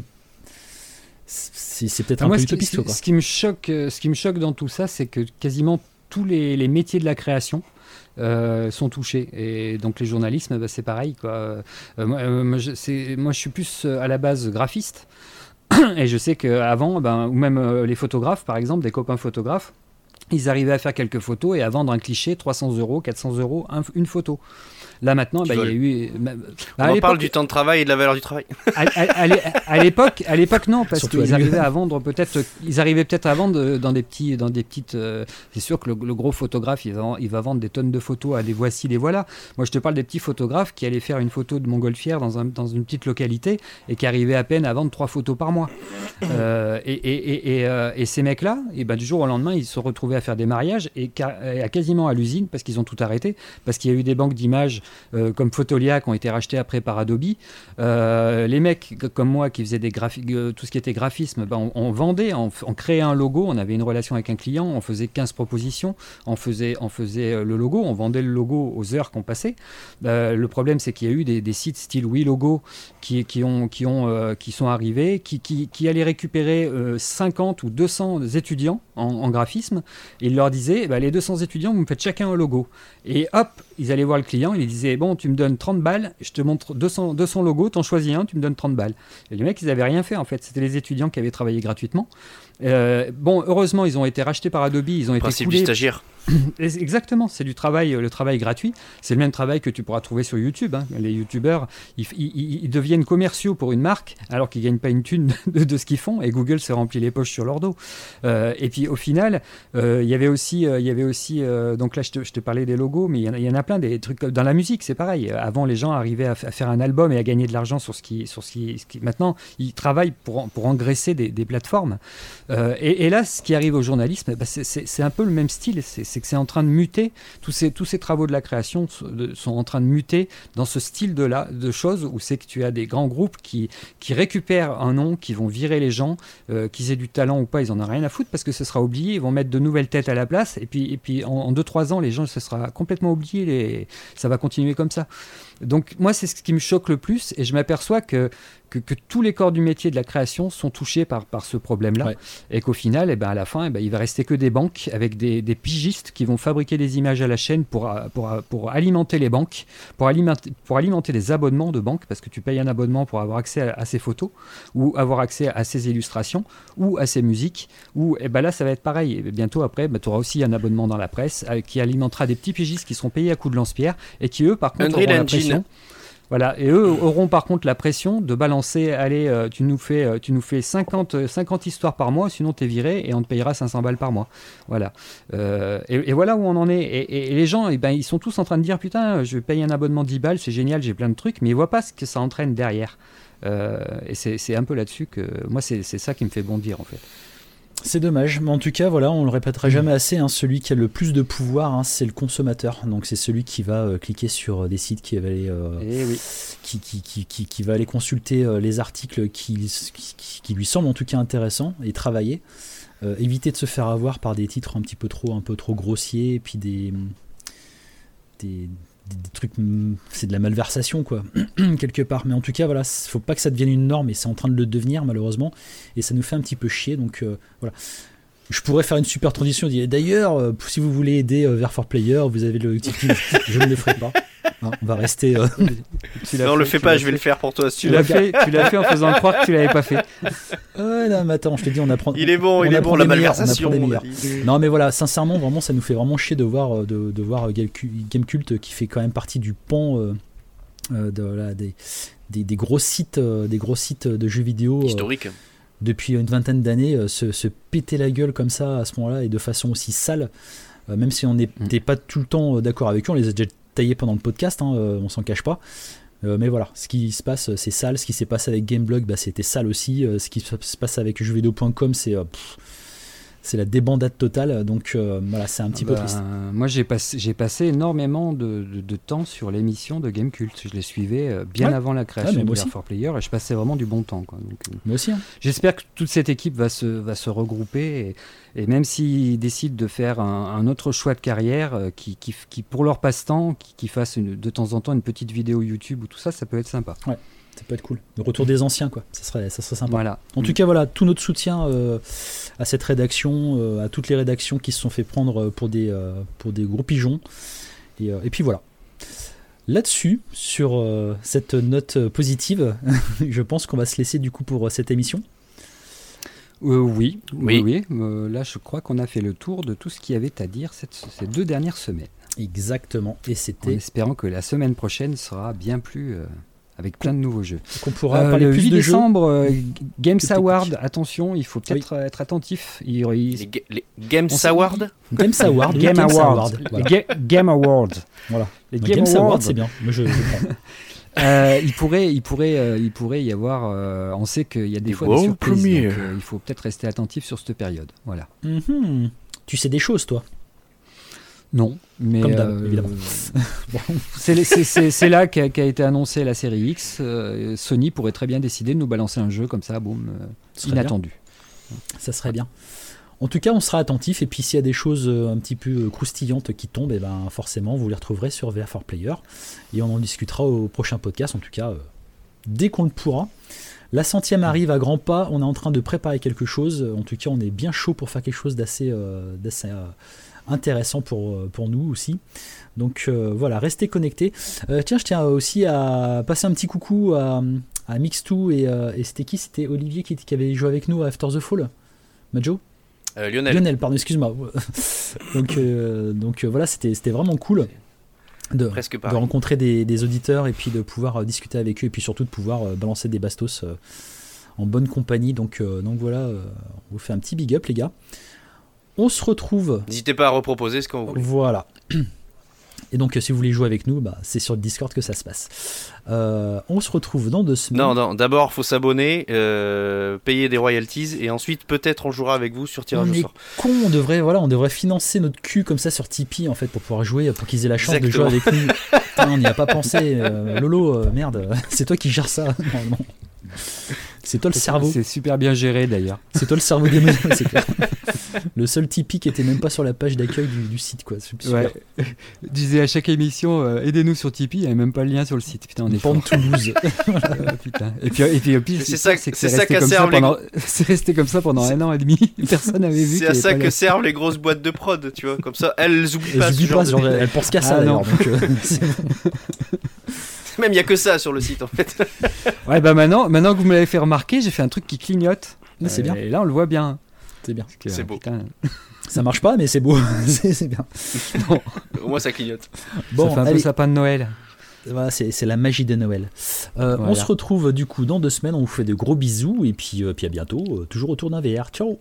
c'est peut-être un peu utopiste ce, ce qui me choque ce qui me choque dans tout ça c'est que quasiment tous les, métiers de la création sont touchés. Et donc les journalismes, bah, c'est pareil. Quoi. moi, moi, je, moi, je suis plus à la base graphiste. Et je sais qu'avant, ben, ou même euh, les photographes, par exemple, des copains photographes, ils arrivaient à faire quelques photos et à vendre un cliché 300 euros, 400 euros, une photo. Là maintenant, bah, il y a eu. Bah, On parle du temps de travail et de la valeur du travail. À, l'époque, à l'époque non, parce qu'ils arrivaient à vendre peut-être, ils arrivaient peut-être à vendre dans des petits, dans des petites. Euh, c'est sûr que le, gros photographe, il va, il va, vendre des tonnes de photos à des voici, les voilà. Moi, je te parle des petits photographes qui allaient faire une photo de montgolfière dans, un, dans une petite localité et qui arrivaient à peine à vendre trois photos par mois. Euh, et, et, et, euh, et, ces mecs-là, et ben du jour au lendemain, ils se retrouvaient à faire des mariages et à quasiment à l'usine parce qu'ils ont tout arrêté parce qu'il y a eu des banques d'images euh, comme Photolia qui ont été rachetés après par Adobe. Euh, les mecs comme moi qui faisaient des graphiques, tout ce qui était graphisme, ben, on, vendait, on, créait un logo, on avait une relation avec un client, on faisait 15 propositions, on faisait, on faisait le logo, on vendait le logo aux heures qu'on passait. le problème, c'est qu'il y a eu des, sites style WeLogo qui, ont, qui, ont, qui sont arrivés, qui, qui, allaient récupérer 50 ou 200 étudiants en, graphisme, et il leur disait, bah, les 200 étudiants, vous me faites chacun un logo. Et hop, ils allaient voir le client, il disait, bon, tu me donnes 30 balles, je te montre 200, 200 logos, t'en choisis un, tu me donnes 30 balles. Et les mecs, ils n'avaient rien fait en fait, c'était les étudiants qui avaient travaillé gratuitement. Euh, bon, heureusement, ils ont été rachetés par Adobe, ils ont été Principe du stagiaire. Exactement, c'est du travail, le travail gratuit. C'est le même travail que tu pourras trouver sur YouTube. Hein. Les YouTubeurs, ils, deviennent commerciaux pour une marque alors qu'ils gagnent pas une thune de, ce qu'ils font et Google s'est rempli les poches sur leur dos. Euh, et puis au final, euh, il y avait aussi, il y avait aussi donc là je te, parlais des logos, mais il y, en a plein des trucs dans la musique, c'est pareil. Avant, les gens arrivaient à, faire un album et à gagner de l'argent sur ce qui, sur ce qui, maintenant ils travaillent pour, pour engraisser des, des plateformes. Euh, et, là, ce qui arrive au journalisme, bah, c'est un peu le même style. C'est que c'est en train de muter. Tous ces, travaux de la création sont en train de muter dans ce style de, de choses où c'est que tu as des grands groupes qui, récupèrent un nom, qui vont virer les gens, euh, qu'ils aient du talent ou pas, ils en ont rien à foutre parce que ce sera oublié. Ils vont mettre de nouvelles têtes à la place. Et puis, en 2-3 ans, les gens, ce sera complètement oublié. Ça va continuer comme ça. Donc moi, c'est ce qui me choque le plus et je m'aperçois que, que, tous les corps du métier de la création sont touchés par, par ce problème-là. Et qu'au final, eh ben, à la fin, eh ben, il va rester que des banques avec des, des, pigistes qui vont fabriquer des images à la chaîne pour, pour, pour alimenter les banques, pour alimenter, pour alimenter des abonnements de banques parce que tu payes un abonnement pour avoir accès à, ces photos ou avoir accès à ces illustrations ou à ces musiques ou et eh ben là, ça va être pareil. Et bientôt après, ben, tu auras aussi un abonnement dans la presse euh, qui alimentera des petits pigistes qui seront payés à coups de lance-pierre et qui eux, par contre, voilà, et eux auront par contre la pression de balancer, allez, euh, tu nous fais, euh, tu nous fais 50, 50 histoires par mois, sinon tu es viré et on te payera 500 balles par mois. Voilà. Euh, et, voilà où on en est. Et, les gens, eh ben, ils sont tous en train de dire, putain, je payer un abonnement de 10 balles, c'est génial, j'ai plein de trucs, mais ils voient pas ce que ça entraîne derrière. et c'est un peu là-dessus que, moi, c'est ça qui me fait bondir en fait. C'est dommage, mais en tout cas, voilà, on le répétera mm. jamais assez. Hein, celui qui a le plus de pouvoir, hein, c'est le consommateur. Donc c'est celui qui va euh, cliquer sur euh, des sites qui va aller, euh, eh qui, qui, qui, qui, va aller consulter les articles qui, qui, lui semblent en tout cas intéressants et travailler. éviter de se faire avoir par des titres un petit peu trop, un peu trop grossiers, et puis des, des des, trucs, c'est de la malversation quoi, quelque part. Mais en tout cas, voilà, faut pas que ça devienne une norme et c'est en train de le devenir malheureusement. Et ça nous fait un petit peu chier. Donc euh, voilà. Je pourrais faire une super transition. D'ailleurs, euh, si vous voulez aider euh, vers 4Player, vous avez le je ne le ferai pas. Hein, on va rester. Euh... non, le fais pas, je vais le faire pour toi. tu l'as fait, tu l'as fait en faisant croire que tu l'avais pas fait. Ouais, non, mais attends, je te dis, on apprend. Il est bon, il est bon, la malversation. Non, mais voilà, sincèrement, vraiment, ça nous fait vraiment chier de voir, de, de voir Gamecult qui fait quand même partie du pan euh, euh, de, là, des, des, des, gros sites, euh, des gros sites de jeux vidéo. Historique depuis une vingtaine d'années se, se, péter la gueule comme ça à ce moment-là et de façon aussi sale, même si on n'était mm. pas tout le temps d'accord avec eux, on les a déjà pendant le podcast, hein, euh, on s'en cache pas. Euh, mais voilà, ce qui se passe, c'est sale. Ce qui s'est passé avec Gameblog, bah, c'était sale aussi. Euh, ce qui se passe avec jeuxvideo.com, c'est c'est la débandade totale. Donc voilà, c'est un petit peu bah, triste. Moi, j'ai passé, énormément de, de, temps sur l'émission de Gamecult. Je les suivais bien avant la création de for Player et je passais vraiment du bon temps. Quoi. Donc, moi aussi. Hein. J'espère que toute cette équipe va se, va se regrouper. Et, et même s'ils décident de faire un, autre choix de carrière, euh, qui, qui, pour leur passe-temps, qui, qui fassent de temps en temps une petite vidéo YouTube ou tout ça, ça peut être sympa. Ouais, ça peut être cool. Le retour des anciens, quoi. Ça serait, ça serait sympa. Voilà. En tout cas, voilà, tout notre soutien euh, à cette rédaction, euh, à toutes les rédactions qui se sont fait prendre pour des, pour des gros pigeons. Et, et puis voilà. Là-dessus, sur cette note positive, je pense qu'on va se laisser du coup pour cette émission. Euh, oui, oui, oui. Euh, là, je crois qu'on a fait le tour de tout ce qu'il y avait à dire cette, ces deux dernières semaines. Exactement. Et c'était. En espérant que la semaine prochaine sera bien plus. Euh, avec plein de nouveaux jeux. Qu'on pourra parler le plus 8 décembre, Games Award, attention, il faut peut-être être attentif. Les, Games Award Games Award, Game Award. Game Award. Voilà. Les Games Award, c'est bien. Mais je, je Euh, il, pourrait, il, pourrait, euh, il pourrait y avoir. Euh, on sait qu'il y a des fois des surprises. il faut peut-être rester attentif sur cette période. Voilà. Mhm. Tu sais des choses, toi? Non, mais Comme euh, évidemment. c'est- là qu'a été annoncée la série X. Euh, Sony pourrait très bien décider de nous balancer un jeu comme ça, boum, euh, bien. inattendu. Ça serait bien. En tout cas, on sera attentif. Et puis, s'il y a des choses euh, un petit peu croustillantes qui tombent, et ben, forcément, vous les retrouverez sur VR4 Player. Et on en discutera au prochain podcast. En tout cas, euh, dès qu'on le pourra. La centième arrive à grands pas. On est en train de préparer quelque chose. En tout cas, on est bien chaud pour faire quelque chose d'assez d'assez, intéressant pour, euh, pour nous aussi. Donc euh, voilà, restez connectés. Euh, tiens, je tiens aussi à passer un petit coucou à, à Mix2 et, et c'était qui? C'était Olivier qui, qui avait joué avec nous à After the Fall Majo? Euh, Lionel. Lionel, pardon, excuse-moi. donc, donc voilà, c'était vraiment cool de, Presque de rencontrer des, des auditeurs et puis de pouvoir euh, discuter avec eux et puis surtout de pouvoir euh, balancer des bastos euh, en bonne compagnie. Donc, donc voilà, on vous fait un petit big up, les gars. On se retrouve. N'hésitez pas à reproposer ce qu'on voulez. Voilà. Et donc, euh, si vous voulez jouer avec nous, bah, c'est sur le Discord que ça se passe. Euh, on se retrouve dans deux semaines. Non, non, d'abord, faut s'abonner, euh, payer des royalties, et ensuite, peut-être, on jouera avec vous sur tirage on au est sort. con, on devrait, voilà, on devrait financer notre cul comme ça sur Tipeee en fait pour pouvoir jouer, pour qu'ils aient la chance de jouer avec nous. Putain, on n'y a pas pensé. euh, Lolo, merde, c'est toi qui gères ça. normalement. C'est toi le cerveau. C'est super bien géré d'ailleurs. C'est toi le cerveau des c'est clair. Le seul Tipeee qui était même pas sur la page d'accueil du, du site, quoi. Super. Ouais. Je disais à chaque émission, euh, aidez-nous sur Tipeee, il n'y avait même pas le lien sur le site. Putain, on est. Pente Toulouse. Euh, putain. Et puis, et puis au pire, C'est ça- c'est resté qu'a comme ça servi les pendant. C'est resté comme ça pendant un an et demi. Personne n'avait vu. C'est à ça que servent les grosses boîtes de prod, tu vois. Comme ça, elles oublient Elles pas ce oublient genre pas, de genre, détails. elles pensent qu'à ça Ah, d'ailleurs. C'est- Même, il y a que ça sur le site, en fait. Ouais, bah maintenant, maintenant que vous me l'avez fait remarquer, j'ai fait un truc qui clignote. Mais c'est Euh, bien, Et là, on le voit bien. c'est bien. C'est euh, beau. putain, Ça marche pas, mais c'est beau. c'est c'est bien. Au moins, ça clignote. Bon, ça fait un allez, peu sapin de Noël. Voilà, c'est c'est la magie de Noël. Euh, On se retrouve du coup dans deux semaines. On vous fait de gros bisous et puis, euh, puis à bientôt. euh, toujours autour d'un VR. Ciao.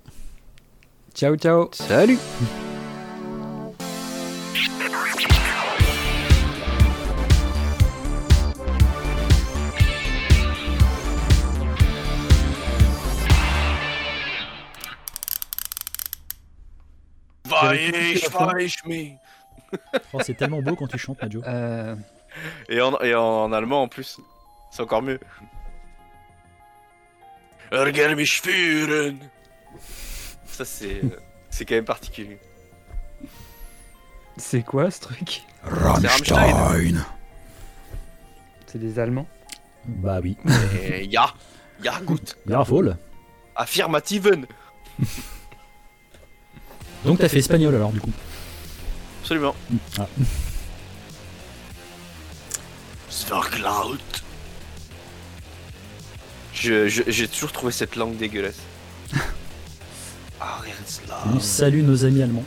Ciao, ciao. Salut Oh, c'est tellement beau quand tu chantes, Majo. Euh, Et en, et en allemand en plus. C'est encore mieux. Regarde mich führen. Ça c'est euh, c'est quand même particulier. c'est quoi ce truc? Rammstein. C'est des Allemands? Bah oui. Ja, ja gut. Jawohl. Affirmativen. Donc t'as fait espagnol alors du coup. Absolument. Ah. Je, je- j'ai toujours trouvé cette langue dégueulasse. Ariensla. On salue nos amis allemands.